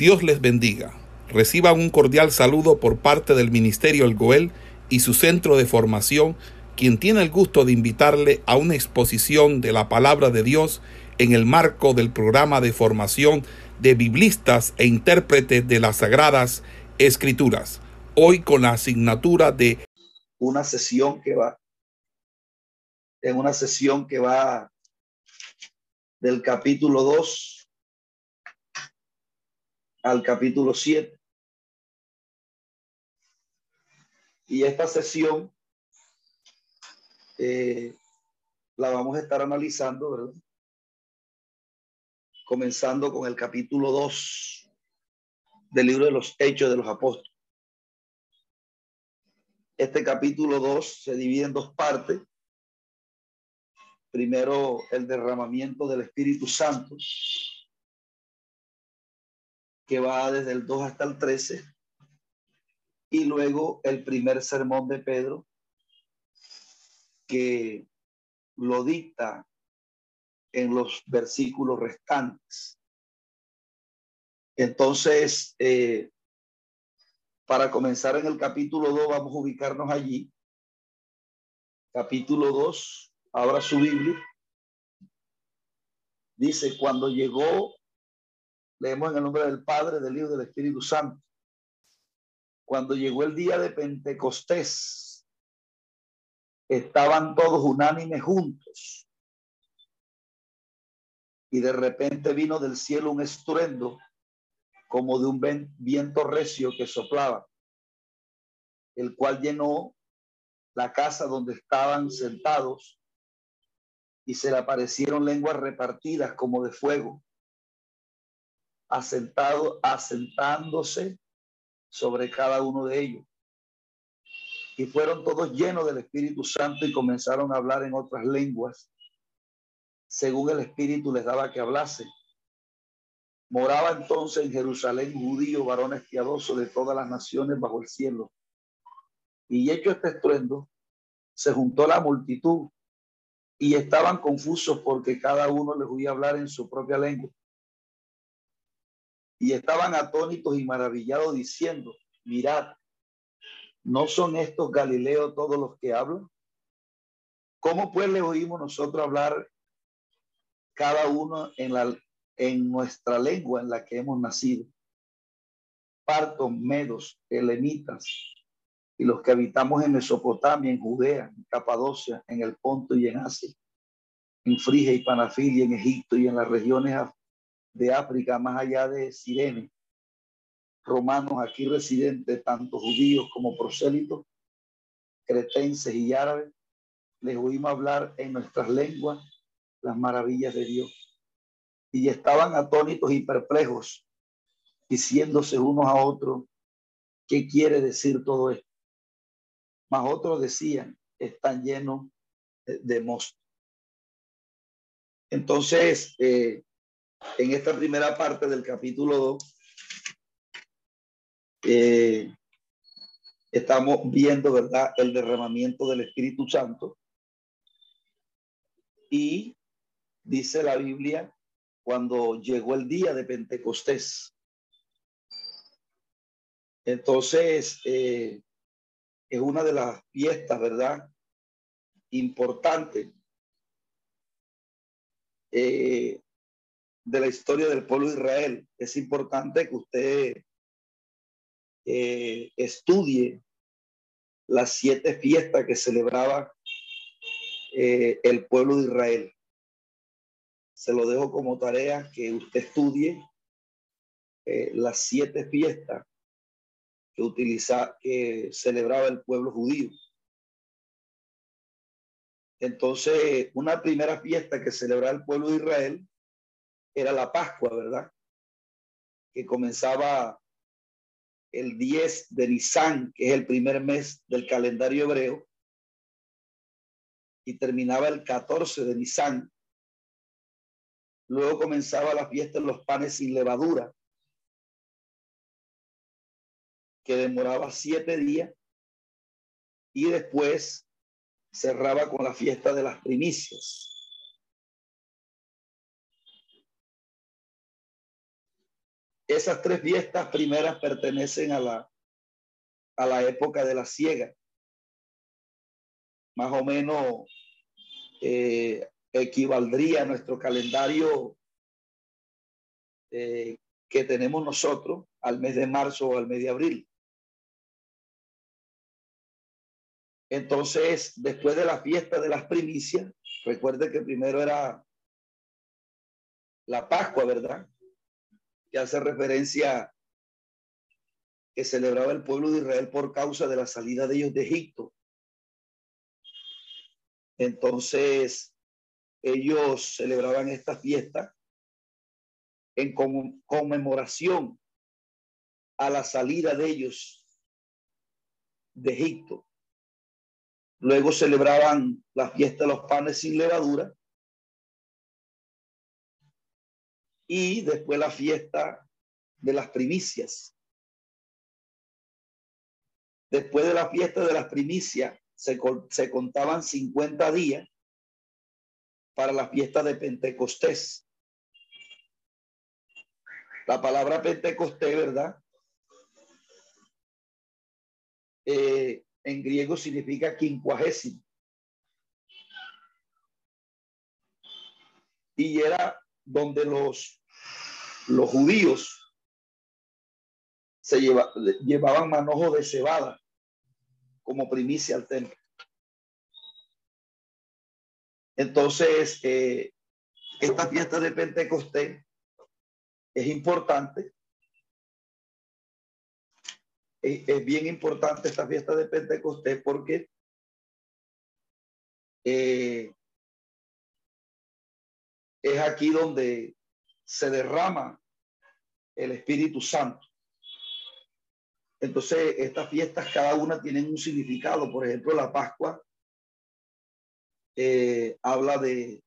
Dios les bendiga. Reciban un cordial saludo por parte del Ministerio El Goel y su centro de formación, quien tiene el gusto de invitarle a una exposición de la palabra de Dios en el marco del programa de formación de biblistas e intérpretes de las Sagradas Escrituras. Hoy con la asignatura de una sesión que va en una sesión que va del capítulo 2 al capítulo 7. Y esta sesión eh, la vamos a estar analizando, ¿verdad? Comenzando con el capítulo 2 del libro de los Hechos de los Apóstoles. Este capítulo 2 se divide en dos partes. Primero, el derramamiento del Espíritu Santo que va desde el 2 hasta el 13, y luego el primer sermón de Pedro, que lo dicta en los versículos restantes. Entonces, eh, para comenzar en el capítulo 2, vamos a ubicarnos allí. Capítulo 2, abra su Biblia. Dice, cuando llegó Leemos en el nombre del Padre, del Hijo y del Espíritu Santo. Cuando llegó el día de Pentecostés, estaban todos unánimes juntos. Y de repente vino del cielo un estruendo como de un viento recio que soplaba, el cual llenó la casa donde estaban sentados y se le aparecieron lenguas repartidas como de fuego asentado, asentándose sobre cada uno de ellos. Y fueron todos llenos del Espíritu Santo y comenzaron a hablar en otras lenguas, según el Espíritu les daba que hablase. Moraba entonces en Jerusalén judío, varones piadosos de todas las naciones bajo el cielo. Y hecho este estruendo, se juntó la multitud y estaban confusos porque cada uno les oía hablar en su propia lengua y estaban atónitos y maravillados diciendo, mirad, ¿no son estos Galileos todos los que hablan? ¿Cómo pues le oímos nosotros hablar cada uno en, la, en nuestra lengua en la que hemos nacido? Partos, medos, elenitas, y los que habitamos en Mesopotamia, en Judea, en Capadocia, en el Ponto y en Asia, en Frigia y Panafilia, en Egipto y en las regiones de África, más allá de Sirene, romanos aquí residentes, tanto judíos como prosélitos, cretenses y árabes, les oímos hablar en nuestras lenguas las maravillas de Dios. Y estaban atónitos y perplejos, diciéndose unos a otros, ¿qué quiere decir todo esto? Mas otros decían, están llenos de, mosto. Entonces, eh, en esta primera parte del capítulo 2, eh, estamos viendo, ¿verdad?, el derramamiento del Espíritu Santo. Y dice la Biblia, cuando llegó el día de Pentecostés. Entonces, eh, es una de las fiestas, ¿verdad? Importante. Eh, de la historia del pueblo de Israel. Es importante que usted eh, estudie las siete fiestas que celebraba eh, el pueblo de Israel. Se lo dejo como tarea que usted estudie eh, las siete fiestas que utiliza, que celebraba el pueblo judío. Entonces, una primera fiesta que celebraba el pueblo de Israel era la Pascua, ¿verdad? Que comenzaba el 10 de Nisan, que es el primer mes del calendario hebreo, y terminaba el 14 de Nisan. Luego comenzaba la fiesta de los panes sin levadura, que demoraba siete días, y después cerraba con la fiesta de las primicias. Esas tres fiestas primeras pertenecen a la, a la época de la siega. Más o menos eh, equivaldría a nuestro calendario eh, que tenemos nosotros al mes de marzo o al mes de abril. Entonces, después de la fiesta de las primicias, recuerde que primero era la Pascua, ¿verdad? Que hace referencia que celebraba el pueblo de Israel por causa de la salida de ellos de Egipto. Entonces, ellos celebraban esta fiesta en conmemoración a la salida de ellos de Egipto. Luego celebraban la fiesta de los panes sin levadura. Y después la fiesta de las primicias. Después de la fiesta de las primicias se, se contaban 50 días para la fiesta de Pentecostés. La palabra Pentecostés, ¿verdad? Eh, en griego significa quincuagésimo. Y era donde los, los judíos se llevaban manojo de cebada como primicia al templo. Entonces, eh, esta fiesta de Pentecostés es importante. Es, bien importante esta fiesta de Pentecostés porque eh, es aquí donde se derrama el Espíritu Santo. Entonces, estas fiestas cada una tienen un significado. Por ejemplo, la Pascua eh, habla de,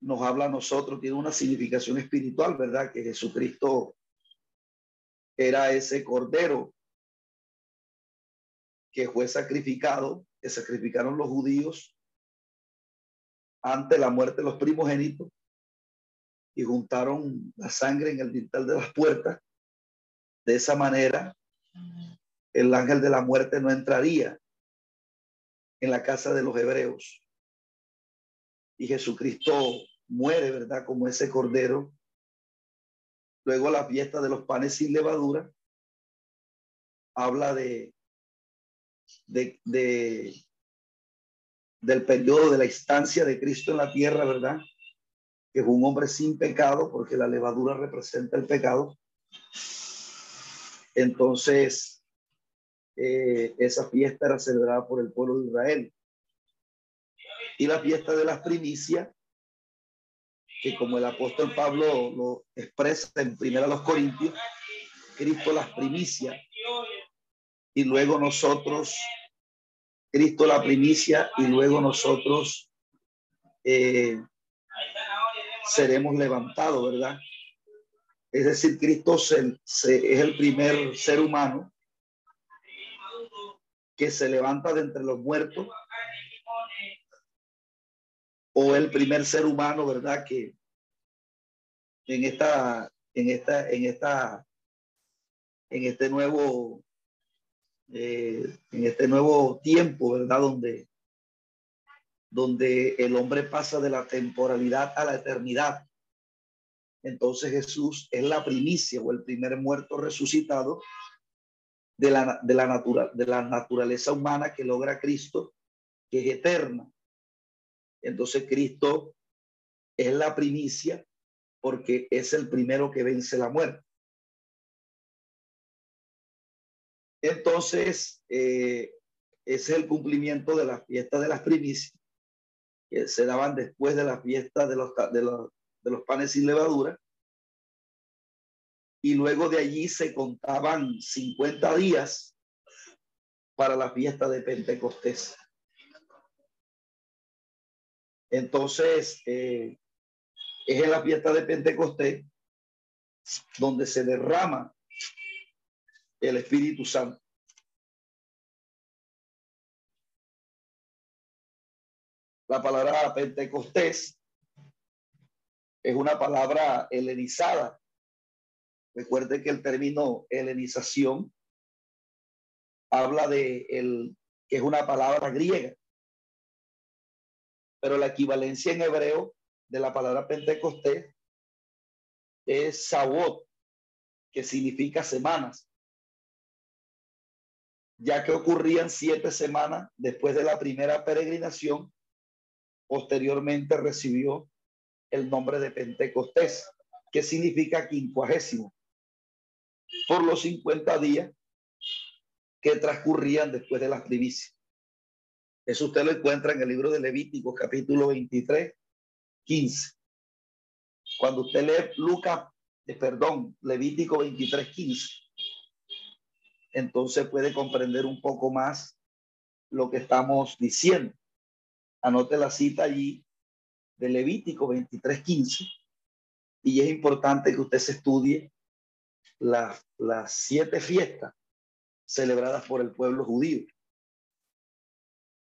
nos habla a nosotros, tiene una significación espiritual, ¿verdad? Que Jesucristo era ese cordero que fue sacrificado, que sacrificaron los judíos ante la muerte de los primogénitos y juntaron la sangre en el dintel de las puertas. De esa manera, el ángel de la muerte no entraría en la casa de los hebreos. Y Jesucristo muere, ¿verdad? Como ese cordero. Luego la fiesta de los panes sin levadura habla de, de, de del periodo de la instancia de Cristo en la tierra, ¿verdad? Que es un hombre sin pecado, porque la levadura representa el pecado. Entonces, eh, esa fiesta era celebrada por el pueblo de Israel. Y la fiesta de las primicias que como el apóstol Pablo lo expresa en primera los Corintios, Cristo las primicias y luego nosotros, Cristo la primicia y luego nosotros eh, seremos levantados, ¿verdad? Es decir, Cristo es el primer ser humano que se levanta de entre los muertos o el primer ser humano, ¿verdad? Que en esta, en esta, en esta, en este nuevo, eh, en este nuevo tiempo, ¿verdad? Donde, donde el hombre pasa de la temporalidad a la eternidad. Entonces Jesús es la primicia o el primer muerto resucitado de la, de la, natura, de la naturaleza humana que logra Cristo, que es eterna. Entonces Cristo es la primicia porque es el primero que vence la muerte. Entonces, eh, es el cumplimiento de la fiesta de las primicias, que se daban después de la fiesta de los, de los, de los panes sin levadura. Y luego de allí se contaban 50 días para la fiesta de Pentecostés. Entonces, eh, es en la fiesta de Pentecostés donde se derrama el Espíritu Santo. La palabra Pentecostés es una palabra helenizada. Recuerde que el término helenización habla de el que es una palabra griega, pero la equivalencia en hebreo de la palabra Pentecostés es Sabot, que significa semanas, ya que ocurrían siete semanas después de la primera peregrinación, posteriormente recibió el nombre de Pentecostés, que significa quincuagésimo, por los 50 días que transcurrían después de las primicias. Eso usted lo encuentra en el libro de Levítico, capítulo 23, 15. Cuando usted lee Lucas, eh, perdón, Levítico 23, 15, entonces puede comprender un poco más lo que estamos diciendo. Anote la cita allí de Levítico 23, 15. Y es importante que usted se estudie las siete fiestas celebradas por el pueblo judío.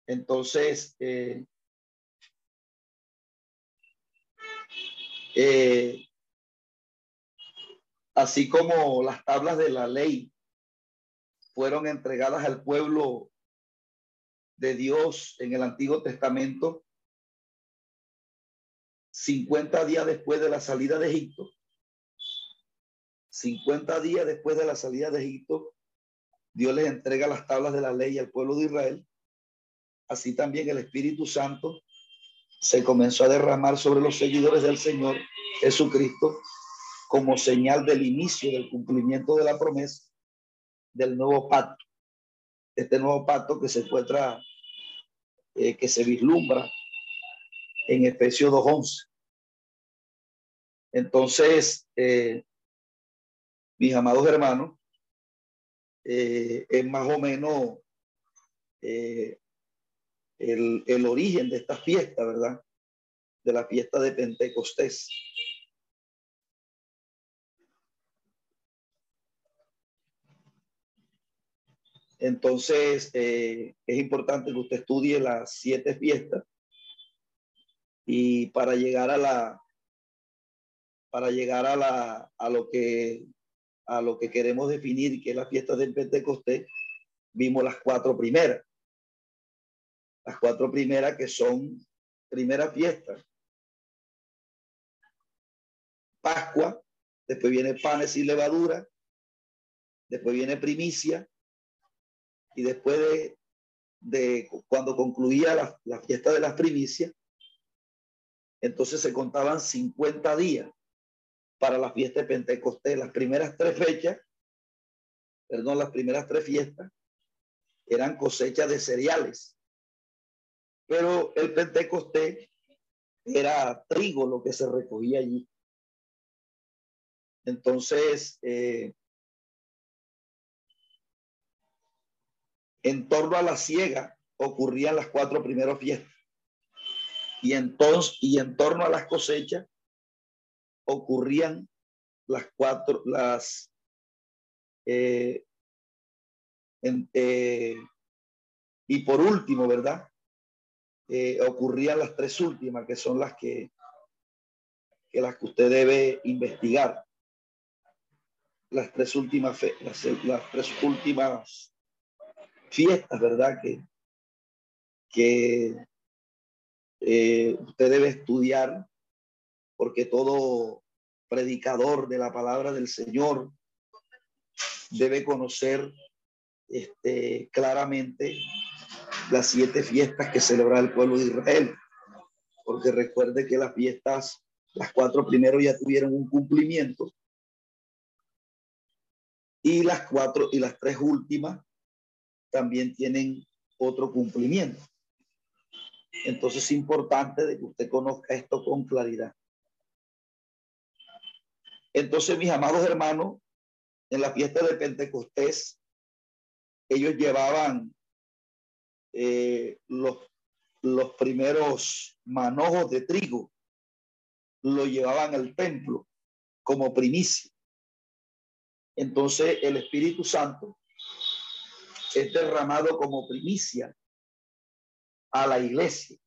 Entonces, eh, eh, así como las tablas de la ley fueron entregadas al pueblo de Dios en el Antiguo Testamento, 50 días después de la salida de Egipto, 50 días después de la salida de Egipto, Dios les entrega las tablas de la ley al pueblo de Israel. Así también el Espíritu Santo se comenzó a derramar sobre los seguidores del Señor Jesucristo como señal del inicio del cumplimiento de la promesa del nuevo pacto. Este nuevo pacto que se encuentra, eh, que se vislumbra en Efesios 2.11. Entonces, eh, mis amados hermanos, eh, es más o menos eh, el, el, origen de esta fiesta, ¿verdad? De la fiesta de Pentecostés. Entonces, eh, es importante que usted estudie las siete fiestas y para llegar a la, para llegar a la, a lo que a lo que queremos definir, que es la fiesta del Pentecostés, vimos las cuatro primeras. Las cuatro primeras que son primera fiesta. Pascua, después viene panes y levadura, después viene primicia, y después de, cuando concluía la, la fiesta de las primicias, entonces se contaban 50 días para la fiesta de Pentecostés. Las primeras tres fechas, perdón, las primeras tres fiestas eran cosechas de cereales. Pero el Pentecostés era trigo lo que se recogía allí. Entonces, eh, en torno a la ciega ocurrían las cuatro primeras fiestas. Y entonces, y en torno a las cosechas ocurrían las cuatro, las, eh, eh, y por último, ¿verdad? Eh, ocurrían las tres últimas, que son las que, que las que usted debe investigar. Las tres últimas, las, las tres últimas fiestas, ¿verdad? Que, que usted debe estudiar porque todo predicador de la palabra del Señor debe conocer este, claramente las siete fiestas que celebra el pueblo de Israel, porque recuerde que las fiestas, las cuatro primeros ya tuvieron un cumplimiento y las cuatro y las tres últimas también tienen otro cumplimiento. Entonces es importante de que usted conozca esto con claridad. Entonces, mis amados hermanos, en la fiesta de Pentecostés, ellos llevaban eh, los, los primeros manojos de trigo, lo llevaban al templo como primicia. Entonces, el Espíritu Santo es derramado como primicia a la iglesia,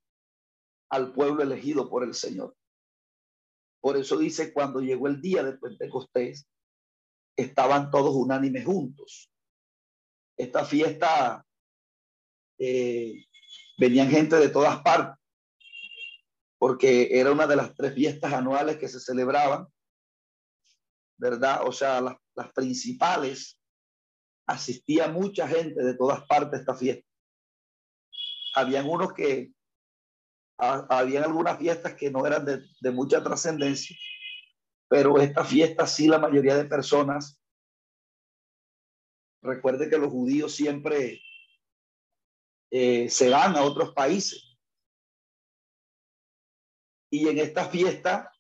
al pueblo elegido por el Señor. Por eso dice, cuando llegó el día de Pentecostés, estaban todos unánimes juntos. Esta fiesta eh, venían gente de todas partes, porque era una de las tres fiestas anuales que se celebraban, ¿verdad? O sea, las, las principales, asistía mucha gente de todas partes a esta fiesta. Habían unos que, habían algunas fiestas que no eran de, mucha trascendencia, pero esta fiesta sí la mayoría de personas, recuerde que los judíos siempre eh, se van a otros países. Y en esta fiesta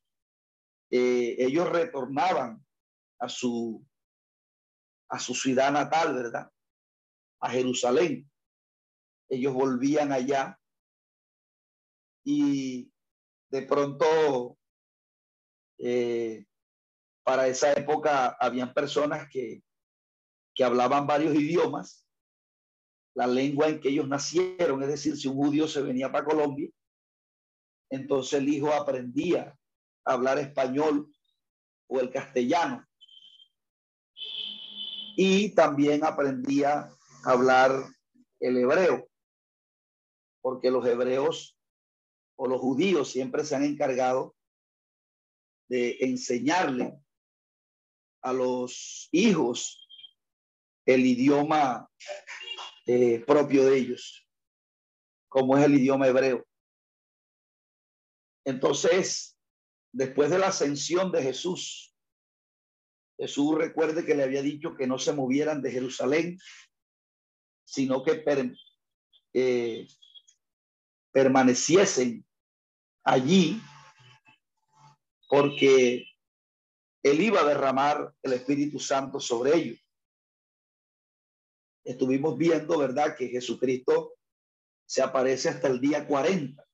eh, ellos retornaban a su, a su ciudad natal, ¿verdad? A Jerusalén. Ellos volvían allá y de pronto eh, para esa época habían personas que, que hablaban varios idiomas la lengua en que ellos nacieron, es decir, si un judío se venía para Colombia, entonces el hijo aprendía a hablar español o el castellano. Y también aprendía a hablar el hebreo, porque los hebreos o los judíos siempre se han encargado de enseñarle a los hijos el idioma eh, propio de ellos, como es el idioma hebreo. Entonces, después de la ascensión de Jesús, Jesús recuerde que le había dicho que no se movieran de Jerusalén, sino que eh, permaneciesen allí, porque él iba a derramar el Espíritu Santo sobre ellos estuvimos viendo, ¿verdad?, que Jesucristo se aparece hasta el día 40.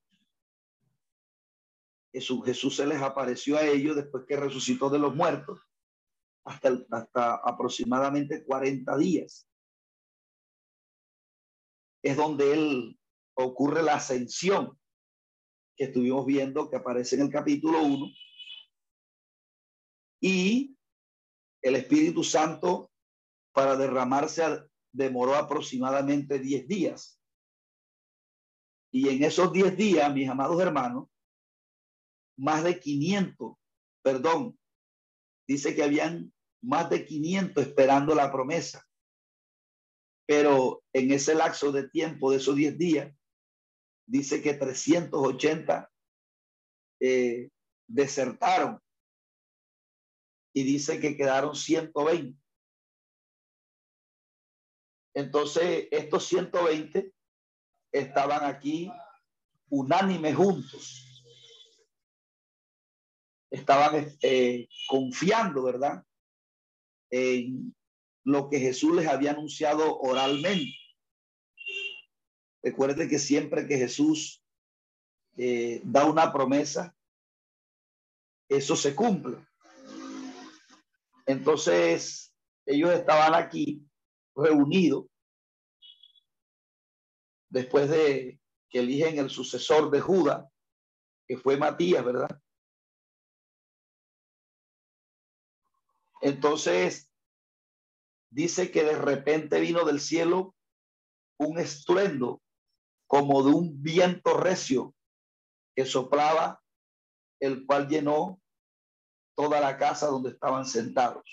Jesús, Jesús se les apareció a ellos después que resucitó de los muertos, hasta, hasta aproximadamente 40 días. Es donde él ocurre la ascensión que estuvimos viendo que aparece en el capítulo 1. Y el Espíritu Santo para derramarse demoró aproximadamente 10 días. Y en esos 10 días, mis amados hermanos, más de 500, perdón, dice que habían más de 500 esperando la promesa. Pero en ese lapso de tiempo de esos 10 días, dice que 380 eh, desertaron y dice que quedaron 120. Entonces, estos 120 estaban aquí unánimes juntos. Estaban eh, confiando, ¿verdad? En lo que Jesús les había anunciado oralmente. Recuerde que siempre que Jesús eh, da una promesa, eso se cumple. Entonces, ellos estaban aquí reunido después de que eligen el sucesor de Judá, que fue Matías, ¿verdad? Entonces, dice que de repente vino del cielo un estruendo como de un viento recio que soplaba, el cual llenó toda la casa donde estaban sentados.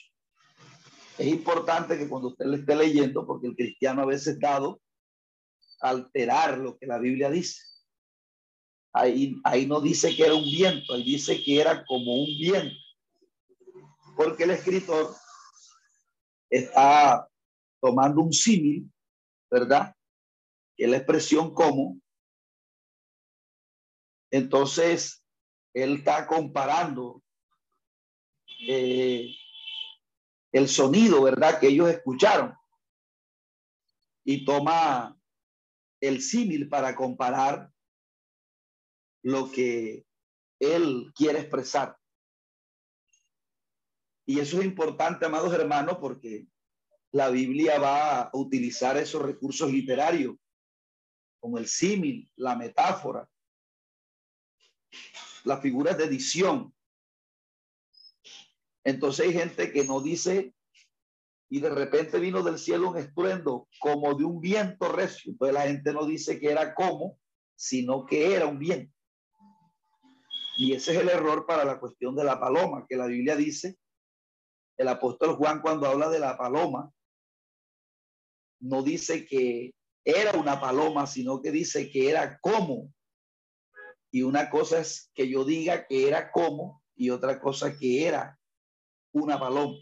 Es importante que cuando usted le esté leyendo, porque el cristiano a veces dado alterar lo que la Biblia dice. Ahí, ahí no dice que era un viento, ahí dice que era como un viento. Porque el escritor está tomando un símil, ¿verdad? Que la expresión como. Entonces, él está comparando eh, el sonido, ¿verdad? Que ellos escucharon. Y toma el símil para comparar lo que él quiere expresar. Y eso es importante, amados hermanos, porque la Biblia va a utilizar esos recursos literarios, como el símil, la metáfora, las figuras de edición, entonces hay gente que no dice y de repente vino del cielo un estruendo como de un viento recio. Entonces la gente no dice que era como, sino que era un viento. Y ese es el error para la cuestión de la paloma, que la Biblia dice, el apóstol Juan cuando habla de la paloma, no dice que era una paloma, sino que dice que era como. Y una cosa es que yo diga que era como y otra cosa que era una paloma.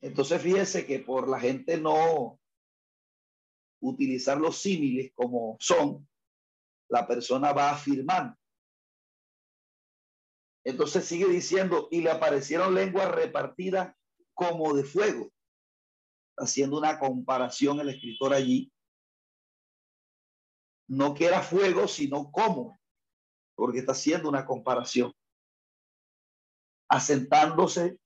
Entonces fíjese que por la gente no utilizar los símiles como son, la persona va afirmando. Entonces sigue diciendo, y le aparecieron lenguas repartidas como de fuego, haciendo una comparación el escritor allí. No que era fuego, sino como, porque está haciendo una comparación, asentándose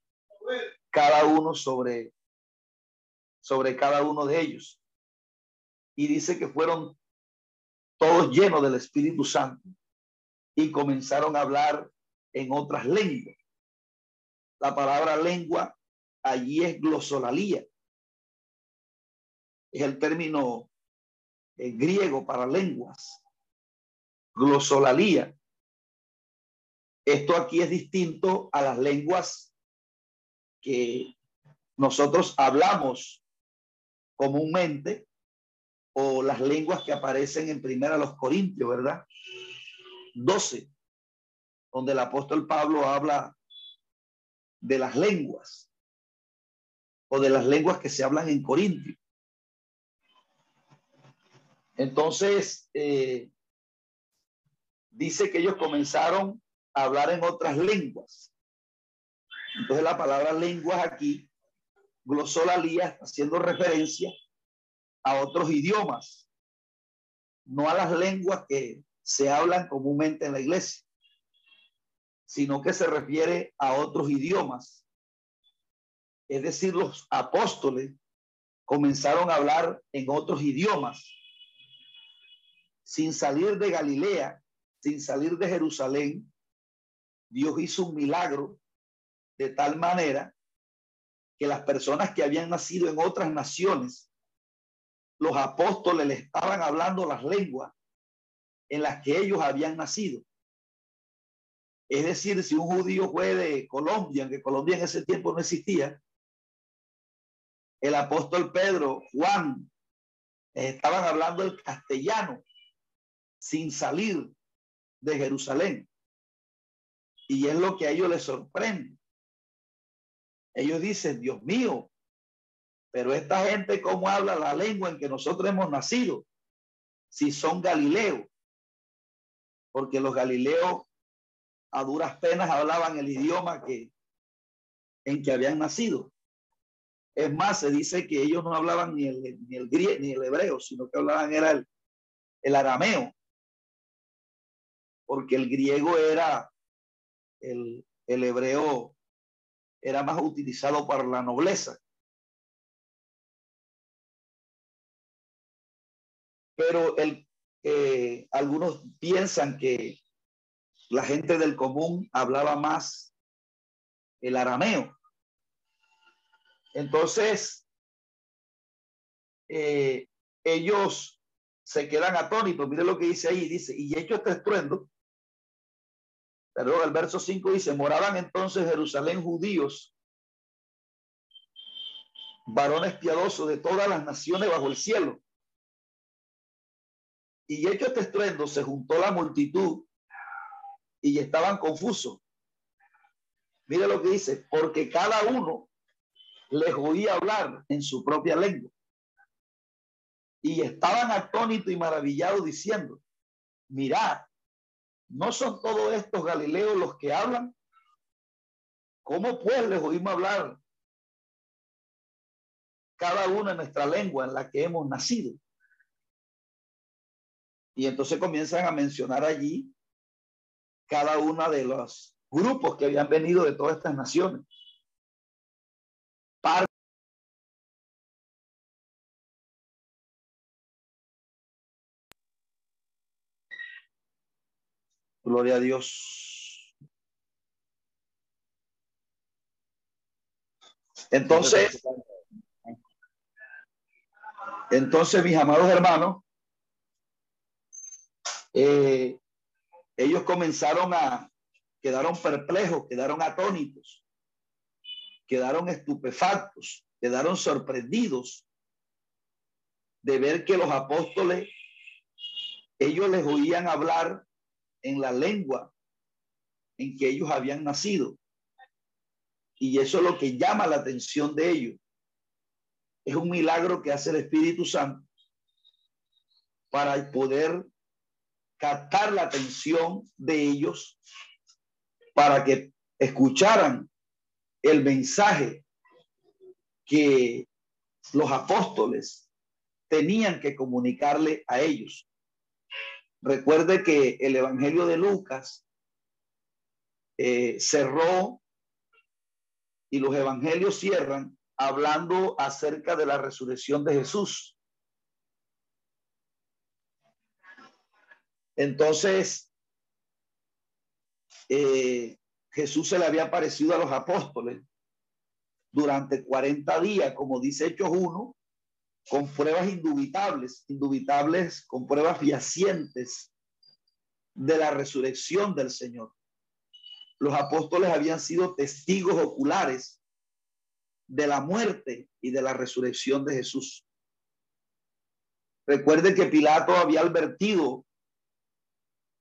cada uno sobre, sobre cada uno de ellos. Y dice que fueron todos llenos del Espíritu Santo y comenzaron a hablar en otras lenguas. La palabra lengua allí es glosolalía. Es el término eh, griego para lenguas. Glosolalía. Esto aquí es distinto a las lenguas que nosotros hablamos comúnmente o las lenguas que aparecen en primera los Corintios, ¿verdad? 12, donde el apóstol Pablo habla de las lenguas o de las lenguas que se hablan en Corintio. Entonces, eh, dice que ellos comenzaron a hablar en otras lenguas. Entonces la palabra lenguas aquí, glosolalía, haciendo referencia a otros idiomas, no a las lenguas que se hablan comúnmente en la iglesia, sino que se refiere a otros idiomas. Es decir, los apóstoles comenzaron a hablar en otros idiomas sin salir de Galilea, sin salir de Jerusalén. Dios hizo un milagro de tal manera que las personas que habían nacido en otras naciones, los apóstoles le estaban hablando las lenguas en las que ellos habían nacido. Es decir, si un judío fue de Colombia, que Colombia en ese tiempo no existía, el apóstol Pedro, Juan, estaban hablando el castellano sin salir de Jerusalén. Y es lo que a ellos les sorprende. Ellos dicen, Dios mío, pero esta gente, ¿cómo habla la lengua en que nosotros hemos nacido? Si son galileos. Porque los galileos a duras penas hablaban el idioma que, en que habían nacido. Es más, se dice que ellos no hablaban ni el, ni el, ni el hebreo, sino que hablaban era el, el arameo. Porque el griego era el, el hebreo era más utilizado para la nobleza. Pero el, eh, algunos piensan que la gente del común hablaba más el arameo. Entonces, eh, ellos se quedan atónitos. Mire lo que dice ahí, dice, y hecho este estruendo, perdón, el verso 5 dice, moraban entonces Jerusalén judíos, varones piadosos de todas las naciones bajo el cielo. Y hecho este estruendo, se juntó la multitud y estaban confusos. Mire lo que dice, porque cada uno les oía hablar en su propia lengua. Y estaban atónitos y maravillados diciendo, mirad, ¿No son todos estos Galileos los que hablan? ¿Cómo pues les oímos hablar cada uno en nuestra lengua en la que hemos nacido? Y entonces comienzan a mencionar allí cada uno de los grupos que habían venido de todas estas naciones. Gloria a Dios. Entonces, entonces, mis amados hermanos, eh, ellos comenzaron a, quedaron perplejos, quedaron atónitos, quedaron estupefactos, quedaron sorprendidos de ver que los apóstoles, ellos les oían hablar en la lengua en que ellos habían nacido. Y eso es lo que llama la atención de ellos. Es un milagro que hace el Espíritu Santo para poder captar la atención de ellos para que escucharan el mensaje que los apóstoles tenían que comunicarle a ellos. Recuerde que el Evangelio de Lucas eh, cerró y los evangelios cierran hablando acerca de la resurrección de Jesús. Entonces, eh, Jesús se le había aparecido a los apóstoles durante 40 días, como dice Hechos 1, con pruebas indubitables, indubitables, con pruebas fehacientes de la resurrección del Señor. Los apóstoles habían sido testigos oculares de la muerte y de la resurrección de Jesús. Recuerde que Pilato había advertido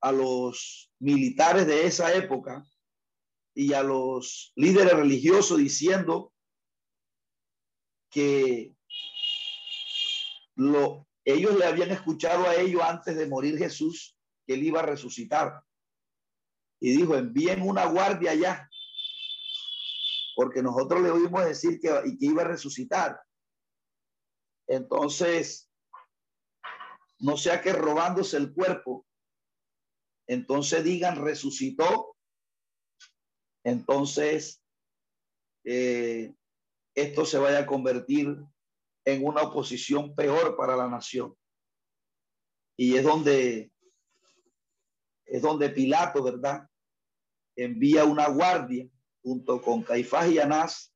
a los militares de esa época y a los líderes religiosos diciendo que lo, ellos le habían escuchado a ellos antes de morir Jesús que él iba a resucitar. Y dijo, envíen una guardia allá, porque nosotros le oímos decir que, que iba a resucitar. Entonces, no sea que robándose el cuerpo, entonces digan resucitó, entonces eh, esto se vaya a convertir en una oposición peor para la nación. Y es donde es donde Pilato, ¿verdad? Envía una guardia junto con Caifás y Anás,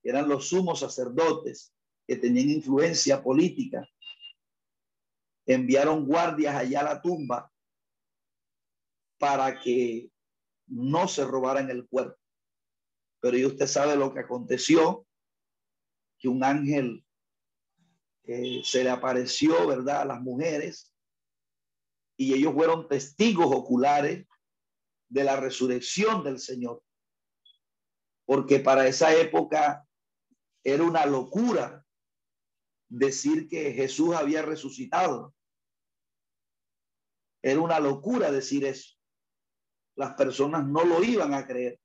que eran los sumos sacerdotes que tenían influencia política. Enviaron guardias allá a la tumba para que no se robaran el cuerpo. Pero y usted sabe lo que aconteció, que un ángel eh, se le apareció, ¿verdad?, a las mujeres y ellos fueron testigos oculares de la resurrección del Señor. Porque para esa época era una locura decir que Jesús había resucitado. Era una locura decir eso las personas no lo iban a creer.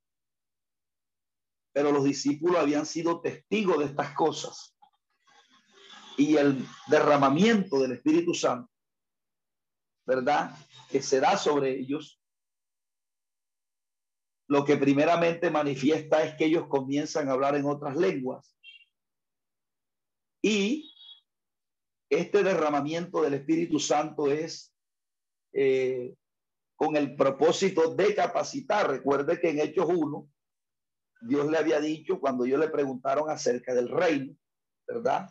Pero los discípulos habían sido testigos de estas cosas. Y el derramamiento del Espíritu Santo, ¿verdad? Que se da sobre ellos. Lo que primeramente manifiesta es que ellos comienzan a hablar en otras lenguas. Y este derramamiento del Espíritu Santo es eh, con el propósito de capacitar. Recuerde que en Hechos 1, Dios le había dicho cuando ellos le preguntaron acerca del reino, ¿verdad?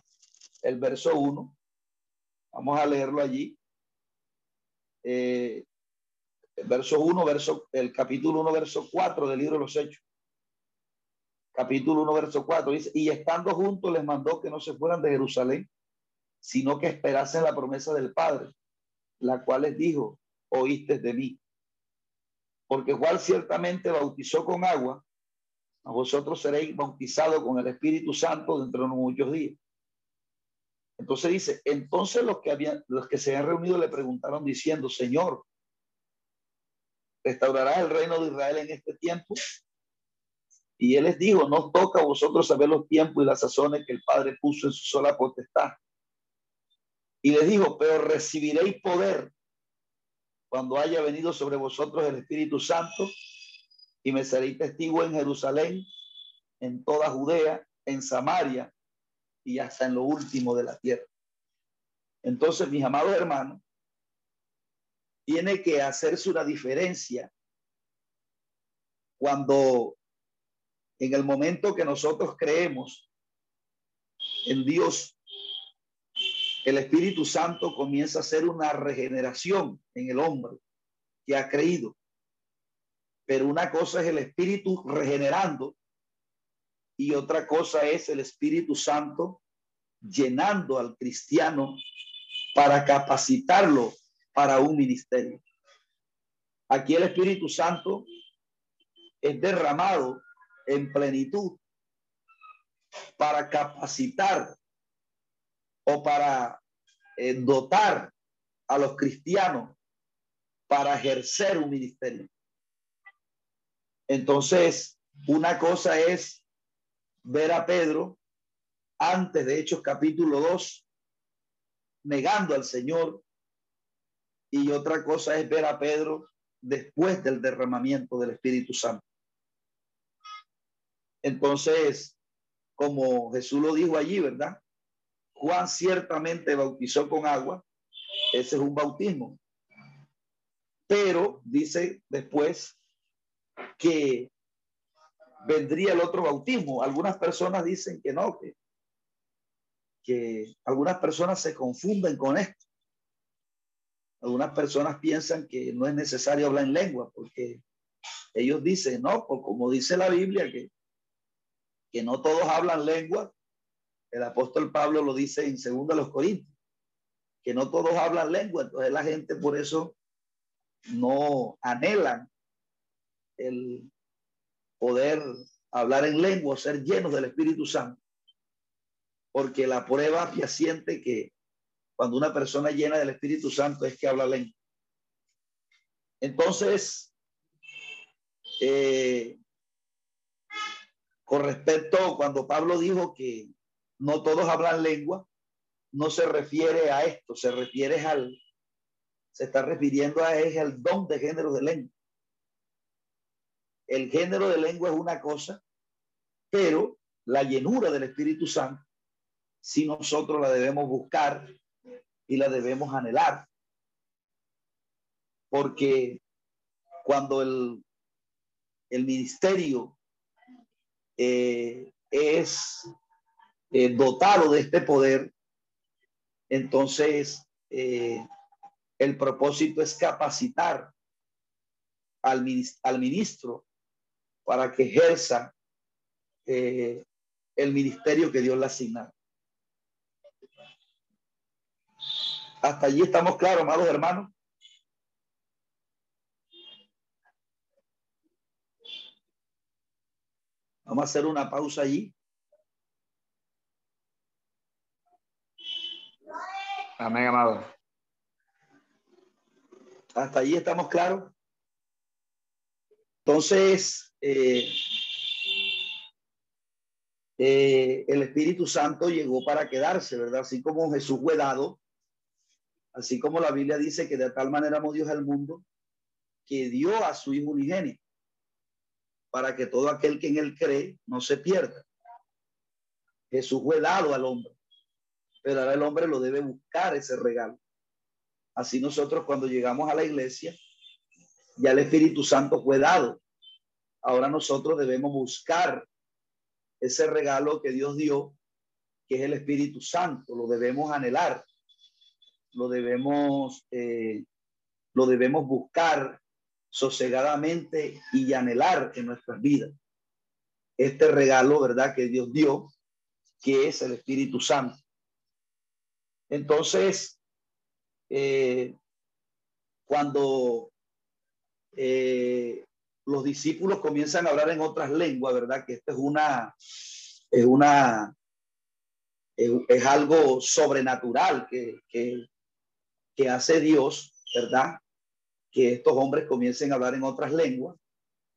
El verso 1, vamos a leerlo allí. Eh, verso 1, verso, el capítulo 1, verso 4 del libro de los Hechos. Capítulo 1, verso 4 dice, y estando juntos les mandó que no se fueran de Jerusalén, sino que esperasen la promesa del Padre, la cual les dijo, oíste de mí. Porque Juan ciertamente bautizó con agua, a vosotros seréis bautizados con el Espíritu Santo dentro de muchos días. Entonces dice, entonces los que habían, los que se han reunido le preguntaron diciendo, Señor, ¿restaurarás el reino de Israel en este tiempo? Y él les dijo, no toca a vosotros saber los tiempos y las sazones que el Padre puso en su sola potestad. Y les dijo, pero recibiréis poder cuando haya venido sobre vosotros el Espíritu Santo y me seréis testigo en Jerusalén, en toda Judea, en Samaria y hasta en lo último de la tierra. Entonces, mis amados hermanos, tiene que hacerse una diferencia cuando En el momento que nosotros creemos en Dios, el Espíritu Santo comienza a hacer una regeneración en el hombre que ha creído. Pero una cosa es el Espíritu regenerando y otra cosa es el Espíritu Santo llenando al cristiano para capacitarlo para un ministerio. Aquí el Espíritu Santo es derramado en plenitud para capacitar o para eh, dotar a los cristianos para ejercer un ministerio. Entonces, una cosa es ver a Pedro antes de Hechos capítulo 2, negando al Señor, y otra cosa es ver a Pedro después del derramamiento del Espíritu Santo. Entonces, como Jesús lo dijo allí, ¿verdad? Juan ciertamente bautizó con agua, ese es un bautismo. Pero dice después que vendría el otro bautismo. Algunas personas dicen que no, que, algunas personas se confunden con esto. Algunas personas piensan que no es necesario hablar en lengua porque ellos dicen, no, pues como dice la Biblia, que, que no todos hablan lengua. El apóstol Pablo lo dice en los Corintios, que no todos hablan lengua. Entonces la gente por eso no anhelan el poder hablar en lengua, ser llenos del Espíritu Santo. Porque la prueba fehaciente que cuando una persona llena del Espíritu Santo es que habla lengua. Entonces, eh, con respecto cuando Pablo dijo que no todos hablan lengua, no se refiere a esto, se refiere al, se está refiriendo a es el don de género de lengua. El género de lengua es una cosa, pero la llenura del Espíritu Santo, si nosotros la debemos buscar y la debemos anhelar. Porque cuando el, el ministerio eh, es eh, dotado de este poder, entonces eh, el propósito es capacitar al, al ministro para que ejerza el ministerio que Dios le asigna. Hasta allí estamos claros, amados hermanos. Vamos a hacer una pausa allí. Amén, amado. Hasta allí estamos claros. Entonces, eh, eh, el Espíritu Santo llegó para quedarse, ¿verdad? Así como Jesús fue dado, así como la Biblia dice que de tal manera amó Dios al mundo, que dio a su Hijo unigénito para que todo aquel que en él cree no se pierda. Jesús fue dado al hombre, pero ahora el hombre lo debe buscar ese regalo. Así nosotros cuando llegamos a la iglesia, ya el Espíritu Santo fue dado. Ahora nosotros debemos buscar ese regalo que Dios dio, que es el Espíritu Santo. Lo debemos anhelar, lo debemos, eh, lo debemos buscar sosegadamente y anhelar en nuestras vidas. Este regalo, ¿verdad? Que Dios dio, que es el Espíritu Santo. Entonces, eh, cuando eh, los discípulos comienzan a hablar en otras lenguas, ¿verdad? Que esto es una, es una, es, algo sobrenatural que, que, hace Dios, ¿verdad? que estos hombres comiencen a hablar en otras lenguas.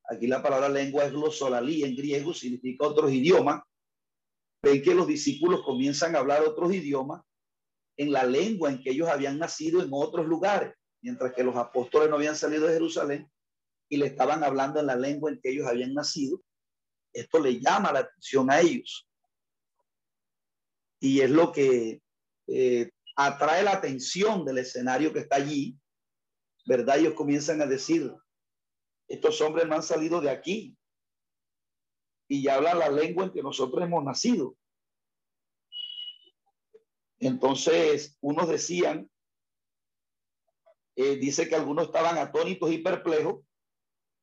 Aquí la palabra lengua es glosolalí en griego, significa otros idiomas. Ven que los discípulos comienzan a hablar otros idiomas en la lengua en que ellos habían nacido en otros lugares, mientras que los apóstoles no habían salido de Jerusalén y le estaban hablando en la lengua en que ellos habían nacido. Esto le llama la atención a ellos. Y es lo que eh, atrae la atención del escenario que está allí, ¿verdad? Ellos comienzan a decir, estos hombres no han salido de aquí. y ya hablan la lengua en que nosotros hemos nacido. Entonces, unos decían, eh, dice que algunos estaban atónitos y perplejos,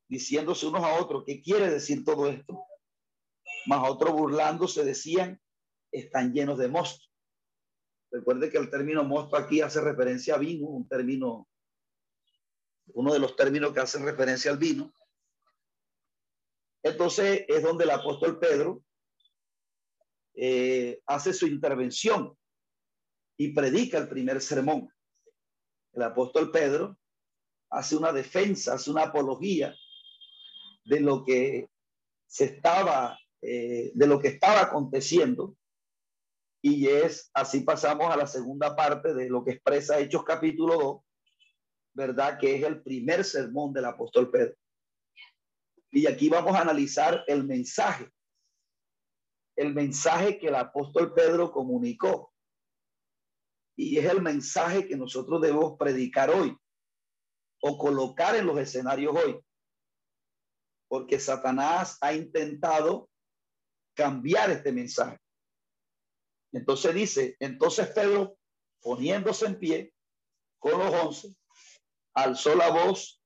diciéndose unos a otros, ¿qué quiere decir todo esto? Más otros burlándose decían, están llenos de mosto. Recuerde que el término mosto aquí hace referencia a vino, un término, uno de los términos que hacen referencia al vino. Entonces es donde el apóstol Pedro eh, hace su intervención y predica el primer sermón. El apóstol Pedro hace una defensa, hace una apología de lo que se estaba, eh, de lo que estaba aconteciendo. Y es, así pasamos a la segunda parte de lo que expresa Hechos capítulo 2, ¿verdad? Que es el primer sermón del apóstol Pedro. Y aquí vamos a analizar el mensaje, el mensaje que el apóstol Pedro comunicó y es el mensaje que nosotros debemos predicar hoy o colocar en los escenarios hoy. Porque Satanás ha intentado cambiar este mensaje. Entonces dice, entonces Pedro, poniéndose en pie con los once, alzó la voz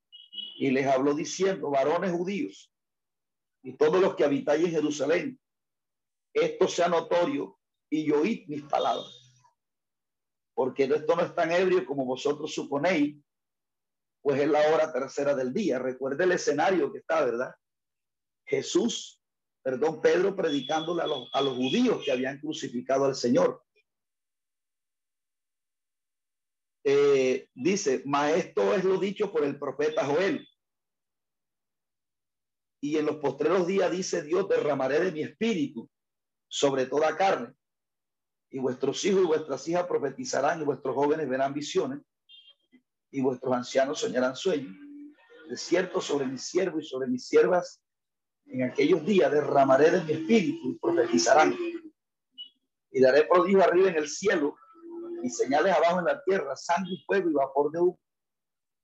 y les habló diciendo, varones judíos y todos los que habitáis en Jerusalén, esto sea notorio y oíd mis palabras porque esto no es tan ebrio como vosotros suponéis, pues es la hora tercera del día. Recuerde el escenario que está, ¿verdad? Jesús, perdón, Pedro predicándole a los, a los judíos que habían crucificado al Señor. Eh, dice, maestro es lo dicho por el profeta Joel. Y en los postreros días dice Dios, derramaré de mi espíritu sobre toda carne y vuestros hijos y vuestras hijas profetizarán y vuestros jóvenes verán visiones y vuestros ancianos soñarán sueños. De cierto sobre mis siervos y sobre mis siervas en aquellos días derramaré de mi espíritu y profetizarán. Y daré prodigio arriba en el cielo y señales abajo en la tierra, sangre y fuego y vapor de humo.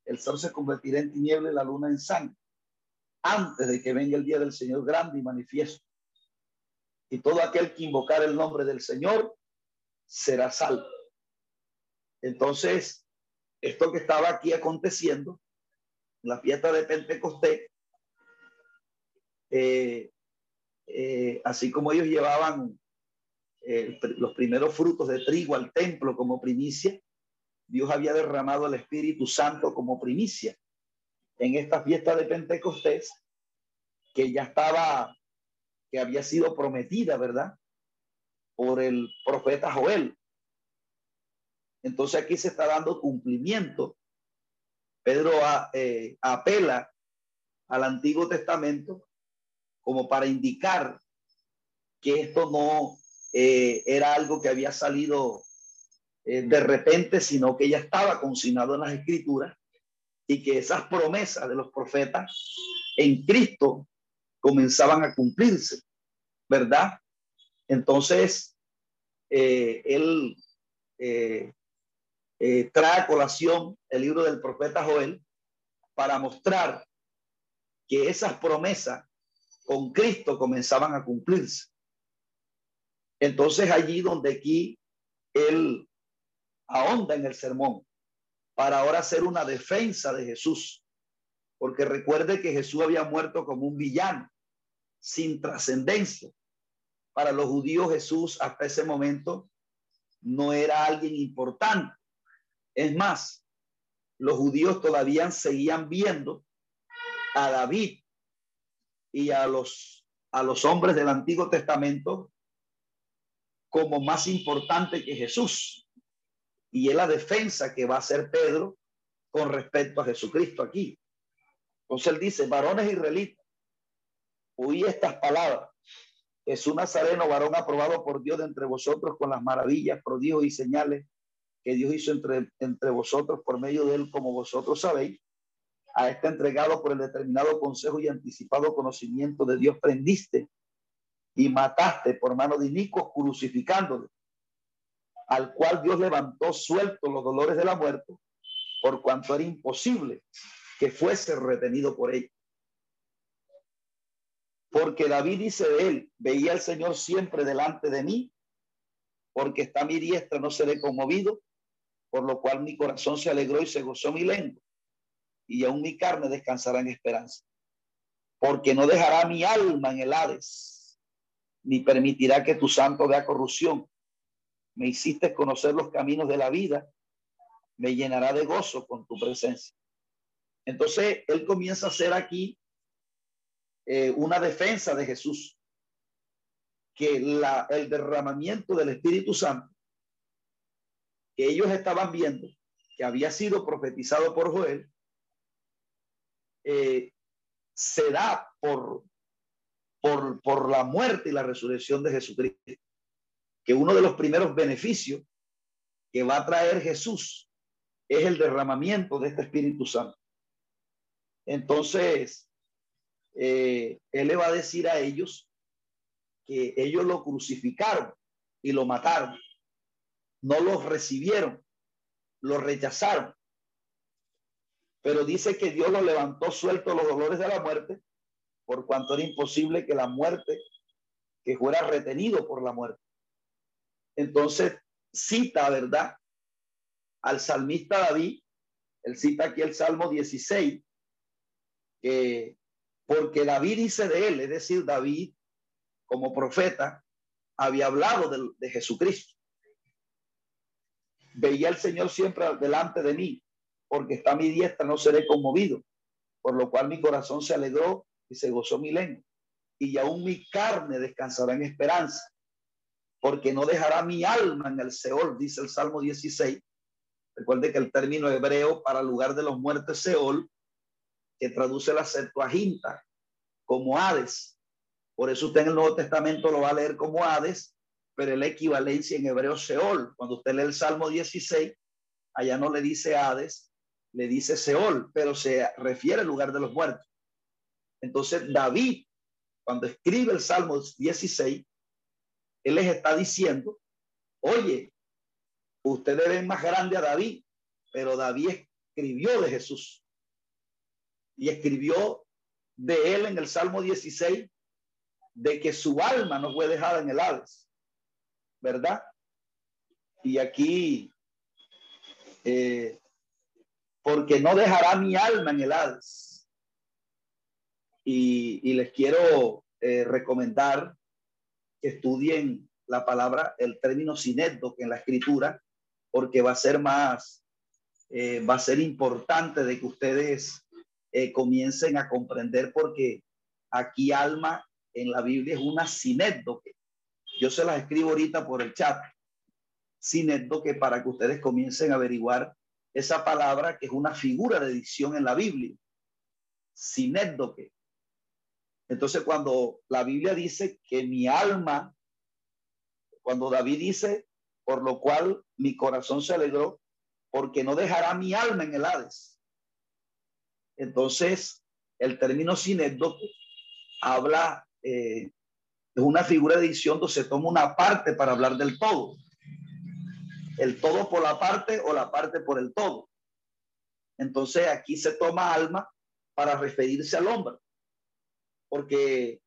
El sol se convertirá en tiniebla y la luna en sangre antes de que venga el día del Señor grande y manifiesto. Y todo aquel que invocar el nombre del Señor será salvo. Entonces, esto que estaba aquí aconteciendo, la fiesta de Pentecostés, eh, eh, así como ellos llevaban eh, los primeros frutos de trigo al templo como primicia, Dios había derramado el Espíritu Santo como primicia en esta fiesta de Pentecostés, que ya estaba, que había sido prometida, ¿verdad? Por el profeta Joel. Entonces aquí se está dando cumplimiento. Pedro eh, apela al Antiguo Testamento como para indicar que esto no eh, era algo que había salido eh, de repente, sino que ya estaba consignado en las escrituras y que esas promesas de los profetas en Cristo comenzaban a cumplirse, ¿verdad? Entonces, eh, él eh, eh, trae a colación el libro del profeta Joel para mostrar que esas promesas con Cristo comenzaban a cumplirse. Entonces allí donde aquí él ahonda en el sermón para ahora hacer una defensa de Jesús, porque recuerde que Jesús había muerto como un villano, sin trascendencia, para los judíos Jesús hasta ese momento no era alguien importante. Es más, los judíos todavía seguían viendo a David y a los, a los hombres del Antiguo Testamento como más importante que Jesús. Y es la defensa que va a hacer Pedro con respecto a Jesucristo aquí. Entonces él dice, varones israelitas, oí estas palabras. Es un nazareno, varón aprobado por Dios de entre vosotros con las maravillas, prodigios y señales que Dios hizo entre, entre vosotros por medio de él, como vosotros sabéis. A este entregado por el determinado consejo y anticipado conocimiento de Dios prendiste y mataste por mano de Nico, crucificándole, al cual Dios levantó suelto los dolores de la muerte, por cuanto era imposible que fuese retenido por ella Porque David dice de él, veía al Señor siempre delante de mí, porque está mi diestra, no seré conmovido, por lo cual mi corazón se alegró y se gozó mi lengua, y aún mi carne descansará en esperanza. Porque no dejará mi alma en el Hades, ni permitirá que tu santo vea corrupción. Me hiciste conocer los caminos de la vida, me llenará de gozo con tu presencia. Entonces, él comienza a hacer aquí eh, una defensa de Jesús, que la, el derramamiento del Espíritu Santo que ellos estaban viendo, que había sido profetizado por Joel, eh, se da por, por, por la muerte y la resurrección de Jesucristo. Que uno de los primeros beneficios que va a traer Jesús es el derramamiento de este Espíritu Santo. Entonces, eh, él le va a decir a ellos que ellos lo crucificaron y lo mataron. No los recibieron, lo rechazaron. Pero dice que Dios lo levantó suelto los dolores de la muerte, por cuanto era imposible que la muerte, que fuera retenido por la muerte. Entonces, cita, ¿verdad? Al salmista David, él cita aquí el Salmo 16, que porque David dice de él, es decir, David como profeta había hablado de, de Jesucristo. Veía el Señor siempre delante de mí, porque está a mi diestra, no seré conmovido, por lo cual mi corazón se alegró y se gozó mi lengua. Y aún mi carne descansará en esperanza, porque no dejará mi alma en el Seol, dice el Salmo 16. Recuerde que el término hebreo para lugar de los muertos Seol que traduce la Septuaginta como Hades. Por eso usted en el Nuevo Testamento lo va a leer como Hades, pero es la equivalencia en hebreo Seol. Cuando usted lee el Salmo 16, allá no le dice Hades, le dice Seol, pero se refiere al lugar de los muertos. Entonces David, cuando escribe el Salmo 16, él les está diciendo, oye, ustedes ven más grande a David, pero David escribió de Jesús y escribió de él en el Salmo 16 de que su alma no fue dejada en el Hades, ¿verdad? Y aquí, eh, porque no dejará mi alma en el Hades. Y, les quiero eh, recomendar que estudien la palabra, el término sineto en la escritura, porque va a ser más, eh, va a ser importante de que ustedes eh, comiencen a comprender porque aquí alma en la Biblia es una sinédoque. Yo se las escribo ahorita por el chat. Sinédoque para que ustedes comiencen a averiguar esa palabra que es una figura de dicción en la Biblia. Sinédoque. Entonces cuando la Biblia dice que mi alma, cuando David dice, por lo cual mi corazón se alegró, porque no dejará mi alma en el Hades entonces, el término sinécdoque habla eh, de una figura de edición donde se toma una parte para hablar del todo. El todo por la parte o la parte por el todo. Entonces, aquí se toma alma para referirse al hombre. Porque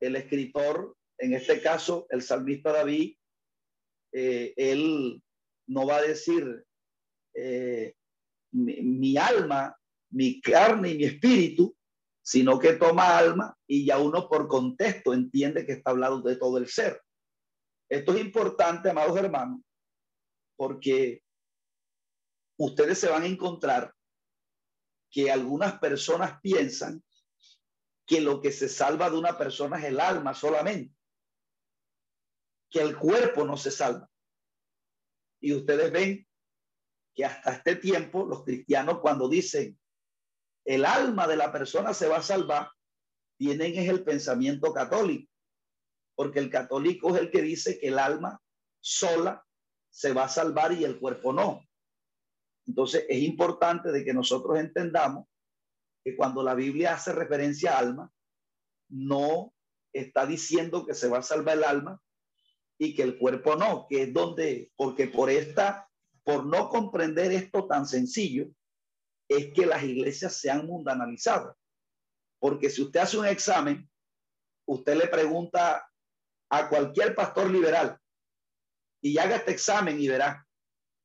el escritor, en este caso, el salmista David, eh, él no va a decir, eh, mi, alma mi carne y mi espíritu, sino que toma alma y ya uno por contexto entiende que está hablando de todo el ser. Esto es importante, amados hermanos, porque ustedes se van a encontrar que algunas personas piensan que lo que se salva de una persona es el alma solamente, que el cuerpo no se salva. Y ustedes ven que hasta este tiempo los cristianos cuando dicen el alma de la persona se va a salvar, tienen es el pensamiento católico, porque el católico es el que dice que el alma sola se va a salvar y el cuerpo no. Entonces es importante de que nosotros entendamos que cuando la Biblia hace referencia a alma, no está diciendo que se va a salvar el alma y que el cuerpo no, que es donde, porque por esta, por no comprender esto tan sencillo, es que las iglesias se han mundanalizado. Porque si usted hace un examen usted le pregunta a cualquier pastor liberal y haga este examen y verá.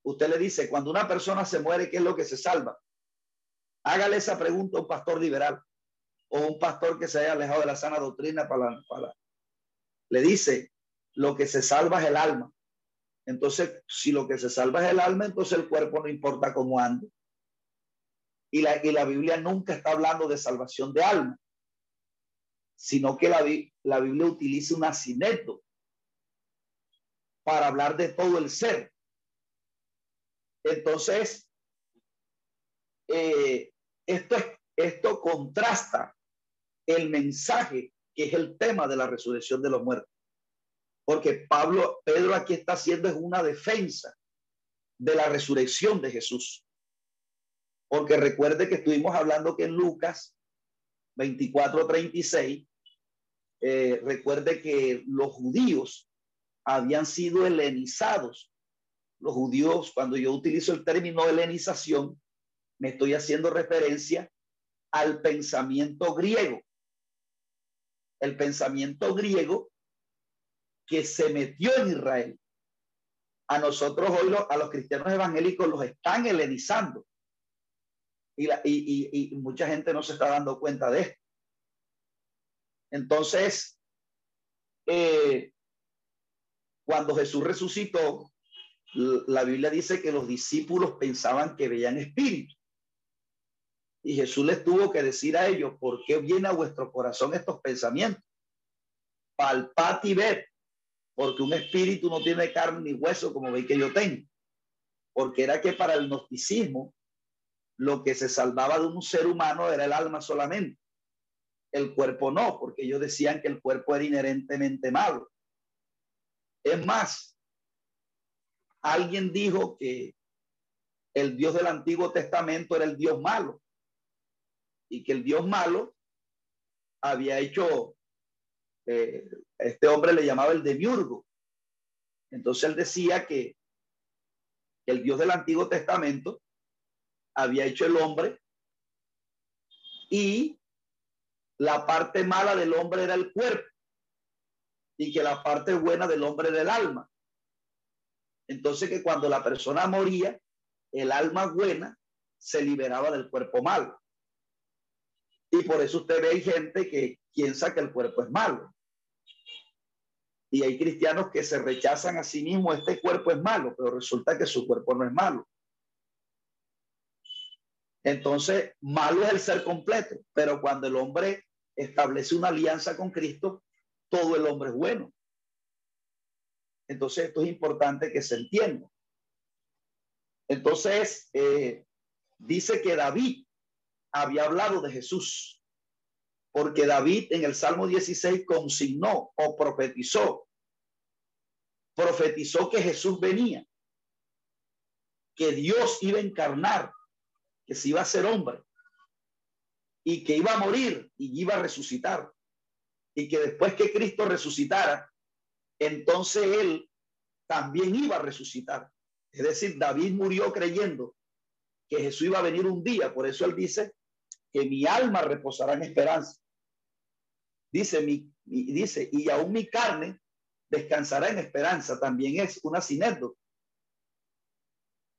Usted le dice, cuando una persona se muere, ¿qué es lo que se salva? Hágale esa pregunta a un pastor liberal o un pastor que se haya alejado de la sana doctrina para, para le dice, lo que se salva es el alma. Entonces, si lo que se salva es el alma, entonces el cuerpo no importa cómo ande. Y la, y la Biblia nunca está hablando de salvación de alma, sino que la, la Biblia utiliza un asineto para hablar de todo el ser. Entonces, eh, esto, esto contrasta el mensaje que es el tema de la resurrección de los muertos. Porque Pablo, Pedro aquí está haciendo es una defensa de la resurrección de Jesús. Porque recuerde que estuvimos hablando que en Lucas 24, 36, eh, recuerde que los judíos habían sido helenizados. Los judíos, cuando yo utilizo el término helenización, me estoy haciendo referencia al pensamiento griego. El pensamiento griego que se metió en Israel. A nosotros hoy, a los cristianos evangélicos, los están helenizando. Y, mucha gente no se está dando cuenta de esto. Entonces, eh, cuando Jesús resucitó, la Biblia dice que los discípulos pensaban que veían espíritu. Y Jesús les tuvo que decir a ellos, ¿por qué viene a vuestro corazón estos pensamientos? Palpad y ver, porque un espíritu no tiene carne ni hueso como veis que yo tengo. Porque era que para el gnosticismo lo que se salvaba de un ser humano era el alma solamente. El cuerpo no, porque ellos decían que el cuerpo era inherentemente malo. Es más, alguien dijo que el Dios del Antiguo Testamento era el Dios malo y que el Dios malo había hecho, eh, este hombre le llamaba el demiurgo. Entonces él decía que, el Dios del Antiguo Testamento había hecho el hombre y la parte mala del hombre era el cuerpo y que la parte buena del hombre era el alma. Entonces que cuando la persona moría, el alma buena se liberaba del cuerpo malo. Y por eso usted ve gente que piensa que el cuerpo es malo. Y hay cristianos que se rechazan a sí mismos, este cuerpo es malo, pero resulta que su cuerpo no es malo. Entonces, malo es el ser completo, pero cuando el hombre establece una alianza con Cristo, todo el hombre es bueno. Entonces, esto es importante que se entienda. Entonces, eh, dice que David había hablado de Jesús, porque David en el Salmo 16 consignó o profetizó, profetizó que Jesús venía, que Dios iba a encarnar, que se iba a ser hombre y que iba a morir y iba a resucitar y que después que Cristo resucitara, entonces él también iba a resucitar. Es decir, David murió creyendo que Jesús iba a venir un día, por eso él dice que mi alma reposará en esperanza. Dice, mi, dice, y aún mi carne descansará en esperanza. También es una sinécdota.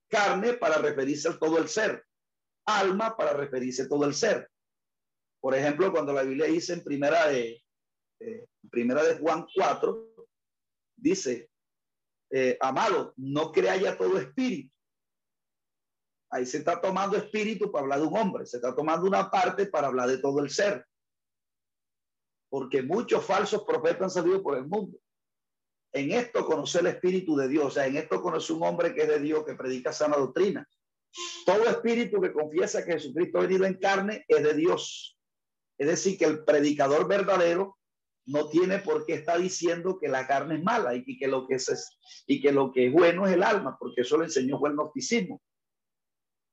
Carne para referirse a todo el ser. Alma para referirse a todo el ser. Por ejemplo, cuando la Biblia dice en primera de, primera de Juan 4, dice, eh, amado, no crea ya todo espíritu, Ahí se está tomando espíritu para hablar de un hombre, se está tomando una parte para hablar de todo el ser. Porque muchos falsos profetas han salido por el mundo. En esto conoce el espíritu de Dios, o sea, en esto conoce un hombre que es de Dios, que predica sana doctrina. Todo espíritu que confiesa que Jesucristo ha venido en carne es de Dios. Es decir, que el predicador verdadero no tiene por qué estar diciendo que la carne es mala y que, lo que es, y que lo que es bueno es el alma, porque eso le enseñó el gnosticismo.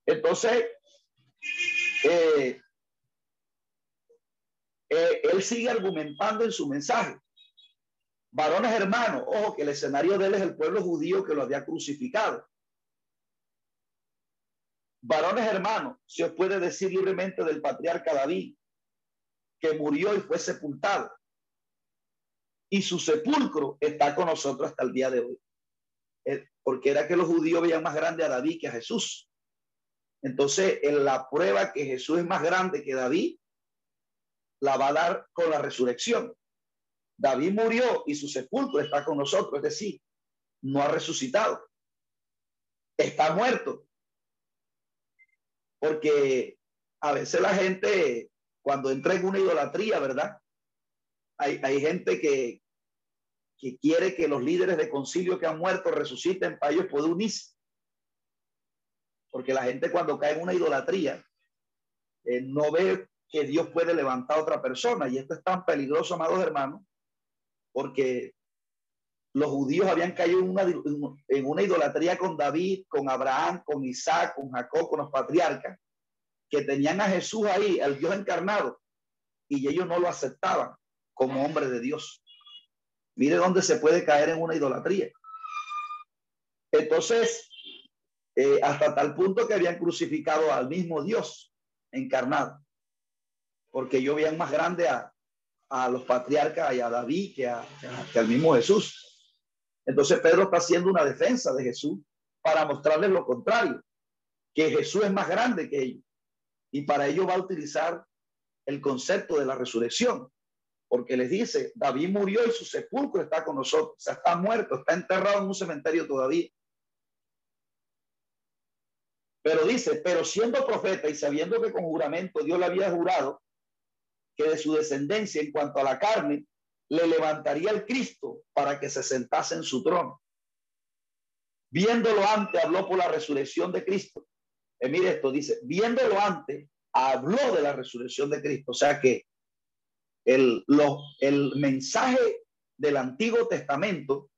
Entonces, eh, eh, él sigue argumentando en su mensaje. Varones hermanos, ojo que el escenario de él es el pueblo judío que lo había crucificado. Varones hermanos, se os puede decir libremente del patriarca David, que murió y fue sepultado. y su sepulcro está con nosotros hasta el día de hoy. Eh, porque era que los judíos veían más grande a David que a Jesús. Entonces, en la prueba que Jesús es más grande que David, la va a dar con la resurrección. David murió y su sepulcro está con nosotros, es decir, no ha resucitado. Está muerto. Porque a veces la gente, cuando entra en una idolatría, ¿verdad? Hay, hay gente que, que quiere que los líderes de concilio que han muerto resuciten para ellos poder unirse. Porque la gente cuando cae en una idolatría, eh, no ve que Dios puede levantar otra persona. Y esto es tan peligroso, amados hermanos, porque los judíos habían caído en una, en una idolatría con David, con Abraham, con Isaac, con Jacob, con los patriarcas, que tenían a Jesús ahí, el Dios encarnado, y ellos no lo aceptaban como hombre de Dios. Mire dónde se puede caer en una idolatría. Entonces, eh, hasta tal punto que habían crucificado al mismo Dios encarnado, porque ellos veían más grande a, los patriarcas y a David que al mismo Jesús. Entonces Pedro está haciendo una defensa de Jesús para mostrarles lo contrario, que Jesús es más grande que ellos. Y para ello va a utilizar el concepto de la resurrección, porque les dice, David murió y su sepulcro está con nosotros, o está muerto, está enterrado en un cementerio todavía. Pero dice, pero siendo profeta y sabiendo que con juramento Dios le había jurado que de su descendencia en cuanto a la carne le levantaría el Cristo para que se sentase en su trono. Viéndolo antes, habló por la resurrección de Cristo. Eh, mire esto, dice, viéndolo antes, habló de la resurrección de Cristo. O sea que el, lo, el mensaje del Antiguo Testamento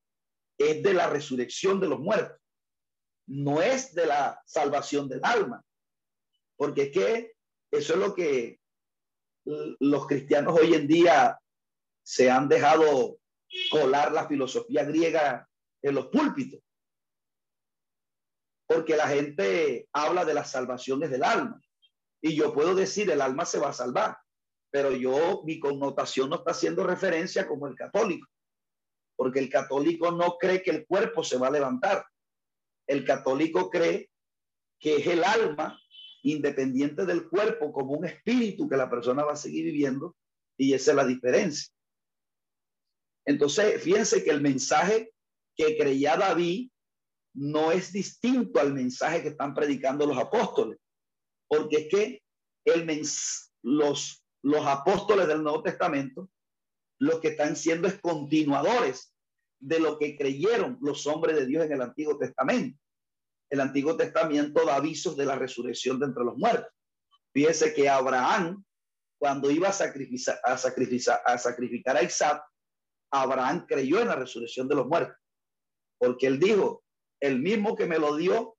es de la resurrección de los muertos, no es de la salvación del alma, porque es que eso es lo que los cristianos hoy en día se han dejado colar la filosofía griega en los púlpitos, porque la gente habla de las salvaciones del alma, y yo puedo decir el alma se va a salvar, pero yo, mi connotación no está haciendo referencia como el católico, porque el católico no cree que el cuerpo se va a levantar. El católico cree que es el alma independiente del cuerpo como un espíritu que la persona va a seguir viviendo y esa es la diferencia. Entonces, fíjense que el mensaje que creía David no es distinto al mensaje que están predicando los apóstoles, porque es que el mens los los apóstoles del Nuevo Testamento, lo que están siendo es continuadores de lo que creyeron los hombres de Dios en el Antiguo Testamento. El Antiguo Testamento da avisos de la resurrección de entre los muertos. Fíjese que Abraham, cuando iba a sacrificar, a sacrificar, a sacrificar a Isaac, Abraham creyó en la resurrección de los muertos, porque él dijo, el mismo que me lo dio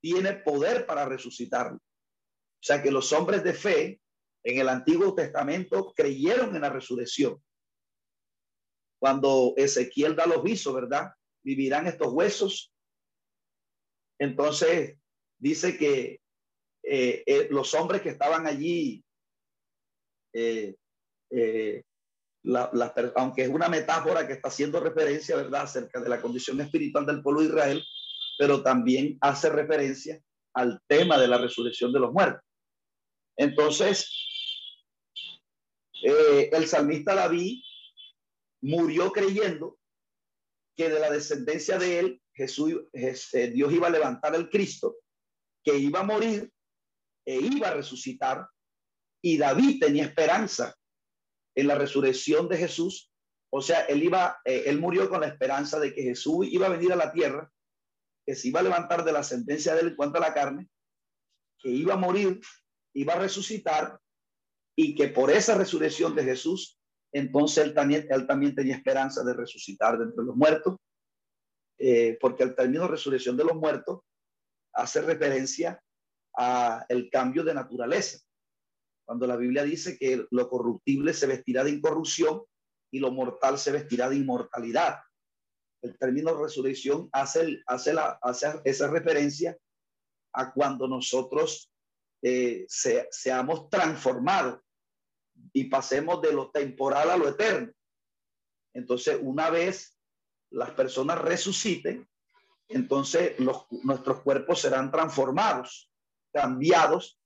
tiene poder para resucitarlo. O sea que los hombres de fe en el Antiguo Testamento creyeron en la resurrección. Cuando Ezequiel da los visos, ¿verdad? Vivirán estos huesos. Entonces dice que eh, eh, los hombres que estaban allí, eh, aunque es una metáfora que está haciendo referencia, ¿verdad?, acerca de la condición espiritual del pueblo de Israel, pero también hace referencia al tema de la resurrección de los muertos. Entonces, eh, el salmista David murió creyendo que de la descendencia de él, Jesús, eh, Dios iba a levantar al Cristo, que iba a morir e iba a resucitar. Y David tenía esperanza en la resurrección de Jesús. O sea, él iba, eh, él murió con la esperanza de que Jesús iba a venir a la tierra, que se iba a levantar de la sentencia de él en cuanto a la carne, que iba a morir, iba a resucitar y que por esa resurrección de Jesús, entonces él también, él también tenía esperanza de resucitar de entre los muertos, eh, porque el término resurrección de los muertos hace referencia a el cambio de naturaleza. Cuando la Biblia dice que lo corruptible se vestirá de incorrupción y lo mortal se vestirá de inmortalidad. El término resurrección hace, hace, la, hace esa referencia a cuando nosotros eh, seamos transformados y pasemos de lo temporal a lo eterno. Entonces, una vez las personas resuciten, entonces nuestros cuerpos serán transformados, cambiados,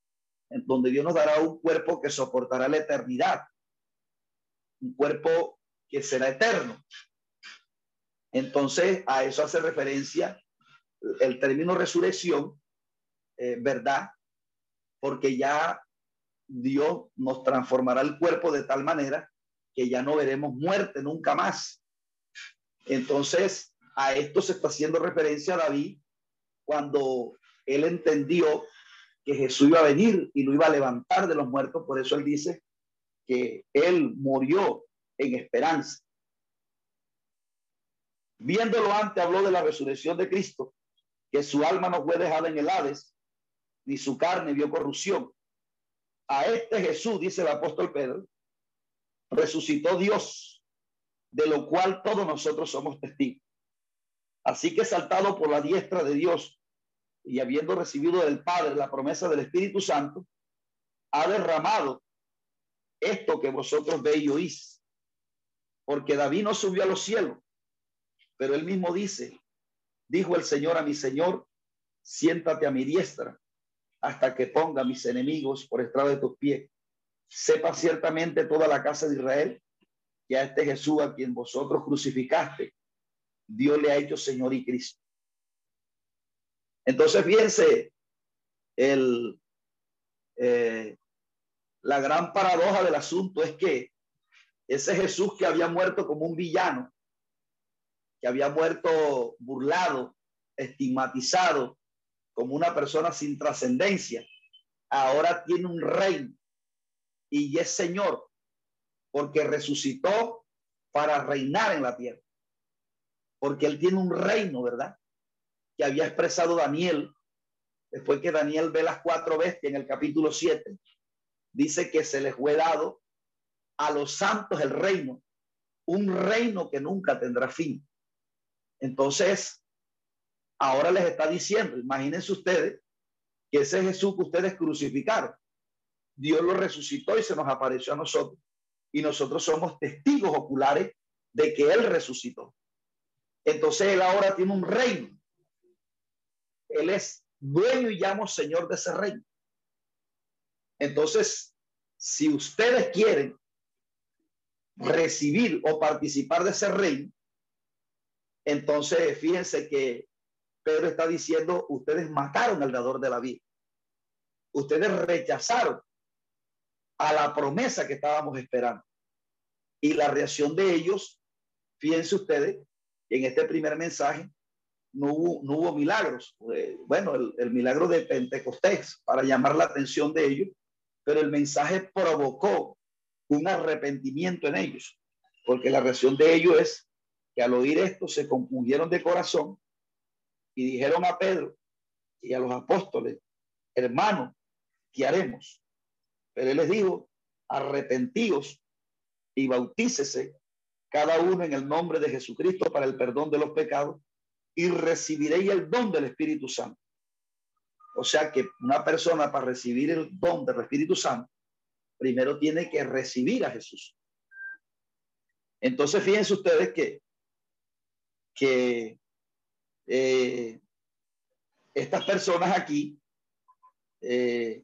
donde Dios nos dará un cuerpo que soportará la eternidad, un cuerpo que será eterno. Entonces, a eso hace referencia el término resurrección, eh, ¿verdad? Porque ya Dios nos transformará el cuerpo de tal manera que ya no veremos muerte nunca más. Entonces, a esto se está haciendo referencia David cuando él entendió que Jesús iba a venir y lo iba a levantar de los muertos. Por eso él dice que él murió en esperanza. Viéndolo antes, habló de la resurrección de Cristo, que su alma no fue dejada en el Hades, ni su carne vio corrupción. A este Jesús, dice el apóstol Pedro, resucitó Dios, de lo cual todos nosotros somos testigos. Así que saltado por la diestra de Dios y habiendo recibido del Padre la promesa del Espíritu Santo, ha derramado esto que vosotros veis y oís. Porque David no subió a los cielos, pero él mismo dice, dijo el Señor a mi Señor, siéntate a mi diestra hasta que ponga mis enemigos por estrado de tus pies. Sepa ciertamente toda la casa de Israel que a este Jesús a quien vosotros crucificaste, Dios le ha hecho Señor y Cristo. Entonces, fíjense, el, eh, la gran paradoja del asunto es que ese Jesús que había muerto como un villano, que había muerto burlado, estigmatizado, como una persona sin trascendencia, ahora tiene un reino y es Señor, porque resucitó para reinar en la tierra, porque Él tiene un reino, ¿verdad? Que había expresado Daniel, después que Daniel ve las cuatro bestias en el capítulo 7, dice que se les fue dado a los santos el reino, un reino que nunca tendrá fin. Entonces, ahora les está diciendo, imagínense ustedes que ese Jesús que ustedes crucificaron, Dios lo resucitó y se nos apareció a nosotros. Y nosotros somos testigos oculares de que Él resucitó. Entonces Él ahora tiene un reino. Él es dueño y llamo Señor de ese reino. Entonces, si ustedes quieren recibir o participar de ese reino, entonces fíjense que Pedro está diciendo, ustedes mataron al dador de la vida. Ustedes rechazaron a la promesa que estábamos esperando. Y la reacción de ellos, fíjense ustedes, en este primer mensaje no hubo, milagros. Eh, bueno, el, milagro de Pentecostés para llamar la atención de ellos, pero el mensaje provocó un arrepentimiento en ellos, porque la reacción de ellos es que al oír esto se compungieron de corazón y dijeron a Pedro y a los apóstoles, hermanos, ¿qué haremos? Pero él les dijo, arrepentíos y bautícese cada uno en el nombre de Jesucristo para el perdón de los pecados y recibiréis el don del Espíritu Santo. O sea que una persona para recibir el don del Espíritu Santo, primero tiene que recibir a Jesús. Entonces, fíjense ustedes que, que eh, estas personas aquí eh,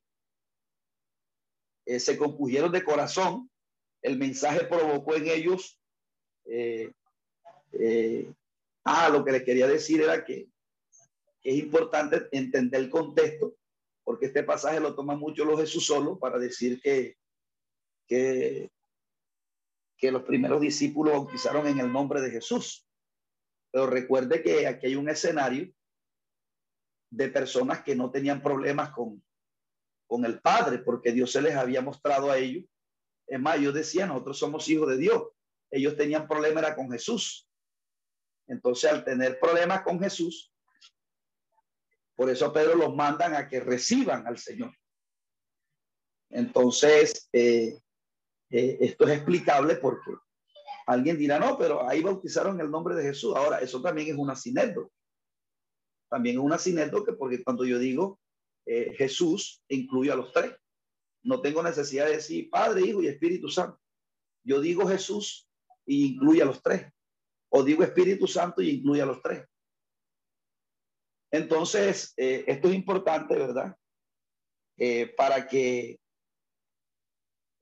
eh, se compusieron de corazón, el mensaje provocó en ellos, ah, lo que les quería decir era que es importante entender el contexto, porque este pasaje lo toma mucho los Jesús solo para decir que, que, que los primeros discípulos bautizaron en el nombre de Jesús. Pero recuerde que aquí hay un escenario de personas que no tenían problemas con, con el Padre, porque Dios se les había mostrado a ellos. Es más, ellos decían, nosotros somos hijos de Dios. Ellos tenían problemas con Jesús. Entonces, al tener problemas con Jesús, por eso Pedro los mandan a que reciban al Señor. Entonces, eh, eh, esto es explicable porque alguien dirá, no, pero ahí bautizaron el nombre de Jesús. Ahora, eso también es una sinécdota. También es una sinécdota porque cuando yo digo eh, Jesús incluye a los tres. No tengo necesidad de decir Padre, Hijo y Espíritu Santo. Yo digo Jesús y incluye a los tres. O digo Espíritu Santo y incluye a los tres. Entonces, eh, esto es importante, ¿verdad? Eh, para que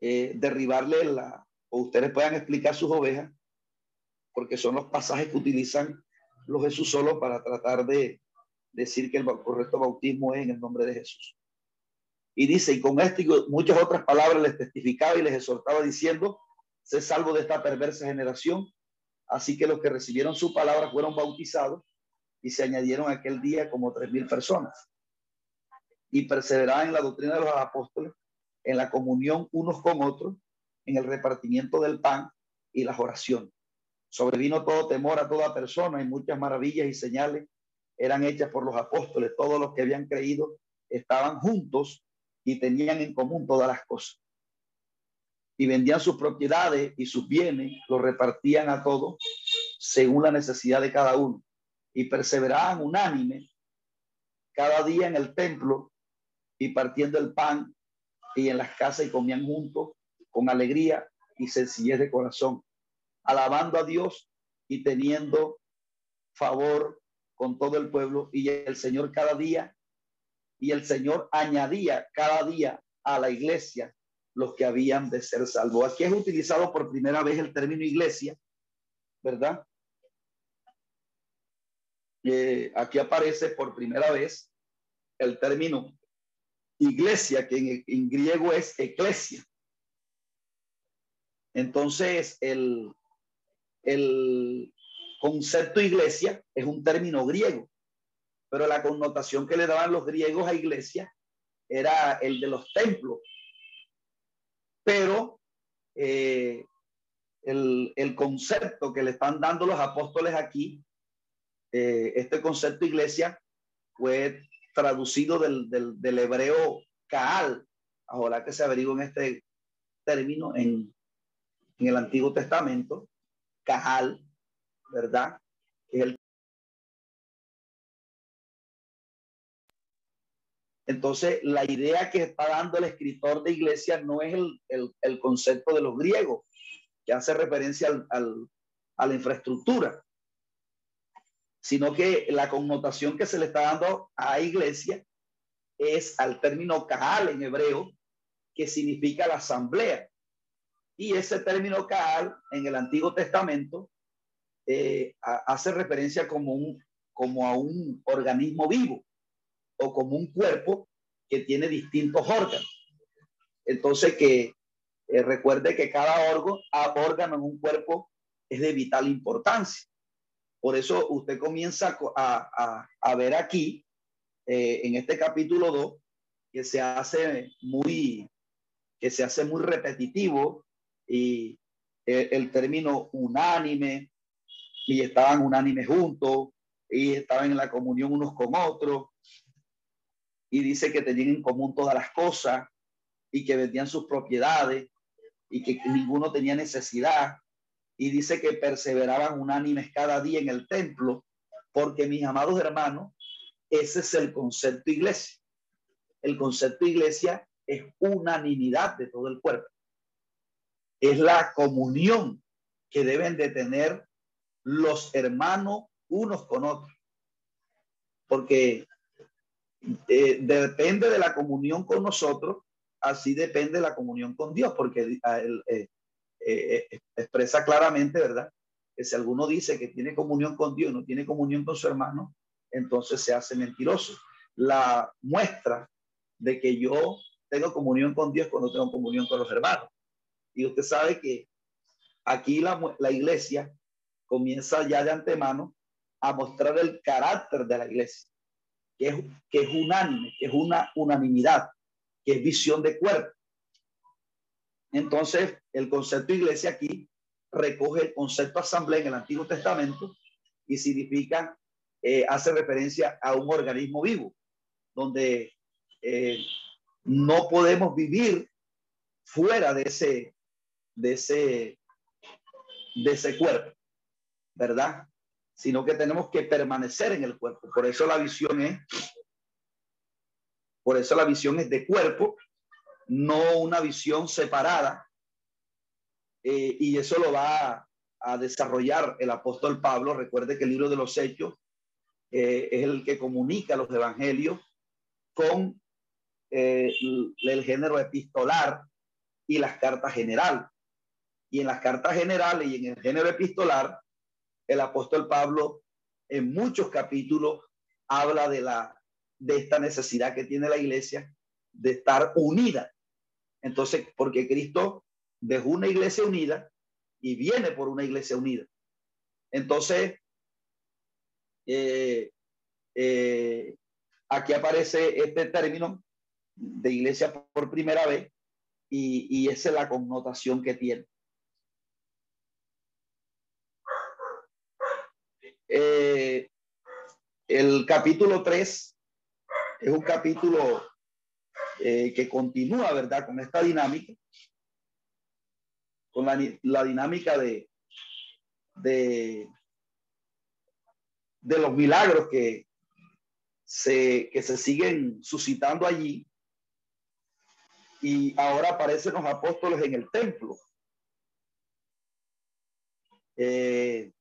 eh, derribarle la, o ustedes puedan explicar sus ovejas, porque son los pasajes que utilizan los Jesús solo para tratar de decir que el correcto bautismo es en el nombre de Jesús. Y dice, y con esto y muchas otras palabras les testificaba y les exhortaba diciendo, sé salvo de esta perversa generación. Así que los que recibieron su palabra fueron bautizados y se añadieron aquel día como tres mil personas. Y perseveraban en la doctrina de los apóstoles, en la comunión unos con otros, en el repartimiento del pan y las oraciones. Sobrevino todo temor a toda persona y muchas maravillas y señales eran hechas por los apóstoles. Todos los que habían creído estaban juntos y tenían en común todas las cosas. Y vendían sus propiedades y sus bienes, los repartían a todos según la necesidad de cada uno. Y perseveraban unánime cada día en el templo y partiendo el pan y en las casas y comían juntos con alegría y sencillez de corazón alabando a Dios y teniendo favor con todo el pueblo. Y el Señor cada día, y el Señor añadía cada día a la iglesia los que habían de ser salvos. Aquí es utilizado por primera vez el término iglesia, ¿verdad? Aquí aparece por primera vez el término iglesia, que en, griego es eclesia. Entonces, el, el concepto iglesia es un término griego, pero la connotación que le daban los griegos a iglesia era el de los templos. Pero eh, el, concepto que le están dando los apóstoles aquí, eh, este concepto iglesia, fue traducido del, del, hebreo Kaal, ahora que se averigua en este término en, en el Antiguo Testamento, Cajal, ¿verdad? Entonces, la idea que está dando el escritor de iglesia no es el, concepto de los griegos, que hace referencia al, a la infraestructura, sino que la connotación que se le está dando a iglesia es al término Cajal en hebreo, que significa la asamblea. Y ese término Kaal en el Antiguo Testamento eh, hace referencia como, un, como a un organismo vivo o como un cuerpo que tiene distintos órganos. Entonces, que eh, recuerde que cada órgano, órgano en un cuerpo es de vital importancia. Por eso usted comienza a, a, ver aquí, eh, en este capítulo 2, que se hace muy, que se hace muy repetitivo y eh, el, término unánime, y estaban unánimes juntos, y estaban en la comunión unos con otros, y dice que tenían en común todas las cosas, y que vendían sus propiedades, y que ninguno tenía necesidad, y dice que perseveraban unánimes cada día en el templo, porque mis amados hermanos, ese es el concepto iglesia. El concepto iglesia es unanimidad de todo el cuerpo es la comunión que deben de tener los hermanos unos con otros. Porque eh, depende de la comunión con nosotros, así depende la comunión con Dios, porque él, eh, eh, expresa claramente, ¿verdad? Que si alguno dice que tiene comunión con Dios y no tiene comunión con su hermano, entonces se hace mentiroso. La muestra de que yo tengo comunión con Dios cuando tengo comunión con los hermanos. Y usted sabe que aquí la, la iglesia comienza ya de antemano a mostrar el carácter de la iglesia, que es, que es unánime, que es una unanimidad, que es visión de cuerpo. Entonces, el concepto iglesia aquí recoge el concepto asamblea en el Antiguo Testamento y significa, eh, hace referencia a un organismo vivo, donde eh, no podemos vivir fuera de ese, de ese, de ese cuerpo, ¿verdad? Sino que tenemos que permanecer en el cuerpo. Por eso la visión es, por eso la visión es de cuerpo, no una visión separada. Eh, y eso lo va, a desarrollar el apóstol Pablo. Recuerde que el libro de los Hechos eh, es el que comunica los evangelios con eh, el género epistolar y las cartas general. Y en las cartas generales y en el género epistolar, el apóstol Pablo en muchos capítulos habla de la de esta necesidad que tiene la iglesia de estar unida. Entonces, porque Cristo dejó una iglesia unida y viene por una iglesia unida. Entonces, eh, eh, aquí aparece este término de iglesia por primera vez y, esa es la connotación que tiene. Eh, el capítulo 3 es un capítulo que continúa, ¿verdad? Con esta dinámica con la, dinámica de, de, de los milagros que se, que se siguen suscitando allí. Y ahora aparecen los apóstoles en el templo. Eh,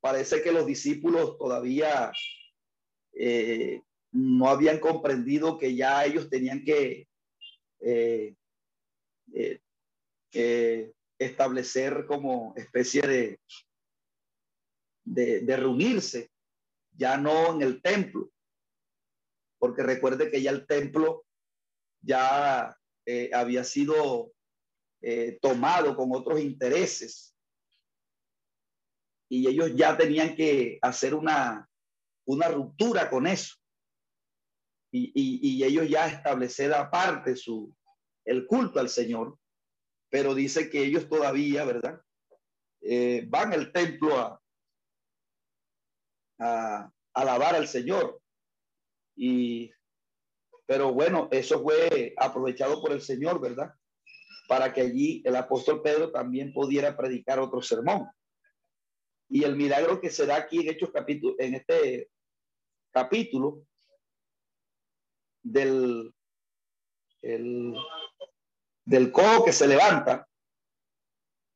parece que los discípulos todavía eh, no habían comprendido que ya ellos tenían que eh, establecer como especie de, de, reunirse, ya no en el templo, porque recuerde que ya el templo ya eh, había sido eh, tomado con otros intereses y ellos ya tenían que hacer una, una ruptura con eso. Y, y, ellos ya establecer aparte su, el culto al Señor pero dice que ellos todavía, ¿verdad? Eh, van al templo a, a, alabar al Señor. Y, pero bueno, eso fue aprovechado por el Señor, ¿verdad? Para que allí el apóstol Pedro también pudiera predicar otro sermón. Y el milagro que se da aquí en Hechos capítulo, en este capítulo del el, del cojo que se levanta,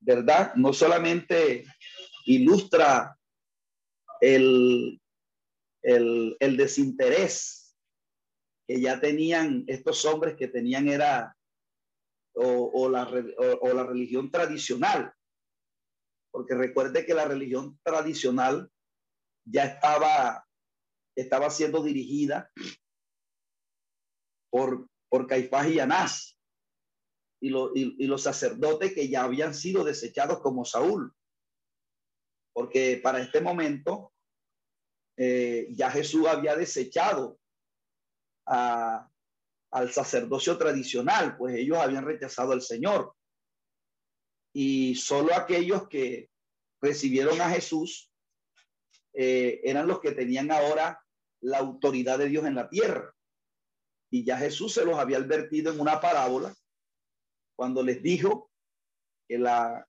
¿verdad? No solamente ilustra el, el, el desinterés que ya tenían estos hombres que tenían era o, la, o, la religión tradicional, porque recuerde que la religión tradicional ya estaba, estaba siendo dirigida por, por Caifás y Anás y, los sacerdotes que ya habían sido desechados como Saúl. Porque para este momento eh, ya Jesús había desechado al sacerdocio tradicional, pues ellos habían rechazado al Señor. Y solo aquellos que recibieron a Jesús eh, eran los que tenían ahora la autoridad de Dios en la tierra. Y ya Jesús se los había advertido en una parábola cuando les dijo que, la,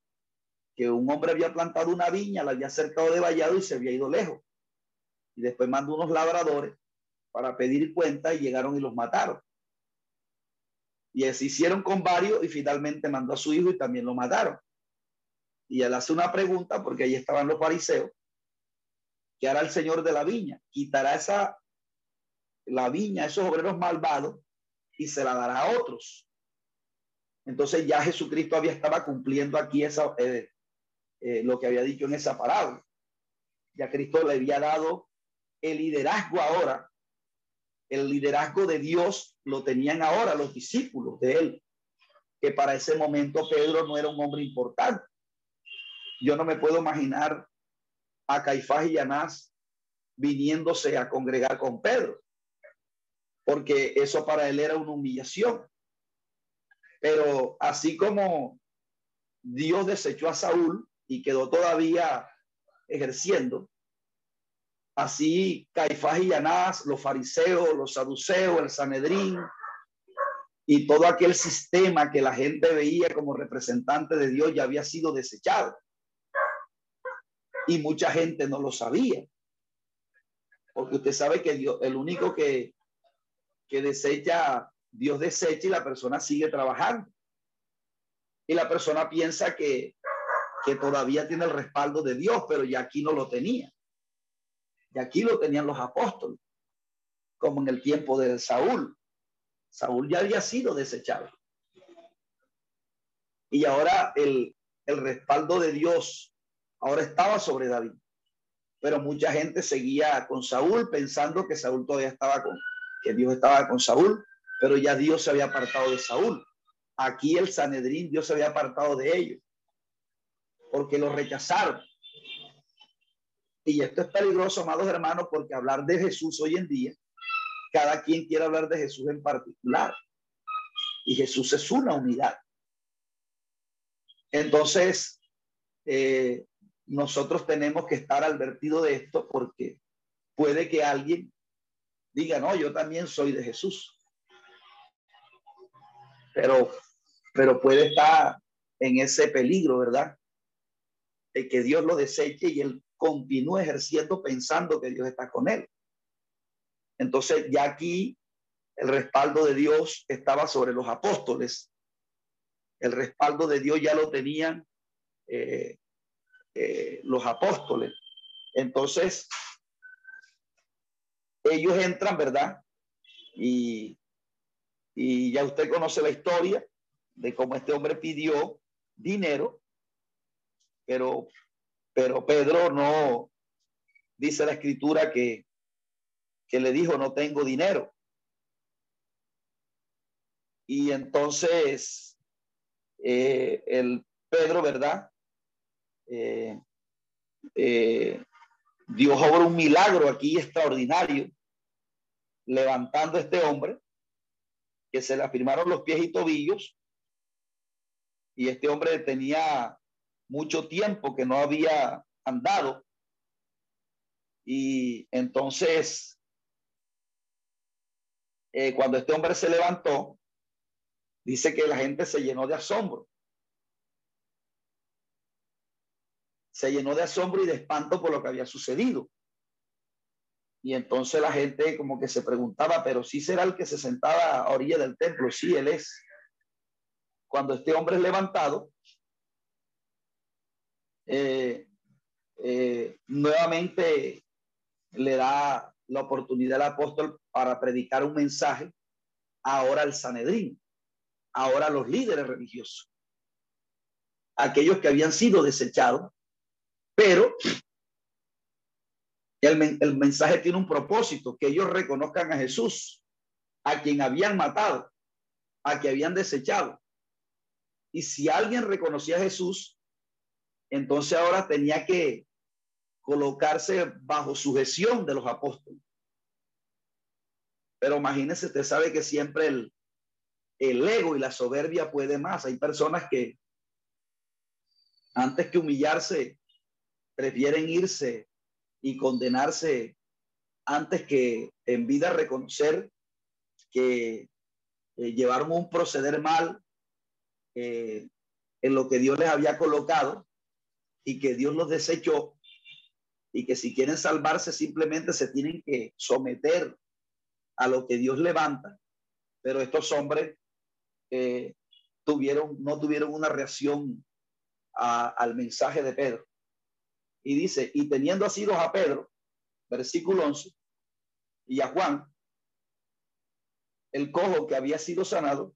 que un hombre había plantado una viña, la había cercado de vallado y se había ido lejos. Y después mandó unos labradores para pedir cuenta y llegaron y los mataron. Y así hicieron con varios y finalmente mandó a su hijo y también lo mataron. Y él hace una pregunta, porque ahí estaban los fariseos, ¿qué hará el Señor de la viña? Quitará esa, la viña, esos obreros malvados, y se la dará a otros. Entonces ya Jesucristo había estaba cumpliendo aquí esa, eh, eh, lo que había dicho en esa parábola. Ya Cristo le había dado el liderazgo ahora. El liderazgo de Dios lo tenían ahora los discípulos de él, que para ese momento Pedro no era un hombre importante. Yo no me puedo imaginar a Caifás y Anás viniéndose a congregar con Pedro, porque eso para él era una humillación. Pero así como Dios desechó a Saúl y quedó todavía ejerciendo, así Caifás y Anás, los fariseos, los saduceos, el Sanedrín y todo aquel sistema que la gente veía como representante de Dios ya había sido desechado. Y mucha gente no lo sabía. Porque usted sabe que Dios, el único que, que desecha Dios desecha y la persona sigue trabajando. Y la persona piensa que, que todavía tiene el respaldo de Dios, pero ya aquí no lo tenía. Y aquí lo tenían los apóstoles, como en el tiempo de Saúl. Saúl ya había sido desechado. Y ahora el, el respaldo de Dios ahora estaba sobre David. Pero mucha gente seguía con Saúl pensando que Saúl todavía estaba con, que Dios estaba con Saúl, pero ya Dios se había apartado de Saúl. Aquí el Sanedrín, Dios se había apartado de ellos, porque lo rechazaron. Y esto es peligroso, amados hermanos, porque hablar de Jesús hoy en día, cada quien quiere hablar de Jesús en particular. Y Jesús es una unidad. Entonces, eh, nosotros tenemos que estar advertido de esto porque puede que alguien diga, no, yo también soy de Jesús. Pero, pero puede estar en ese peligro, ¿verdad? De que Dios lo deseche y él continúe ejerciendo pensando que Dios está con él. Entonces, ya aquí el respaldo de Dios estaba sobre los apóstoles. El respaldo de Dios ya lo tenían eh, eh, los apóstoles. Entonces, ellos entran, ¿verdad? Y, y ya usted conoce la historia de cómo este hombre pidió dinero, pero, pero Pedro no, dice la escritura que, que le dijo, no tengo dinero. Y entonces, eh, el Pedro, ¿verdad? Eh, eh, Dios un milagro aquí extraordinario, levantando a este hombre, que se le afirmaron los pies y tobillos, y este hombre tenía mucho tiempo que no había andado, y entonces, eh, cuando este hombre se levantó, dice que la gente se llenó de asombro. se llenó de asombro y de espanto por lo que había sucedido. Y entonces la gente como que se preguntaba, pero si será el que se sentaba a orilla del templo. Sí, él es. Cuando este hombre es levantado, eh, eh, nuevamente le da la oportunidad al apóstol para predicar un mensaje ahora al Sanedrín, ahora a los líderes religiosos, aquellos que habían sido desechados pero el, el mensaje tiene un propósito, que ellos reconozcan a Jesús, a quien habían matado, a quien habían desechado. Y si alguien reconocía a Jesús, entonces ahora tenía que colocarse bajo sujeción de los apóstoles. Pero imagínese, usted sabe que siempre el, el ego y la soberbia puede más. Hay personas que antes que humillarse prefieren irse y condenarse antes que en vida reconocer que eh, llevaron un proceder mal eh, en lo que Dios les había colocado y que Dios los desechó y que si quieren salvarse simplemente se tienen que someter a lo que Dios levanta. Pero estos hombres eh, tuvieron, no tuvieron una reacción al mensaje de Pedro. Y dice, y teniendo así a Pedro, versículo 11, y a Juan, el cojo que había sido sanado,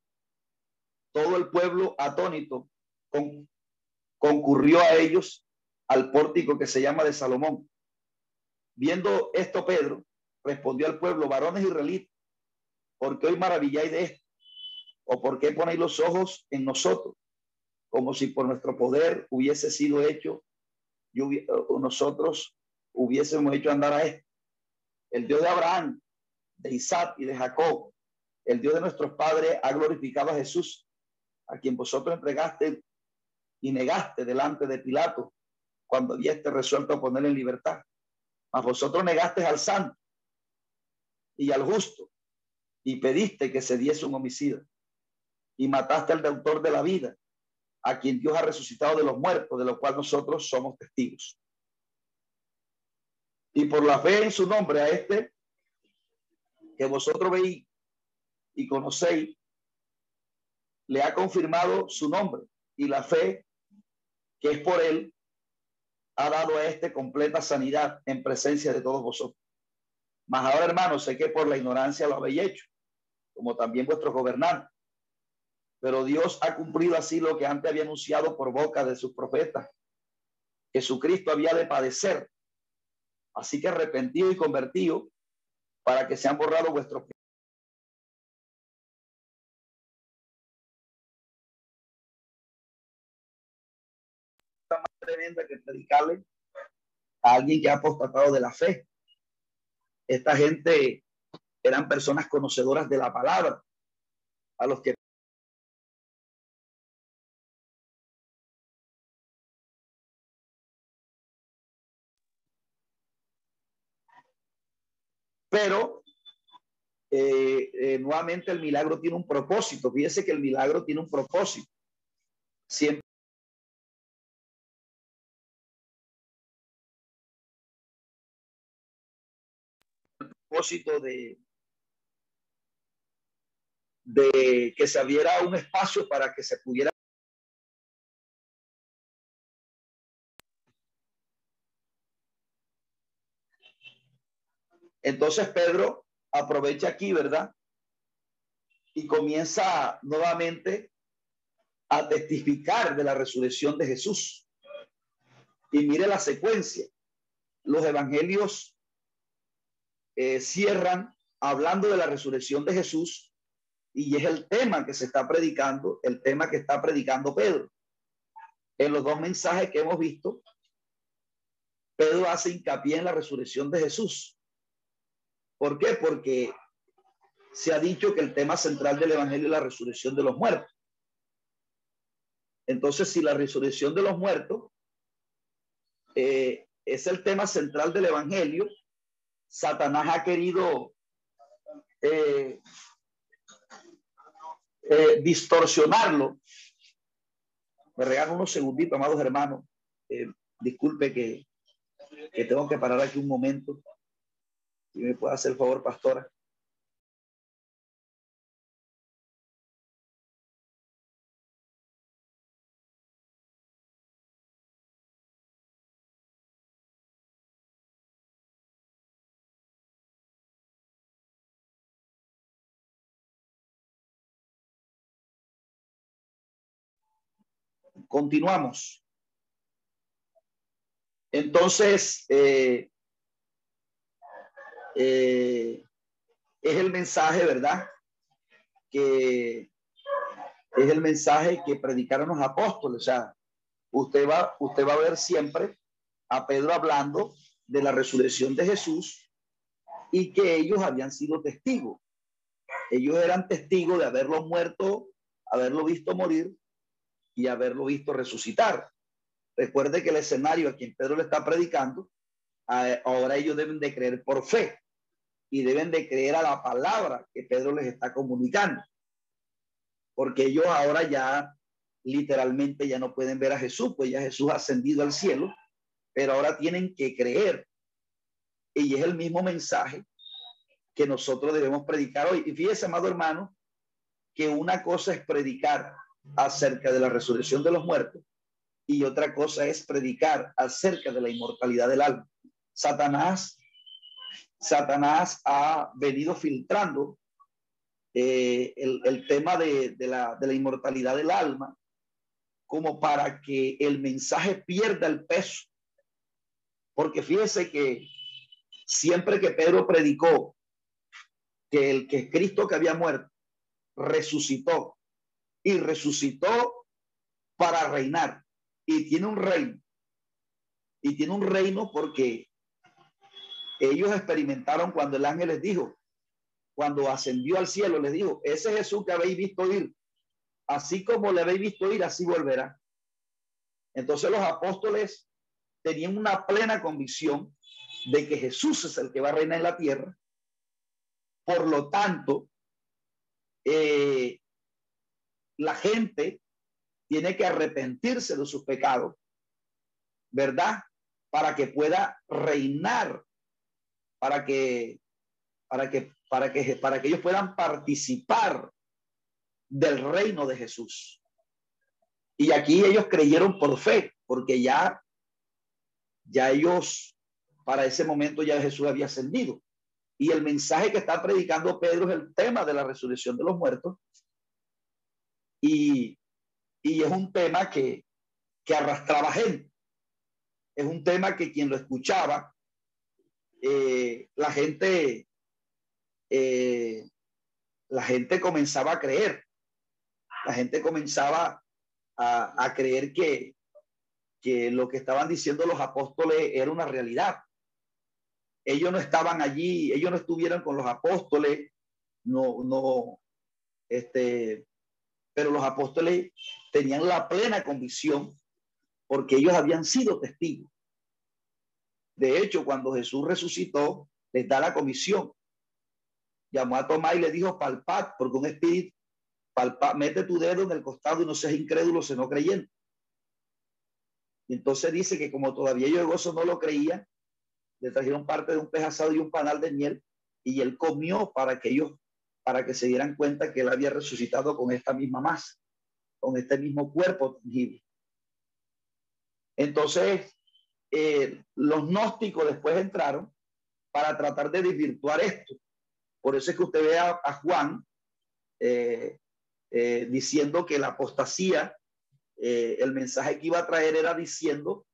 todo el pueblo atónito con, concurrió a ellos al pórtico que se llama de Salomón. Viendo esto, Pedro respondió al pueblo, varones israelitas, ¿por qué hoy maravilláis de esto? ¿O por qué ponéis los ojos en nosotros? Como si por nuestro poder hubiese sido hecho nosotros hubiésemos hecho andar a él. El Dios de Abraham, de Isaac y de Jacob, el Dios de nuestros padres ha glorificado a Jesús, a quien vosotros entregaste y negaste delante de Pilato cuando este resuelto a poner en libertad. Mas vosotros negaste al santo y al justo y pediste que se diese un homicidio y mataste al autor de la vida a quien Dios ha resucitado de los muertos, de lo cual nosotros somos testigos. Y por la fe en su nombre a este que vosotros veis y conocéis, le ha confirmado su nombre y la fe que es por él, ha dado a este completa sanidad en presencia de todos vosotros. Mas ahora, hermanos, sé que por la ignorancia lo habéis hecho, como también vuestros gobernantes. Pero Dios ha cumplido así lo que antes había anunciado por boca de sus profetas. Jesucristo había de padecer. Así que arrepentido y convertido para que sean borrados vuestros más tremenda que predicarle a alguien que ha apostatado de la fe. Esta gente eran personas conocedoras de la palabra, a los que pero eh, eh, nuevamente el milagro tiene un propósito. Fíjese que el milagro tiene un propósito. Siempre de, de que se abriera un espacio para que se pudiera Entonces Pedro aprovecha aquí, ¿verdad? Y comienza nuevamente a testificar de la resurrección de Jesús. Y mire la secuencia. Los evangelios eh, cierran hablando de la resurrección de Jesús y es el tema que se está predicando, el tema que está predicando Pedro. En los dos mensajes que hemos visto, Pedro hace hincapié en la resurrección de Jesús. ¿Por qué? Porque se ha dicho que el tema central del Evangelio es la resurrección de los muertos. Entonces, si la resurrección de los muertos eh, es el tema central del Evangelio, Satanás ha querido eh, eh, distorsionarlo. Me regalan unos segunditos, amados hermanos. Eh, disculpe que, que tengo que parar aquí un momento. Si me puede hacer el favor, pastora. Continuamos. Entonces, eh, eh, es el mensaje, ¿verdad? Que es el mensaje que predicaron los apóstoles. O sea, usted va, usted va a ver siempre a Pedro hablando de la resurrección de Jesús y que ellos habían sido testigos. Ellos eran testigos de haberlo muerto, haberlo visto morir y haberlo visto resucitar. Recuerde que el escenario a quien Pedro le está predicando, ahora ellos deben de creer por fe y deben de creer a la palabra que Pedro les está comunicando. Porque ellos ahora ya literalmente ya no pueden ver a Jesús, pues ya Jesús ha ascendido al cielo, pero ahora tienen que creer. Y es el mismo mensaje que nosotros debemos predicar hoy. Y fíjese, amado hermano, que una cosa es predicar acerca de la resurrección de los muertos y otra cosa es predicar acerca de la inmortalidad del alma. Satanás, Satanás ha venido filtrando eh, el, tema de, la, de la inmortalidad del alma como para que el mensaje pierda el peso. Porque fíjese que siempre que Pedro predicó que el que Cristo que había muerto resucitó y resucitó para reinar. Y tiene un reino. Y tiene un reino porque ellos experimentaron cuando el ángel les dijo, cuando ascendió al cielo, les dijo, ese Jesús que habéis visto ir, así como le habéis visto ir, así volverá. Entonces los apóstoles tenían una plena convicción de que Jesús es el que va a reinar en la tierra. Por lo tanto, eh, la gente tiene que arrepentirse de sus pecados, ¿verdad? Para que pueda reinar, para que, para que, para que, para que ellos puedan participar del reino de Jesús. Y aquí ellos creyeron por fe, porque ya, ya ellos, para ese momento ya Jesús había ascendido. Y el mensaje que está predicando Pedro es el tema de la resurrección de los muertos. Y, y es un tema que, que arrastraba gente. Es un tema que quien lo escuchaba, eh, la gente, eh, la gente comenzaba a creer. La gente comenzaba a, a creer que, que lo que estaban diciendo los apóstoles era una realidad ellos no estaban allí, ellos no estuvieron con los apóstoles, no, no, este, pero los apóstoles tenían la plena convicción porque ellos habían sido testigos. De hecho, cuando Jesús resucitó, les da la comisión. Llamó a Tomás y le dijo, palpad, porque un espíritu, palpad, mete tu dedo en el costado y no seas incrédulo, sino creyente. Y entonces dice que como todavía ellos gozo no lo creían, le trajeron parte de un pez asado y un panal de miel y él comió para que ellos, para que se dieran cuenta que él había resucitado con esta misma masa, con este mismo cuerpo tangible. Entonces, eh, los gnósticos después entraron para tratar de desvirtuar esto. Por eso es que usted ve a, Juan eh, eh, diciendo que la apostasía, el mensaje que iba a traer era diciendo,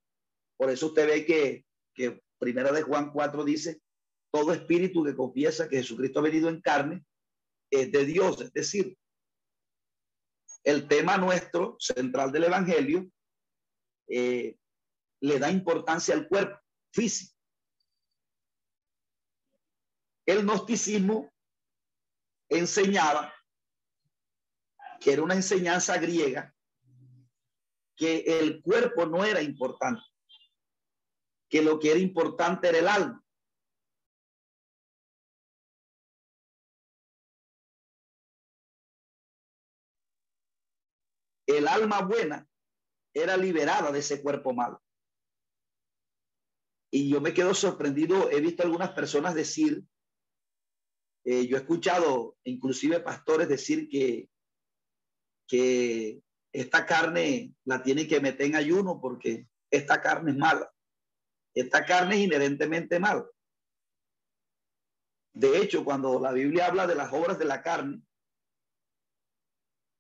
por eso usted ve que, que Primera de Juan 4 dice, todo espíritu que confiesa que Jesucristo ha venido en carne de Dios. Es decir, el tema nuestro central del Evangelio eh, le da importancia al cuerpo físico. El gnosticismo enseñaba que era una enseñanza griega que el cuerpo no era importante que lo que era importante era el alma. El alma buena era liberada de ese cuerpo malo. Y yo me quedo sorprendido, he visto algunas personas decir, eh, yo he escuchado inclusive pastores decir que, que esta carne la tiene que meter en ayuno porque esta carne es mala. Esta carne es inherentemente mal. De hecho, cuando la Biblia habla de las obras de la carne,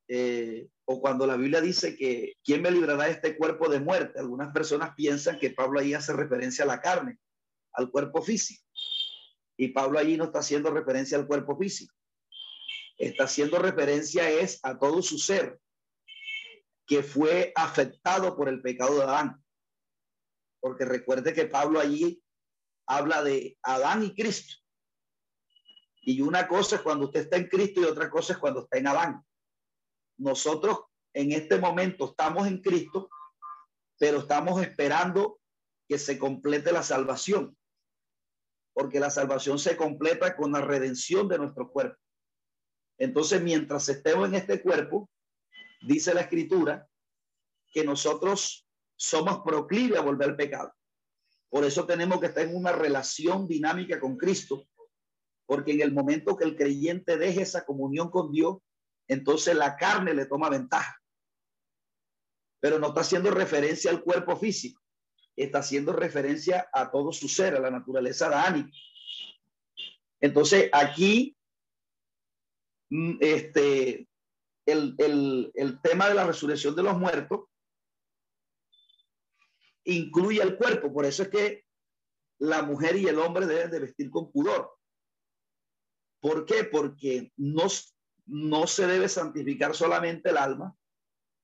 eh, o cuando la Biblia dice que ¿quién me librará de este cuerpo de muerte? Algunas personas piensan que Pablo ahí hace referencia a la carne, al cuerpo físico. Y Pablo allí no está haciendo referencia al cuerpo físico. Está haciendo referencia es a todo su ser que fue afectado por el pecado de Adán porque recuerde que Pablo allí habla de Adán y Cristo. Y una cosa es cuando usted está en Cristo y otra cosa es cuando está en Adán. Nosotros en este momento estamos en Cristo, pero estamos esperando que se complete la salvación, porque la salvación se completa con la redención de nuestro cuerpo. Entonces, mientras estemos en este cuerpo, dice la escritura, que nosotros somos proclives a volver al pecado. Por eso tenemos que estar en una relación dinámica con Cristo, porque en el momento que el creyente deje esa comunión con Dios, entonces la carne le toma ventaja. Pero no está haciendo referencia al cuerpo físico, está haciendo referencia a todo su ser, a la naturaleza Dani. Entonces aquí, mm, este, el, el, el tema de la resurrección de los muertos incluye el cuerpo. Por eso es que la mujer y el hombre deben de vestir con pudor. ¿Por qué? Porque no, no se debe santificar solamente el alma,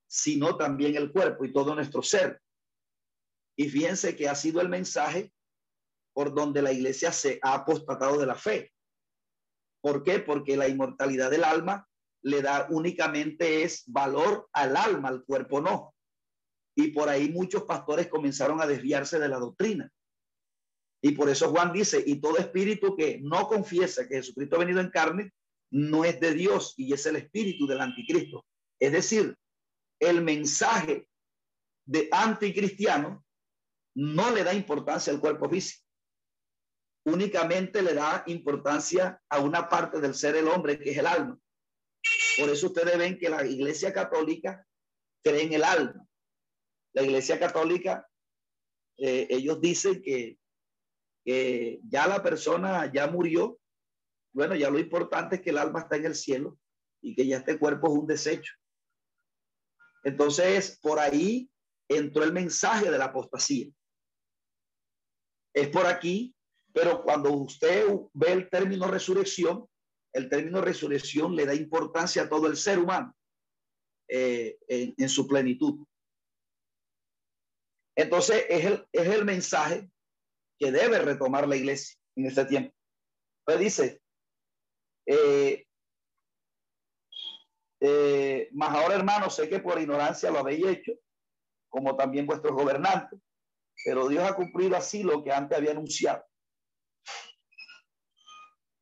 sino también el cuerpo y todo nuestro ser. Y fíjense que ha sido el mensaje por donde la iglesia se ha apostatado de la fe. ¿Por qué? Porque la inmortalidad del alma le da únicamente es valor al alma, al cuerpo no. Y por ahí muchos pastores comenzaron a desviarse de la doctrina. Y por eso Juan dice, y todo espíritu que no confiesa que Jesucristo ha venido en carne, no es de Dios y es el espíritu del anticristo. Es decir, el mensaje de anticristiano no le da importancia al cuerpo físico. Únicamente le da importancia a una parte del ser el hombre, que es el alma. Por eso ustedes ven que la iglesia católica cree en el alma. La Iglesia Católica, eh, ellos dicen que, que ya la persona ya murió. Bueno, ya lo importante es que el alma está en el cielo y que ya este cuerpo es un desecho. Entonces, por ahí entró el mensaje de la apostasía. Es por aquí, pero cuando usted ve el término resurrección, el término resurrección le da importancia a todo el ser humano eh, en, su plenitud. Entonces, es el, es el mensaje que debe retomar la iglesia en este tiempo. Dice, eh, eh, más ahora, hermanos, sé que por ignorancia lo habéis hecho, como también vuestros gobernantes, pero Dios ha cumplido así lo que antes había anunciado,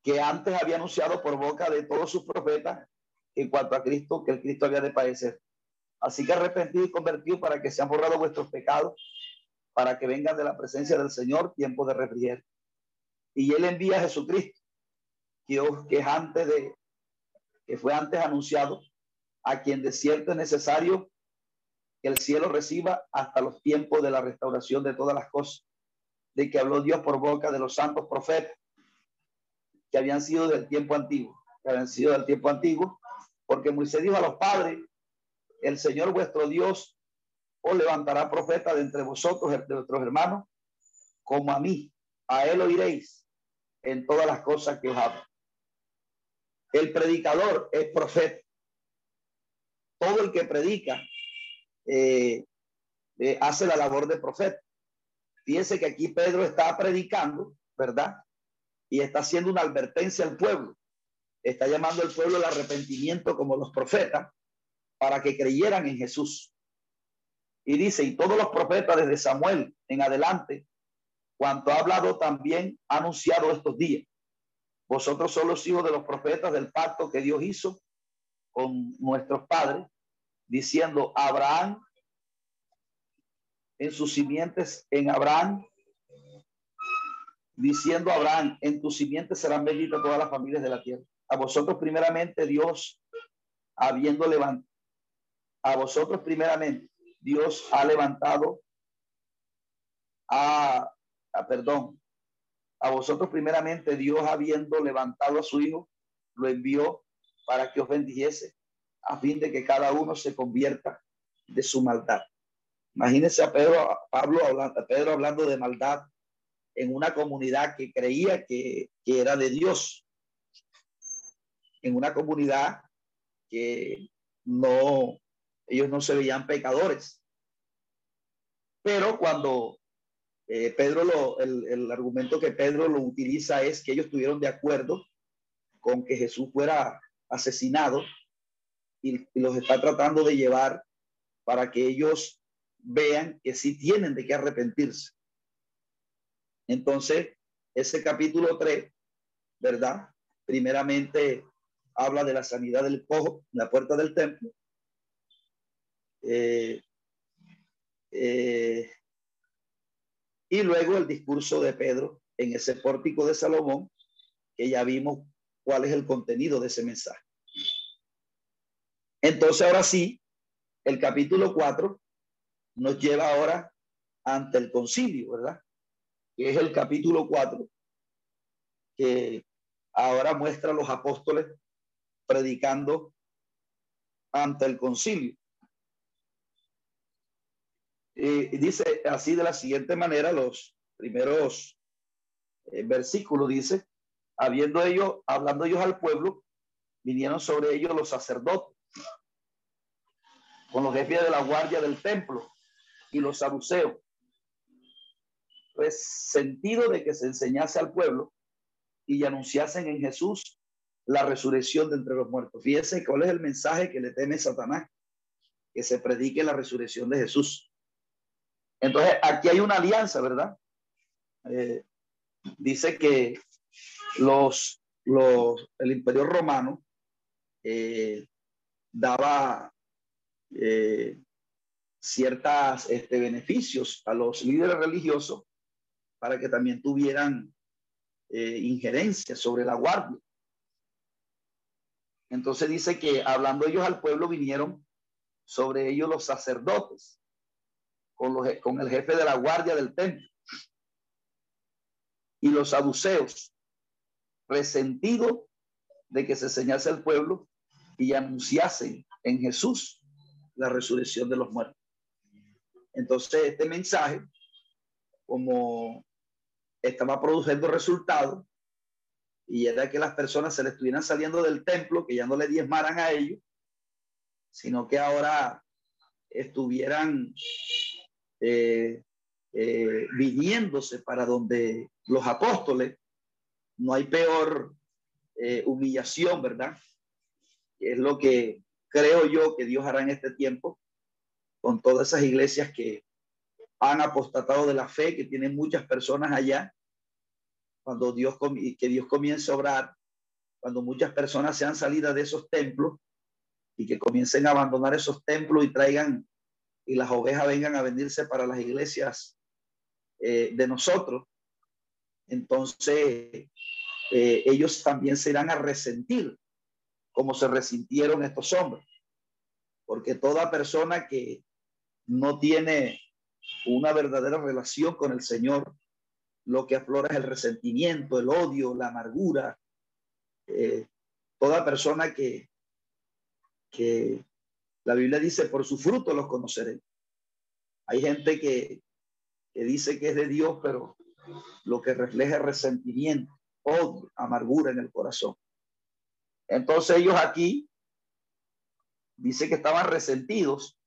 que antes había anunciado por boca de todos sus profetas en cuanto a Cristo, que el Cristo había de padecer. Así que arrepentido y convertido para que sean borrados vuestros pecados, para que vengan de la presencia del Señor tiempo de refrigerio. Y Él envía a Jesucristo, Dios que es antes de, que fue antes anunciado, a quien de cierto es necesario que el cielo reciba hasta los tiempos de la restauración de todas las cosas, de que habló Dios por boca de los santos profetas que habían sido del tiempo antiguo, que habían sido del tiempo antiguo, porque Moisés dijo a los padres, el Señor vuestro Dios os levantará profeta de entre vosotros, de vuestros hermanos, como a mí, a él oiréis en todas las cosas que os. El predicador es profeta todo el que predica eh, eh, hace la labor de profeta. Fíjense que aquí Pedro está predicando, ¿verdad? Y está haciendo una advertencia al pueblo. Está llamando al pueblo al arrepentimiento como los profetas para que creyeran en Jesús. Y dice, y todos los profetas desde Samuel en adelante, cuanto ha hablado también, ha anunciado estos días. Vosotros sois los hijos de los profetas del pacto que Dios hizo con nuestros padres, diciendo, Abraham, en sus simientes, en Abraham, diciendo Abraham, en tus simientes serán benditas todas las familias de la tierra. A vosotros primeramente Dios, habiendo levantado, a vosotros primeramente Dios ha levantado a, a, perdón, a vosotros primeramente Dios habiendo levantado a su hijo, lo envió para que os bendijese, a fin de que cada uno se convierta de su maldad. Imagínense a Pedro, a Pablo hablando, a Pedro hablando de maldad en una comunidad que creía que, que era de Dios, en una comunidad que no, ellos no se veían pecadores. Pero cuando eh, Pedro, lo, el, el argumento que Pedro lo utiliza es que ellos estuvieron de acuerdo con que Jesús fuera asesinado y, los está tratando de llevar para que ellos vean que sí tienen de qué arrepentirse. Entonces, ese capítulo 3, ¿verdad? Primeramente habla de la sanidad del cojo en la puerta del templo. Eh, eh, y luego el discurso de Pedro en ese pórtico de Salomón, que ya vimos cuál es el contenido de ese mensaje. Entonces, ahora sí, el capítulo 4 nos lleva ahora ante el concilio, ¿verdad? Que es el capítulo 4 que ahora muestra a los apóstoles predicando ante el concilio. Dice así de la siguiente manera, los primeros eh, versículos dice, habiendo ellos, hablando ellos al pueblo, vinieron sobre ellos los sacerdotes con los jefes de la guardia del templo y los saduceos. Pues sentido de que se enseñase al pueblo y anunciasen en Jesús la resurrección de entre los muertos. Fíjense cuál es el mensaje que le teme Satanás, que se predique la resurrección de Jesús. Entonces, aquí hay una alianza, ¿verdad? Eh, dice que los, los, el imperio romano eh, daba eh, ciertos este, beneficios a los líderes religiosos para que también tuvieran eh, injerencia sobre la guardia. Entonces dice que hablando ellos al pueblo vinieron sobre ellos los sacerdotes, con, los, con el jefe de la guardia del templo y los saduceos, resentido de que se enseñase al pueblo y anunciase en Jesús la resurrección de los muertos. Entonces, este mensaje, como estaba produciendo resultados, y era que las personas se le estuvieran saliendo del templo, que ya no le diezmaran a ellos, sino que ahora estuvieran eh, eh, viniéndose para donde los apóstoles, no hay peor eh, humillación, ¿verdad? Es lo que creo yo que Dios hará en este tiempo con todas esas iglesias que han apostatado de la fe, que tienen muchas personas allá, cuando Dios, que Dios comience a obrar, cuando muchas personas sean salidas de esos templos y que comiencen a abandonar esos templos y traigan y las ovejas vengan a venirse para las iglesias eh, de nosotros, entonces eh, ellos también se irán a resentir como se resintieron estos hombres. Porque toda persona que no tiene una verdadera relación con el Señor, lo que aflora es el resentimiento, el odio, la amargura. Eh, toda persona que, que la Biblia dice, por su fruto los conoceré. Hay gente que que dice que es de Dios, pero lo que refleja es resentimiento, odio, amargura en el corazón. Entonces ellos aquí dice que estaban resentidos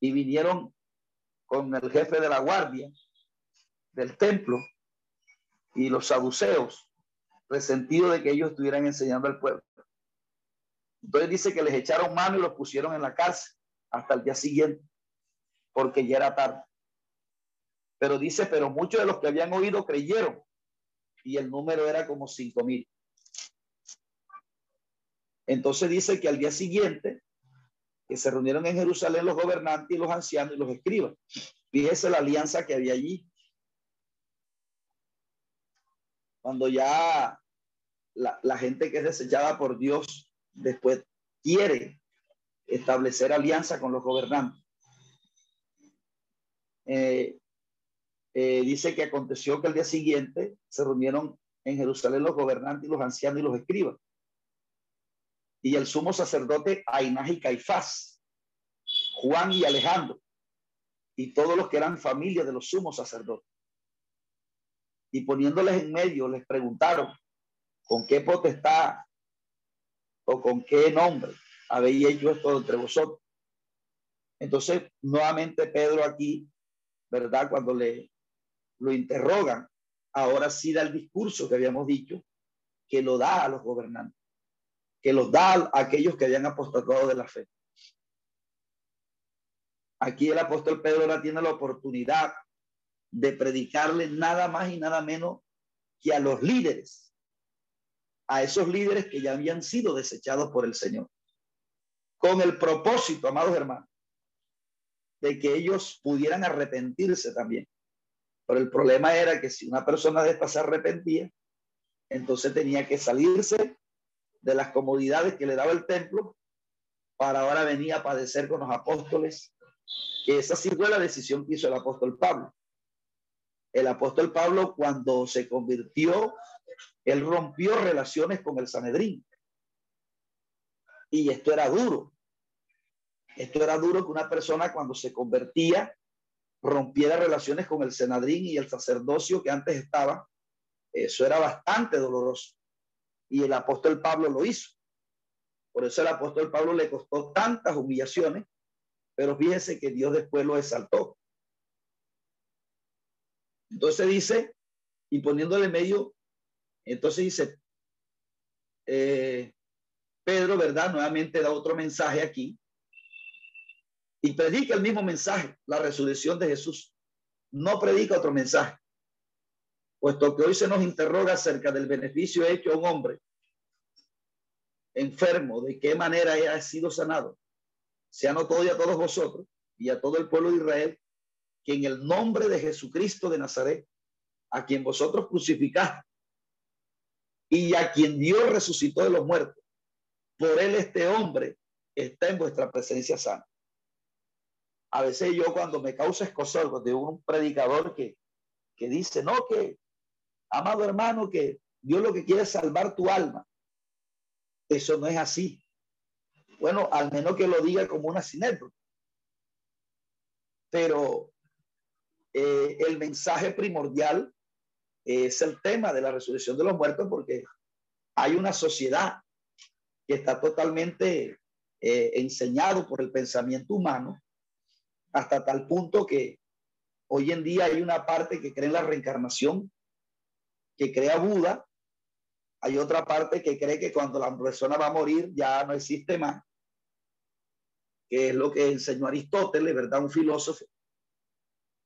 y vinieron con el jefe de la guardia del templo y los saduceos, resentidos de que ellos estuvieran enseñando al pueblo. Entonces dice que les echaron mano y los pusieron en la cárcel hasta el día siguiente, porque ya era tarde. Pero dice, pero muchos de los que habían oído creyeron y el número era como cinco mil. Entonces dice que al día siguiente, que se reunieron en Jerusalén los gobernantes y los ancianos y los escribas. Fíjese la alianza que había allí. Cuando ya la, gente que es desechada por Dios después quiere establecer alianza con los gobernantes. Eh, eh, dice que aconteció que el día siguiente se reunieron en Jerusalén los gobernantes y los ancianos y los escribas. Y el sumo sacerdote Ainás y Caifás, Juan y Alejandro, y todos los que eran familia de los sumos sacerdotes. Y poniéndoles en medio, les preguntaron, ¿con qué potestad o con qué nombre habéis hecho esto entre vosotros? Entonces, nuevamente Pedro aquí, ¿verdad? Cuando le lo interrogan, ahora sí da el discurso que habíamos dicho, que lo da a los gobernantes, que los da a aquellos que habían apostatado de la fe. Aquí el apóstol Pedro ahora tiene la oportunidad de predicarle nada más y nada menos que a los líderes, a esos líderes que ya habían sido desechados por el Señor, con el propósito, amados hermanos, de que ellos pudieran arrepentirse también pero el problema era que si una persona de esta se arrepentía, entonces tenía que salirse de las comodidades que le daba el templo para ahora venir a padecer con los apóstoles, que esa sí fue la decisión que hizo el apóstol Pablo. El apóstol Pablo cuando se convirtió, él rompió relaciones con el Sanedrín. Y esto era duro. Esto era duro que una persona cuando se convertía rompiera relaciones con el senadrín y el sacerdocio que antes estaba. Eso era bastante doloroso. Y el apóstol Pablo lo hizo. Por eso el apóstol Pablo le costó tantas humillaciones, pero fíjese que Dios después lo exaltó. Entonces dice, y poniéndole medio, entonces dice, eh, Pedro, ¿verdad? Nuevamente da otro mensaje aquí, y predica el mismo mensaje, la resurrección de Jesús. No predica otro mensaje, puesto que hoy se nos interroga acerca del beneficio hecho a un hombre enfermo, de qué manera ha sido sanado. Se anotó y a todos vosotros y a todo el pueblo de Israel que en el nombre de Jesucristo de Nazaret, a quien vosotros crucificaste y a quien Dios resucitó de los muertos, por él este hombre está en vuestra presencia sana. a veces yo cuando me causa escosor, cuando tengo un predicador que, que dice, no, que, amado hermano, que Dios lo que quiere es salvar tu alma. Eso no es así. Bueno, al menos que lo diga como una sinécdota. Pero eh, el mensaje primordial es el tema de la resurrección de los muertos porque hay una sociedad que está totalmente eh, enseñado por el pensamiento humano hasta tal punto que hoy en día hay una parte que cree en la reencarnación, que cree a Buda, hay otra parte que cree que cuando la persona va a morir ya no existe más, que es lo que enseñó Aristóteles, ¿verdad? Un filósofo,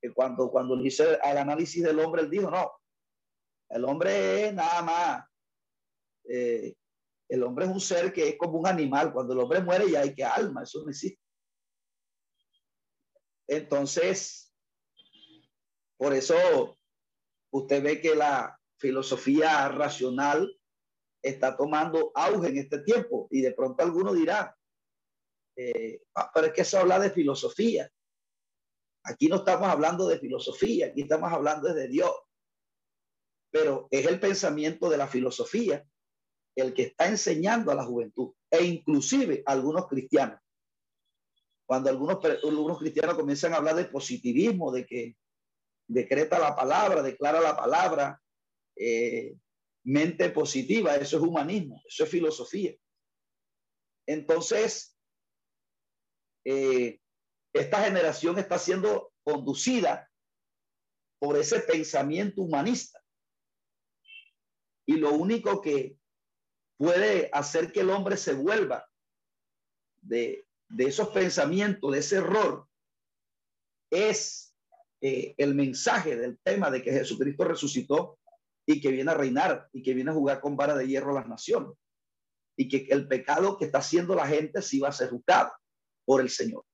que cuando, cuando hizo el análisis del hombre, él dijo, no, el hombre es nada más, eh, el hombre es un ser que es como un animal, cuando el hombre muere ya hay que alma, eso no existe. Entonces, por eso usted ve que la filosofía racional está tomando auge en este tiempo y de pronto alguno dirá, eh, ah, pero es que eso habla de filosofía. Aquí no estamos hablando de filosofía, aquí estamos hablando de Dios. Pero es el pensamiento de la filosofía el que está enseñando a la juventud e inclusive a algunos cristianos. Cuando algunos, algunos cristianos comienzan a hablar de positivismo, de que decreta la palabra, declara la palabra, eh, mente positiva, eso es humanismo, eso es filosofía. Entonces, eh, esta generación está siendo conducida por ese pensamiento humanista. Y lo único que puede hacer que el hombre se vuelva de, esos pensamientos, de ese error, es eh, el mensaje del tema de que Jesucristo resucitó y que viene a reinar y que viene a jugar con vara de hierro a las naciones. Y que el pecado que está haciendo la gente sí va a ser juzgado por el Señor.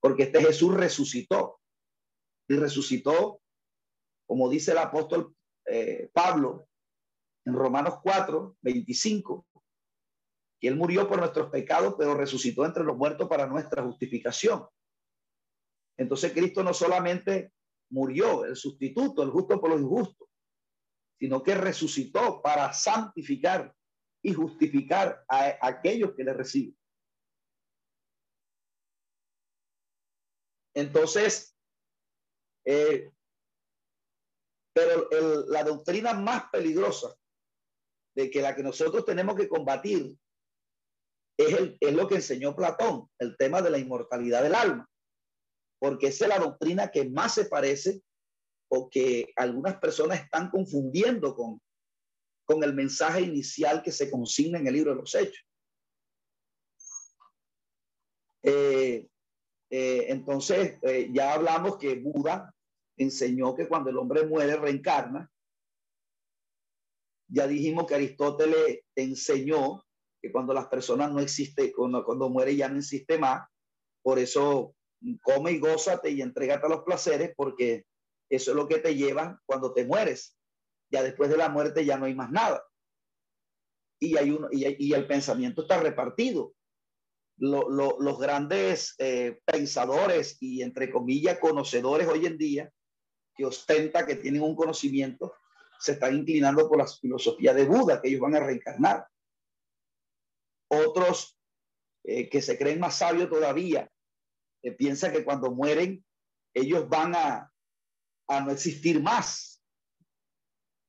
Porque este Jesús resucitó. Y resucitó, como dice el apóstol eh, Pablo en Romanos 4, 25, que Él murió por nuestros pecados, pero resucitó entre los muertos para nuestra justificación. Entonces Cristo no solamente murió, el sustituto, el justo por los injustos, sino que resucitó para santificar y justificar a, aquellos que le reciben. Entonces, eh, pero la doctrina más peligrosa de que la que nosotros tenemos que combatir es, es lo que enseñó Platón, el tema de la inmortalidad del alma, porque esa es la doctrina que más se parece o que algunas personas están confundiendo con, con el mensaje inicial que se consigna en el libro de los Hechos. Eh, eh, entonces, eh, ya hablamos que Buda enseñó que cuando el hombre muere reencarna. Ya dijimos que Aristóteles enseñó que cuando las personas no existen, cuando, cuando muere ya no existe más. Por eso come y gózate y entrégate a los placeres porque eso es lo que te lleva cuando te mueres. Ya después de la muerte ya no hay más nada. Y, hay uno, y, el pensamiento está repartido. los grandes eh, pensadores y, entre comillas, conocedores hoy en día, que ostenta que tienen un conocimiento, se están inclinando por la filosofía de Buda, que ellos van a reencarnar. Otros eh, que se creen más sabios todavía, que piensan que cuando mueren, ellos van a, a no existir más.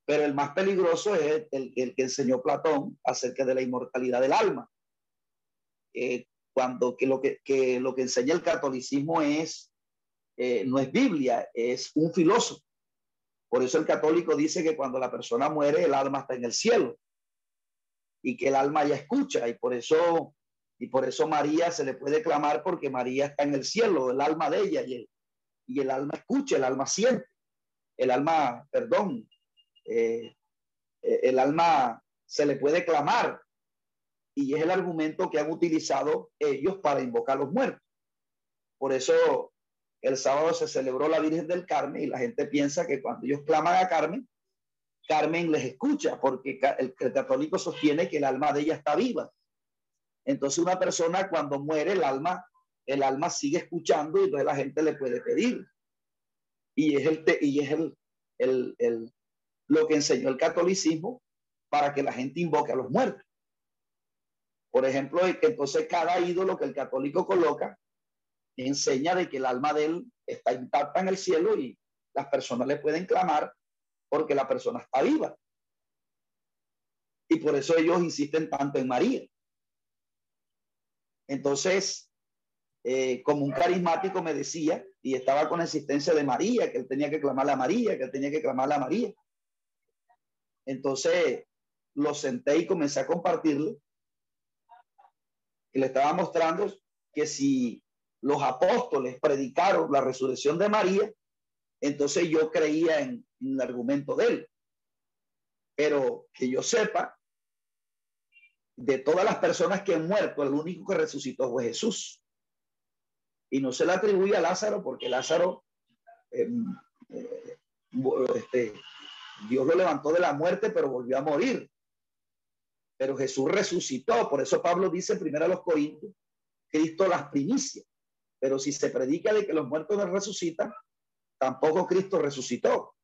Pero el más peligroso es el, el que enseñó Platón acerca de la inmortalidad del alma. Eh, cuando que lo que, que, lo que enseña el catolicismo es, eh, no es Biblia, es un filósofo. Por eso el católico dice que cuando la persona muere, el alma está en el cielo y que el alma ya escucha y por eso y por eso María se le puede clamar porque María está en el cielo, el alma de ella y el, alma escucha, el alma siente, el alma, perdón, eh, eh, el alma se le puede clamar. Y es el argumento que han utilizado ellos para invocar a los muertos. Por eso el sábado se celebró la Virgen del Carmen y la gente piensa que cuando ellos claman a Carmen, Carmen les escucha, porque el, católico sostiene que el alma de ella está viva. Entonces una persona cuando muere, el alma el alma sigue escuchando y entonces la gente le puede pedir. Y es, el, y es el, el, el, lo que enseñó el catolicismo para que la gente invoque a los muertos. Por ejemplo, entonces cada ídolo que el católico coloca enseña de que el alma de él está intacta en el cielo y las personas le pueden clamar porque la persona está viva. Y por eso ellos insisten tanto en María. Entonces, eh, como un carismático me decía, y estaba con la existencia de María, que él tenía que clamarle a María, que él tenía que clamarle a María. Entonces, lo senté y comencé a compartirlo. Y le estaba mostrando que si los apóstoles predicaron la resurrección de María, entonces yo creía en, el argumento de él. Pero que yo sepa, de todas las personas que han muerto, el único que resucitó fue Jesús. Y no se le atribuye a Lázaro porque Lázaro, em, eh, este, Dios lo levantó de la muerte, pero volvió a morir. Pero Jesús resucitó. Por eso Pablo dice primero a los Corintios, Cristo las primicias. Pero si se predica de que los muertos no resucitan, tampoco Cristo resucitó.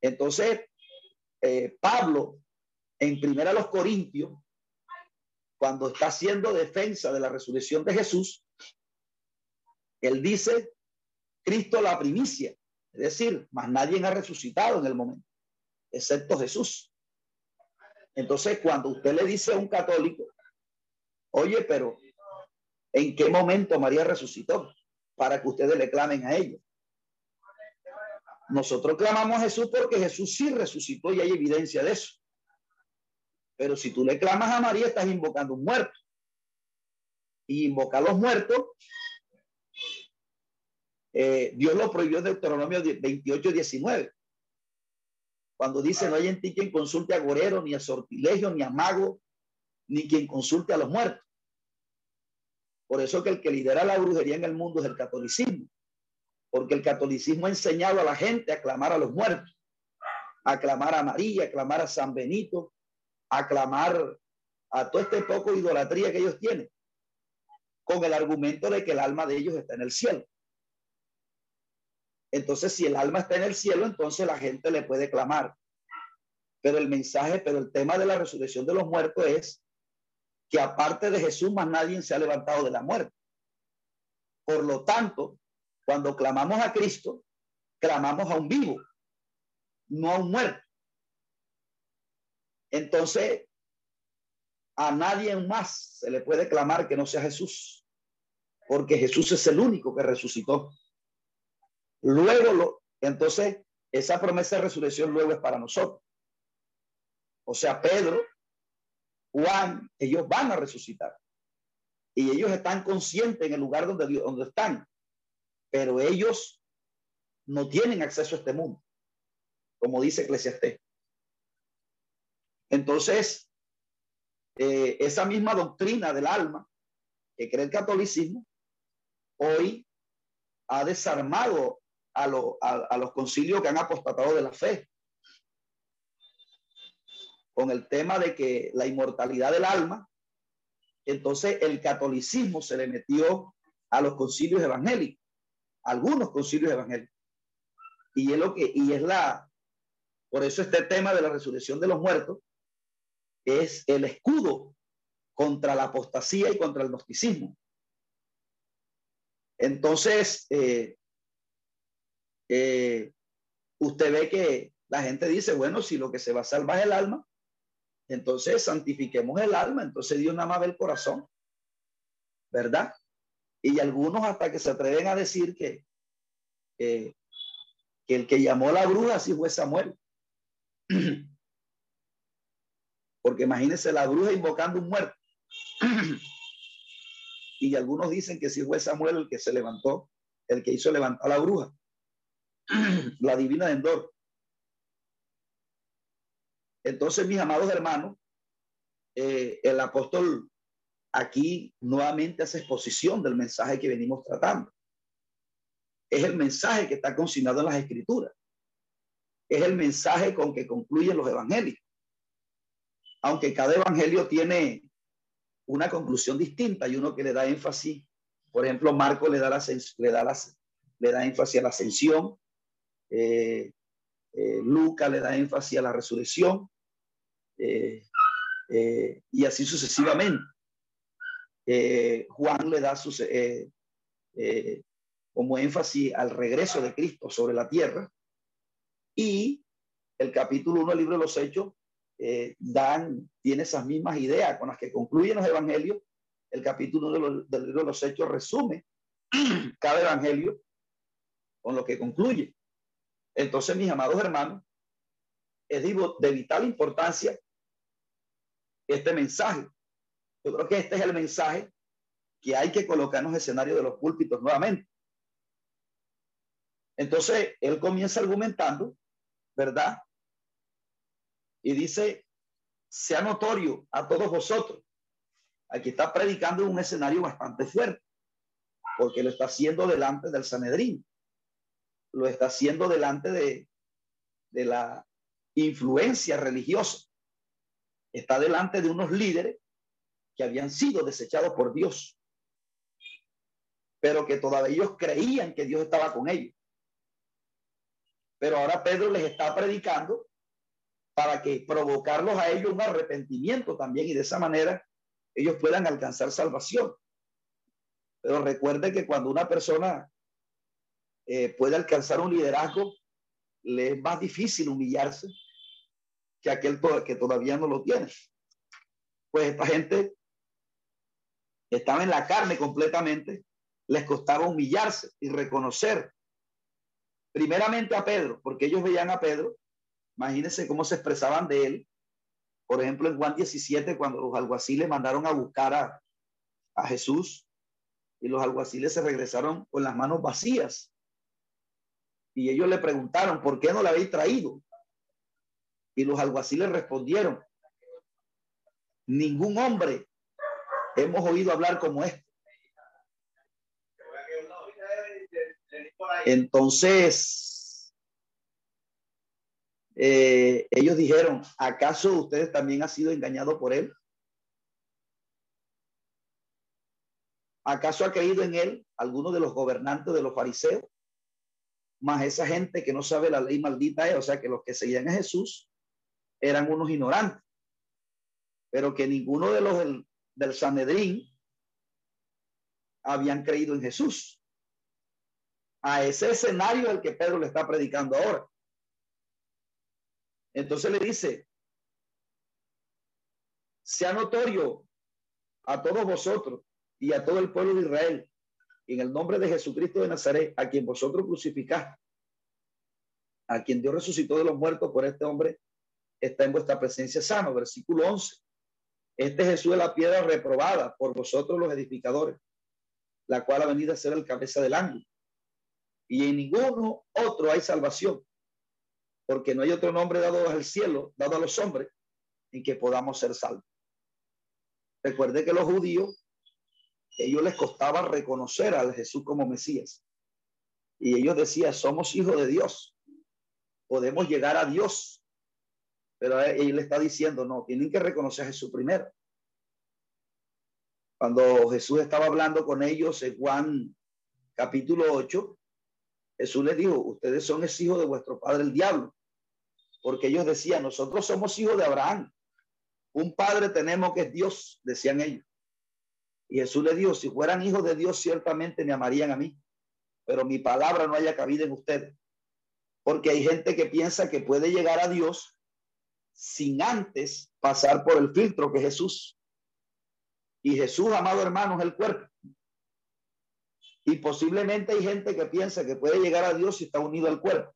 Entonces, eh, Pablo en primera los Corintios, cuando está haciendo defensa de la resurrección de Jesús, él dice, Cristo la primicia, es decir, más nadie ha resucitado en el momento, excepto Jesús. Entonces, cuando usted le dice a un católico, oye, pero ¿en qué momento María resucitó? Para que ustedes le clamen a ella. Nosotros clamamos a Jesús porque Jesús sí resucitó y hay evidencia de eso. Pero si tú le clamas a María, estás invocando un muerto. Y invocar a los muertos, eh, Dios lo prohibió en Deuteronomio 28, 19. Cuando dice, no hay en ti quien consulte a gorero, ni a sortilegio, ni a mago, ni quien consulte a los muertos. Por eso que el que lidera la brujería en el mundo es el catolicismo. Porque el catolicismo ha enseñado a la gente a clamar a los muertos, a clamar a María, a clamar a San Benito, aclamar a todo este poco idolatría que ellos tienen, con el argumento de que el alma de ellos está en el cielo. Entonces, si el alma está en el cielo, entonces la gente le puede clamar. Pero el mensaje, pero el tema de la resurrección de los muertos es que aparte de Jesús, más nadie se ha levantado de la muerte. Por lo tanto, cuando clamamos a Cristo, clamamos a un vivo, no a un muerto. Entonces, a nadie más se le puede clamar que no sea Jesús, porque Jesús es el único que resucitó. Luego, lo, entonces, esa promesa de resurrección luego es para nosotros. O sea, Pedro, Juan, ellos van a resucitar. Y ellos están conscientes en el lugar donde, donde están. Pero ellos no tienen acceso a este mundo, como dice Eclesiastés. Entonces, eh, esa misma doctrina del alma que cree el catolicismo, hoy ha desarmado a, a, los concilios que han apostatado de la fe con el tema de que la inmortalidad del alma, entonces el catolicismo se le metió a los concilios evangélicos, algunos concilios evangélicos. Y es lo que, y es la, por eso este tema de la resurrección de los muertos es el escudo contra la apostasía y contra el gnosticismo. Entonces, eh, eh, usted ve que la gente dice, bueno, si lo que se va a salvar es el alma, entonces santifiquemos el alma, entonces Dios nada más ve el corazón, ¿verdad? Y algunos hasta que se atreven a decir que, que el que llamó a la bruja sí fue Samuel. Porque imagínense la bruja invocando un muerto. y algunos dicen que si fue Samuel el que se levantó, el que hizo levantar a la bruja, la divina de Endor. Entonces, mis amados hermanos, eh, el apóstol aquí nuevamente hace exposición del mensaje que venimos tratando. Es el mensaje que está consignado en las escrituras. Es el mensaje con que concluyen los evangelios aunque cada evangelio tiene una conclusión distinta. y uno que le da énfasis. Por ejemplo, Marco le da, la, le da, le da énfasis a la ascensión. Eh, eh, Luca le da énfasis a la resurrección. Eh, y así sucesivamente. Juan le da sus, como énfasis al regreso de Cristo sobre la tierra. Y el capítulo 1 del libro de los Hechos eh, dan, tiene esas mismas ideas con las que concluyen los evangelios. El capítulo del libro de los Hechos resume cada evangelio con lo que concluye. Entonces, mis amados hermanos, es de vital importancia este mensaje. Yo creo que este es el mensaje que hay que colocar en los escenarios de los púlpitos nuevamente. Entonces, él comienza argumentando, ¿verdad? Y dice, sea notorio a todos vosotros. Aquí está predicando en un escenario bastante fuerte, porque lo está haciendo delante del Sanedrín. Lo está haciendo delante de, de la influencia religiosa. Está delante de unos líderes que habían sido desechados por Dios, pero que todavía ellos creían que Dios estaba con ellos. Pero ahora Pedro les está predicando para que provocarlos a ellos un arrepentimiento también y de esa manera ellos puedan alcanzar salvación. Pero recuerde que cuando una persona eh, puede alcanzar un liderazgo, le es más difícil humillarse que aquel que todavía no lo tiene. Pues esta gente estaba en la carne completamente, les costaba humillarse y reconocer primeramente a Pedro, porque ellos veían a Pedro, imagínense cómo se expresaban de él. Por ejemplo, en Juan 17, cuando los alguaciles mandaron a buscar a, a Jesús y los alguaciles se regresaron con las manos vacías. Y ellos le preguntaron, ¿por qué no la habéis traído? Y los alguaciles respondieron, ningún hombre hemos oído hablar como este. Entonces, eh, ellos dijeron, ¿acaso ustedes también han sido engañados por él? ¿Acaso ha creído en él alguno de los gobernantes de los fariseos? Más esa gente que no sabe la ley maldita, es, o sea, que los que seguían a Jesús eran unos ignorantes, pero que ninguno de los del, del Sanedrín habían creído en Jesús a ese escenario al que Pedro le está predicando ahora. Entonces le dice, sea notorio a todos vosotros y a todo el pueblo de Israel, en el nombre de Jesucristo de Nazaret, a quien vosotros crucificaste, a quien Dios resucitó de los muertos por este hombre, está en vuestra presencia sano. Versículo 11. Este Jesús es la piedra reprobada por vosotros los edificadores, la cual ha venido a ser el cabeza del ángulo y en ninguno otro hay salvación, porque no hay otro nombre dado al cielo, dado a los hombres, en que podamos ser salvos. Recuerde que los judíos, ellos les costaba reconocer al Jesús como Mesías. Y ellos decían, somos hijos de Dios, podemos llegar a Dios. Pero él le está diciendo, no, tienen que reconocer a Jesús primero. Cuando Jesús estaba hablando con ellos en Juan capítulo 8, Jesús les dijo, ustedes son es hijo de vuestro padre el diablo, porque ellos decían, nosotros somos hijos de Abraham, un padre tenemos que es Dios, decían ellos. Y Jesús les dijo, si fueran hijos de Dios, ciertamente me amarían a mí, pero mi palabra no haya cabida en ustedes, porque hay gente que piensa que puede llegar a Dios sin antes pasar por el filtro que Jesús. Y Jesús, amado hermano, es el cuerpo. Y posiblemente hay gente que piensa que puede llegar a Dios si está unido al cuerpo.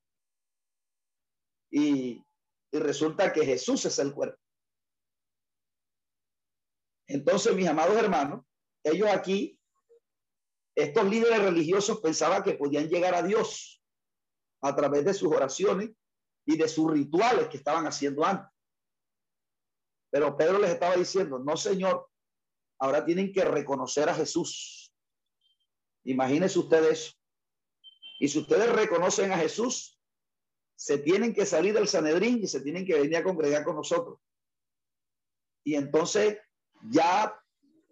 Y, resulta que Jesús es el cuerpo. Entonces, mis amados hermanos, ellos aquí, estos líderes religiosos pensaban que podían llegar a Dios a través de sus oraciones y de sus rituales que estaban haciendo antes. Pero Pedro les estaba diciendo, no, Señor, ahora tienen que reconocer a Jesús Imagínense ustedes Y si ustedes reconocen a Jesús, se tienen que salir del Sanedrín y se tienen que venir a congregar con nosotros. Y entonces ya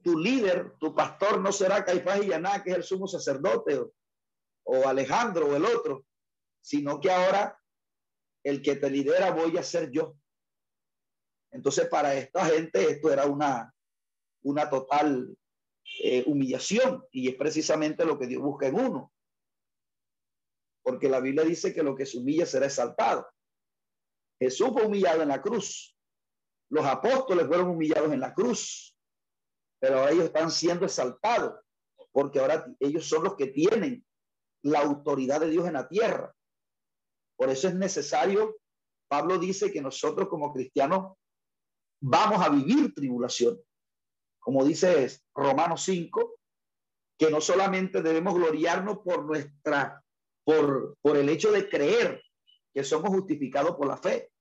tu líder, tu pastor no será Caifás y Yaná, que es el sumo sacerdote, o, o Alejandro o el otro, sino que ahora el que te lidera voy a ser yo. Entonces, para esta gente esto era una, una total eh, humillación y es precisamente lo que Dios busca en uno. Porque la Biblia dice que lo que se humilla será exaltado. Jesús fue humillado en la cruz. Los apóstoles fueron humillados en la cruz. Pero ahora ellos están siendo exaltados porque ahora ellos son los que tienen la autoridad de Dios en la tierra. Por eso es necesario, Pablo dice que nosotros como cristianos vamos a vivir tribulación. Como dice Romanos 5, que no solamente debemos gloriarnos por nuestra, por, por el hecho de creer que somos justificados por la fe,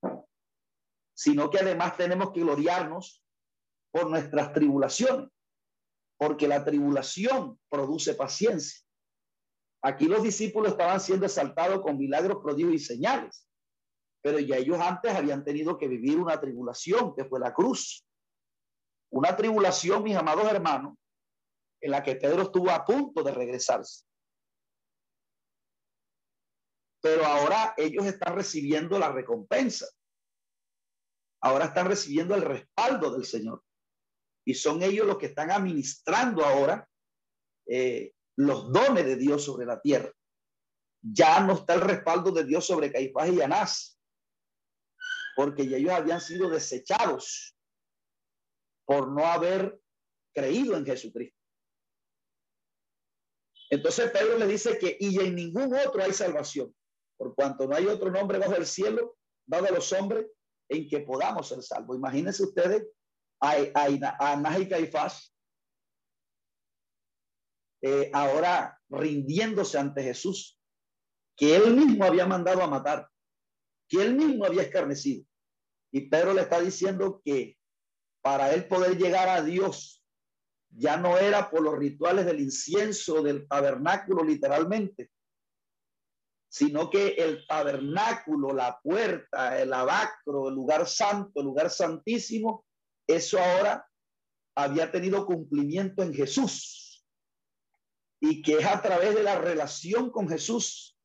sino que además tenemos que gloriarnos por nuestras tribulaciones, porque la tribulación produce paciencia. Aquí los discípulos estaban siendo exaltados con milagros, prodigios y señales pero ya ellos antes habían tenido que vivir una tribulación, que fue la cruz. Una tribulación, mis amados hermanos, en la que Pedro estuvo a punto de regresarse. Pero ahora ellos están recibiendo la recompensa. Ahora están recibiendo el respaldo del Señor. Y son ellos los que están administrando ahora eh, los dones de Dios sobre la tierra. Ya no está el respaldo de Dios sobre Caifás y Anás porque ellos habían sido desechados por no haber creído en Jesucristo. Entonces Pedro le dice que y en ningún otro hay salvación, por cuanto no hay otro nombre bajo el cielo dado a los hombres en que podamos ser salvos. Imagínense ustedes a, a, a y Caifás eh, ahora rindiéndose ante Jesús, que él mismo había mandado a matar que él mismo había escarnecido. Y Pedro le está diciendo que para él poder llegar a Dios ya no era por los rituales del incienso del tabernáculo literalmente, sino que el tabernáculo, la puerta, el abacro, el lugar santo, el lugar santísimo, eso ahora había tenido cumplimiento en Jesús. Y que es a través de la relación con Jesús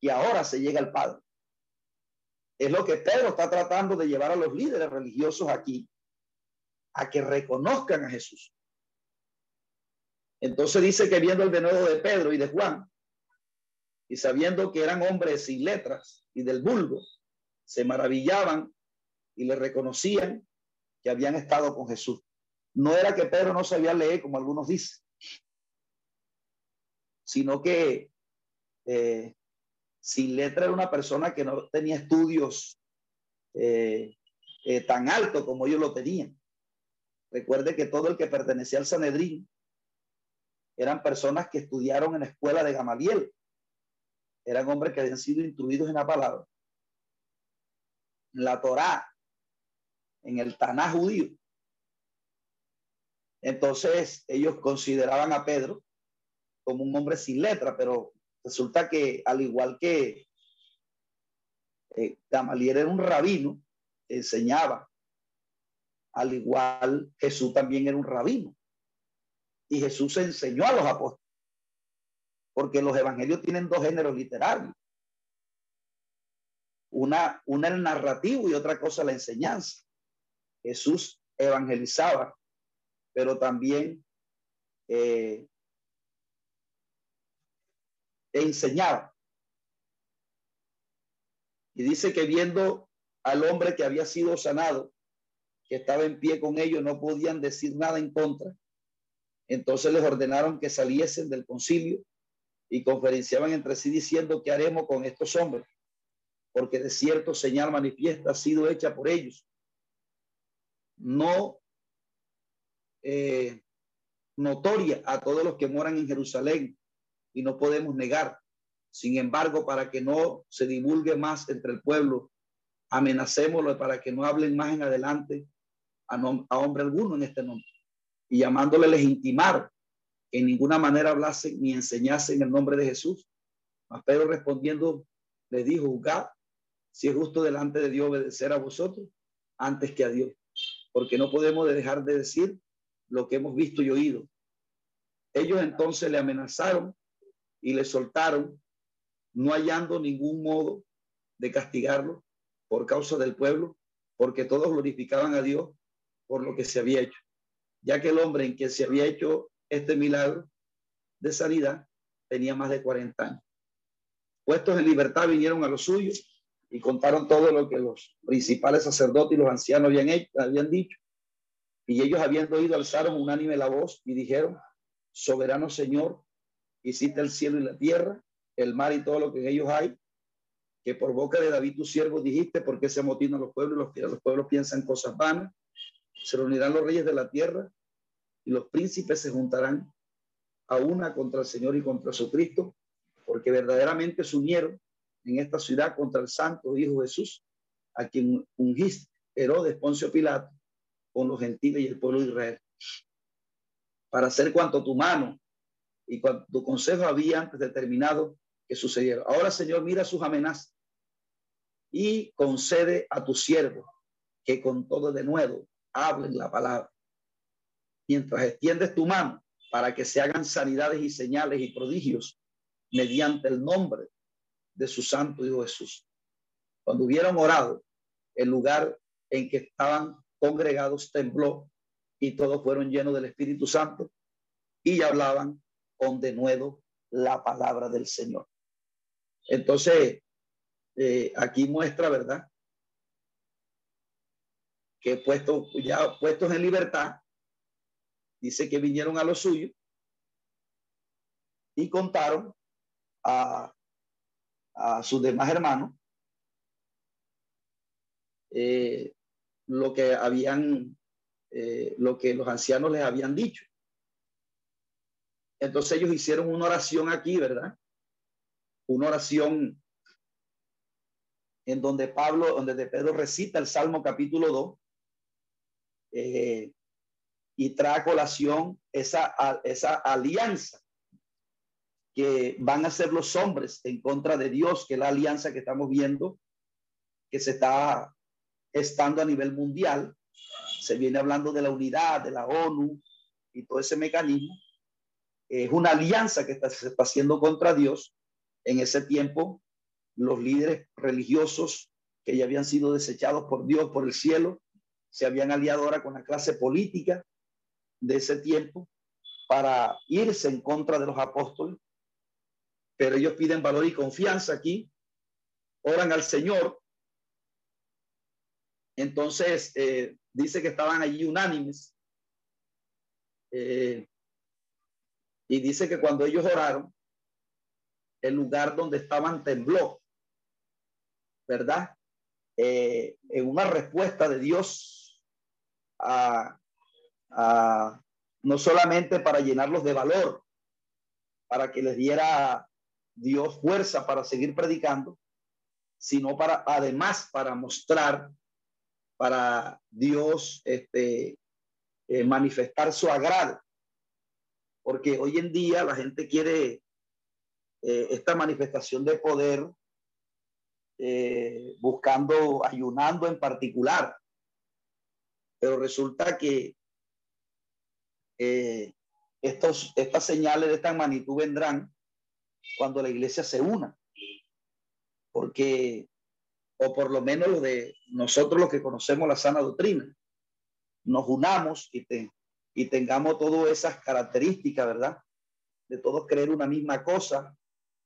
que ahora se llega al Padre. Es lo que Pedro está tratando de llevar a los líderes religiosos aquí, a que reconozcan a Jesús. Entonces dice que viendo el denuedo de Pedro y de Juan, y sabiendo que eran hombres sin letras y del vulgo, se maravillaban y le reconocían que habían estado con Jesús. No era que Pedro no sabía leer, como algunos dicen, sino que eh, sin letra era una persona que no tenía estudios eh, eh, tan altos como ellos lo tenían. Recuerde que todo el que pertenecía al Sanedrín eran personas que estudiaron en la escuela de Gamaliel. Eran hombres que habían sido instruidos en la palabra, en la Torá, en el Taná judío. Entonces ellos consideraban a Pedro como un hombre sin letra, pero Resulta que al igual que eh, Gamaliel era un rabino, enseñaba, al igual Jesús también era un rabino. Y Jesús enseñó a los apóstoles, porque los evangelios tienen dos géneros literarios. Una, una el narrativo y otra cosa la enseñanza. Jesús evangelizaba, pero también eh, enseñaba. Y dice que viendo al hombre que había sido sanado, que estaba en pie con ellos, no podían decir nada en contra. Entonces les ordenaron que saliesen del concilio y conferenciaban entre sí diciendo, ¿qué haremos con estos hombres? Porque de cierto señal manifiesta ha sido hecha por ellos. No eh, notoria a todos los que moran en Jerusalén y no podemos negar. Sin embargo, para que no se divulgue más entre el pueblo, amenacémoslo para que no hablen más en adelante a, a hombre alguno en este nombre. Y llamándole les intimar que en ninguna manera hablasen ni enseñasen el nombre de Jesús. Mas Pedro respondiendo le dijo, juzgad si es justo delante de Dios obedecer a vosotros antes que a Dios, porque no podemos dejar de decir lo que hemos visto y oído. Ellos entonces le amenazaron y le soltaron, no hallando ningún modo de castigarlo por causa del pueblo, porque todos glorificaban a Dios por lo que se había hecho, ya que el hombre en que se había hecho este milagro de sanidad tenía más de 40 años. Puestos en libertad vinieron a los suyos y contaron todo lo que los principales sacerdotes y los ancianos habían, habían dicho. Y ellos habiendo oído alzaron unánime la voz y dijeron, soberano Señor, hiciste el cielo y la tierra, el mar y todo lo que en ellos hay, que por boca de David tu siervo dijiste, porque se amotinan los pueblos los, los pueblos piensan cosas vanas, se reunirán los reyes de la tierra y los príncipes se juntarán a una contra el Señor y contra su Cristo, porque verdaderamente se unieron en esta ciudad contra el santo Hijo Jesús, a quien ungiste Herodes Poncio Pilato con los gentiles y el pueblo de Israel, para hacer cuanto tu mano y cuanto tu consejo había antes determinado que sucediera. Ahora, Señor, mira sus amenazas y concede a tu siervo que con todo de nuevo hablen la palabra. Mientras extiendes tu mano para que se hagan sanidades y señales y prodigios mediante el nombre de su santo Hijo Jesús. Cuando hubieron orado, el lugar en que estaban congregados tembló y todos fueron llenos del Espíritu Santo y hablaban con denuedo la palabra del Señor. Entonces, eh, aquí muestra, ¿verdad? Que puestos ya puestos en libertad, dice que vinieron a lo suyo y contaron a, a sus demás hermanos eh, lo que habían, eh, lo que los ancianos les habían dicho. Entonces ellos hicieron una oración aquí, ¿verdad? Una oración en donde Pablo, donde de Pedro recita el Salmo capítulo 2 eh, y trae a colación esa, esa alianza que van a ser los hombres en contra de Dios, que es la alianza que estamos viendo, que se está estando a nivel mundial. Se viene hablando de la unidad, de la ONU y todo ese mecanismo. Es una alianza que está, se está haciendo contra Dios. En ese tiempo, los líderes religiosos que ya habían sido desechados por Dios, por el cielo, se habían aliado ahora con la clase política de ese tiempo para irse en contra de los apóstoles. Pero ellos piden valor y confianza aquí, oran al Señor entonces, eh, dice que estaban allí unánimes. Eh, y dice que cuando ellos oraron, el lugar donde estaban tembló, ¿verdad? Eh, en una respuesta de Dios a, no solamente para llenarlos de valor, para que les diera Dios fuerza para seguir predicando, sino para además para mostrar para Dios este, eh, manifestar su agrado. Porque hoy en día la gente quiere eh, esta manifestación de poder eh, buscando, ayunando en particular. Pero resulta que estos, estas señales de esta magnitud vendrán cuando la iglesia se una. Porque o por lo menos los de nosotros los que conocemos la sana doctrina, nos unamos y, y tengamos todas esas características, ¿verdad? De todos creer una misma cosa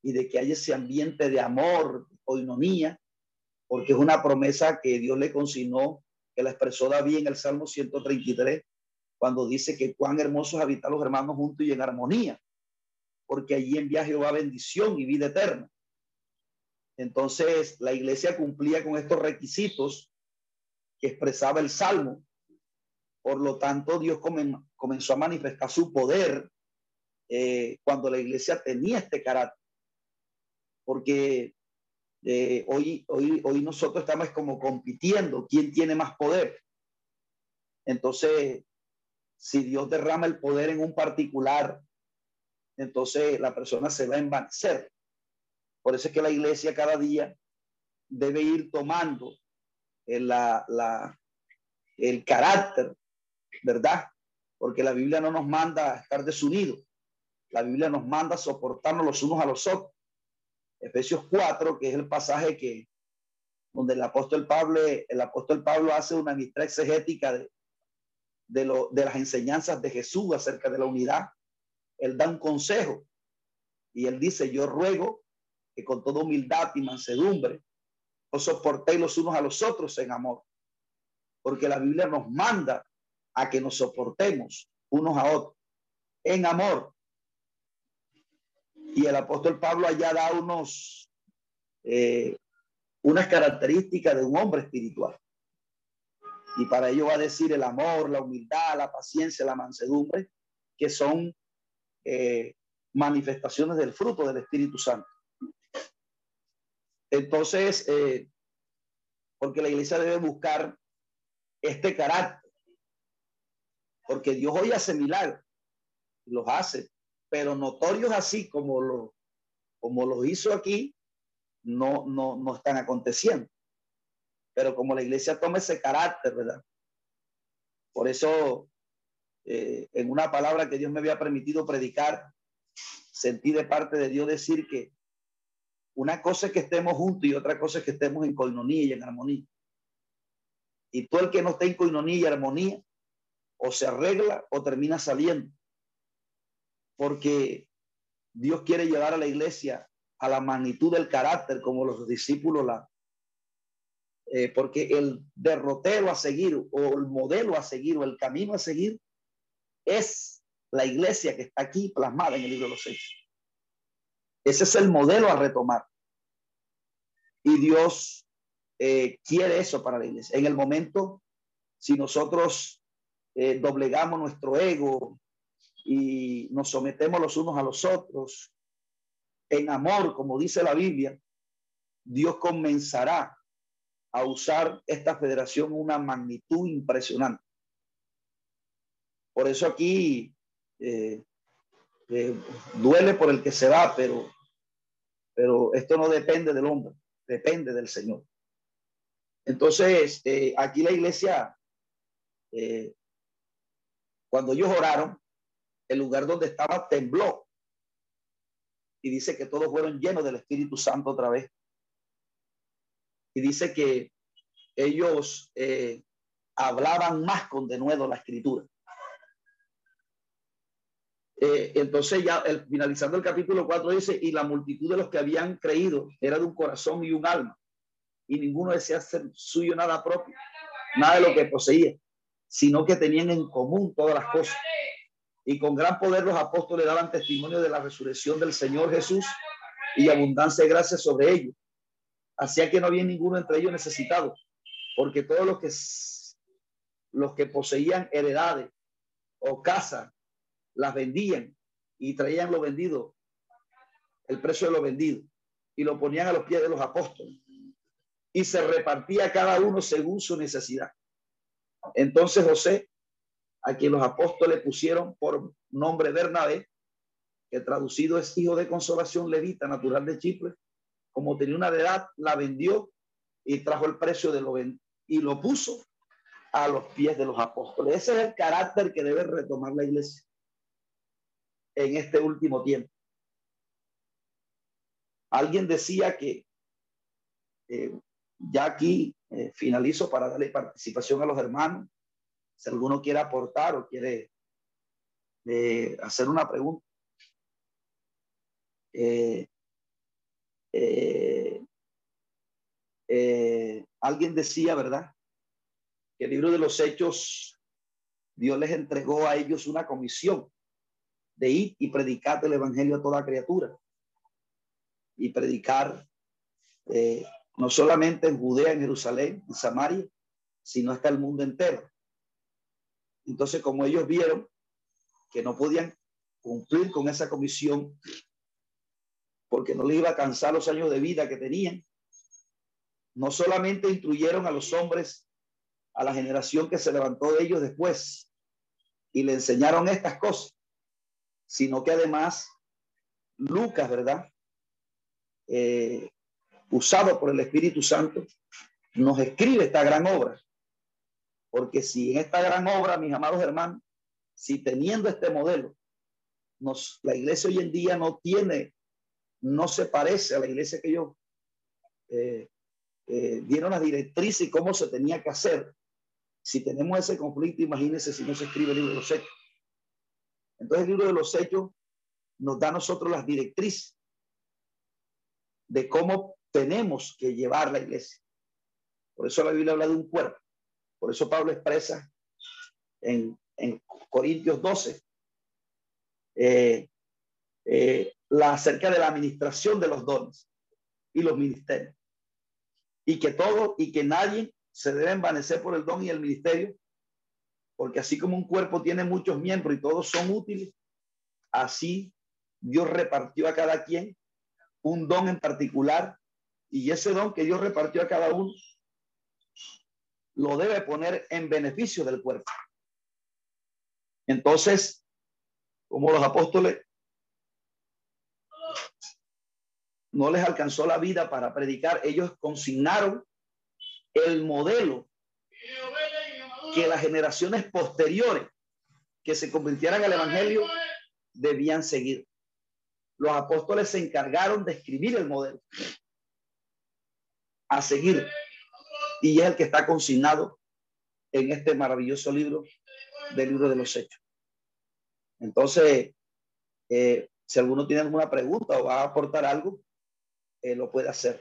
y de que haya ese ambiente de amor, oinomía, porque es una promesa que Dios le consignó, que la expresó David en el Salmo 133, cuando dice que cuán hermosos habitar los hermanos juntos y en armonía, porque allí en viaje va bendición y vida eterna. Entonces, la iglesia cumplía con estos requisitos que expresaba el Salmo. Por lo tanto, Dios comenzó a manifestar su poder eh, cuando la iglesia tenía este carácter. Porque eh, hoy, hoy, hoy nosotros estamos como compitiendo quién tiene más poder. Entonces, si Dios derrama el poder en un particular, entonces la persona se va a envanecer. Por eso es que la iglesia cada día debe ir tomando el, la, el carácter, ¿verdad? porque la Biblia no nos manda a estar desunidos. La Biblia nos manda a soportarnos los unos a los otros. Efesios 4, que es el pasaje que donde el apóstol Pablo, el apóstol Pablo hace una amistad exegética de, de, lo, de las enseñanzas de Jesús acerca de la unidad. Él da un consejo y él dice, yo ruego que con toda humildad y mansedumbre os soportéis los unos a los otros en amor, porque la Biblia nos manda a que nos soportemos unos a otros en amor. Y el apóstol Pablo allá da unos, eh, unas características de un hombre espiritual. Y para ello va a decir el amor, la humildad, la paciencia, la mansedumbre, que son eh, manifestaciones del fruto del Espíritu Santo. Entonces, eh, porque la iglesia debe buscar este carácter, porque Dios hoy hace milagros, los hace, pero notorios así como lo, como los hizo aquí, no, no, no están aconteciendo. Pero como la iglesia toma ese carácter, ¿verdad? Por eso, eh, en una palabra que Dios me había permitido predicar, sentí de parte de Dios decir que una cosa es que estemos juntos y otra cosa es que estemos en coinonía y en armonía. Y todo el que no esté en coinonía y armonía, o se arregla o termina saliendo. Porque Dios quiere llevar a la iglesia a la magnitud del carácter como los discípulos la... Eh, porque el derrotero a seguir o el modelo a seguir o el camino a seguir es la iglesia que está aquí plasmada en el libro de los Hechos. Ese es el modelo a retomar. Y Dios eh, quiere eso para la iglesia. En el momento, si nosotros eh, doblegamos nuestro ego y nos sometemos los unos a los otros en amor, como dice la Biblia, Dios comenzará a usar esta federación una magnitud impresionante. Por eso aquí eh, duele por el que se va, pero pero esto no depende del hombre, depende del Señor. Entonces, eh, aquí la iglesia, eh, cuando ellos oraron, el lugar donde estaba tembló. Y dice que todos fueron llenos del Espíritu Santo otra vez. Y dice que ellos eh, hablaban más con denuedo la escritura. Eh, entonces ya el, finalizando el capítulo 4 dice, y la multitud de los que habían creído era de un corazón y un alma, y ninguno decía ser suyo nada propio, nada de lo que poseía, sino que tenían en común todas las cosas. Y con gran poder los apóstoles daban testimonio de la resurrección del Señor Jesús y abundancia de gracia sobre ellos. Hacía que no había ninguno entre ellos necesitado, porque todos los que, los que poseían heredades o casas las vendían y traían lo vendido, el precio de lo vendido, y lo ponían a los pies de los apóstoles. Y se repartía cada uno según su necesidad. Entonces José, a quien los apóstoles pusieron por nombre Bernabé, que traducido es hijo de consolación levita, natural de Chipre, como tenía una edad, la vendió y trajo el precio de lo y lo puso a los pies de los apóstoles. Ese es el carácter que debe retomar la iglesia en este último tiempo. Alguien decía que eh, ya aquí eh, finalizo para darle participación a los hermanos. Si alguno quiere aportar o quiere eh, hacer una pregunta. alguien decía, ¿verdad? Que el libro de los hechos, Dios les entregó a ellos una comisión de ir y predicar el evangelio a toda criatura. Y predicar eh, no solamente en Judea, en Jerusalén, en Samaria, sino hasta el mundo entero. Entonces, como ellos vieron que no podían cumplir con esa comisión, porque no les iba a cansar los años de vida que tenían, no solamente instruyeron a los hombres, a la generación que se levantó de ellos después, y le enseñaron estas cosas, sino que además Lucas, ¿verdad? Eh, usado por el Espíritu Santo, nos escribe esta gran obra. Porque si en esta gran obra, mis amados hermanos, si teniendo este modelo, nos, la iglesia hoy en día no tiene, no se parece a la iglesia que yo eh, eh, dieron las directrices y cómo se tenía que hacer. Si tenemos ese conflicto, imagínense si no se escribe el libro de los hechos. Entonces el libro de los hechos nos da a nosotros las directrices de cómo tenemos que llevar la iglesia. Por eso la Biblia habla de un cuerpo. Por eso Pablo expresa en, en Corintios 12 eh, eh, la acerca de la administración de los dones y los ministerios. Y que todo y que nadie se debe envanecer por el don y el ministerio, porque así como un cuerpo tiene muchos miembros y todos son útiles, así Dios repartió a cada quien un don en particular y ese don que Dios repartió a cada uno lo debe poner en beneficio del cuerpo. Entonces, como los apóstoles no les alcanzó la vida para predicar, ellos consignaron el modelo que las generaciones posteriores que se convirtieran al Evangelio debían seguir. Los apóstoles se encargaron de escribir el modelo a seguir y es el que está consignado en este maravilloso libro del libro de los hechos. Entonces, eh, si alguno tiene alguna pregunta o va a aportar algo, eh, lo puede hacer.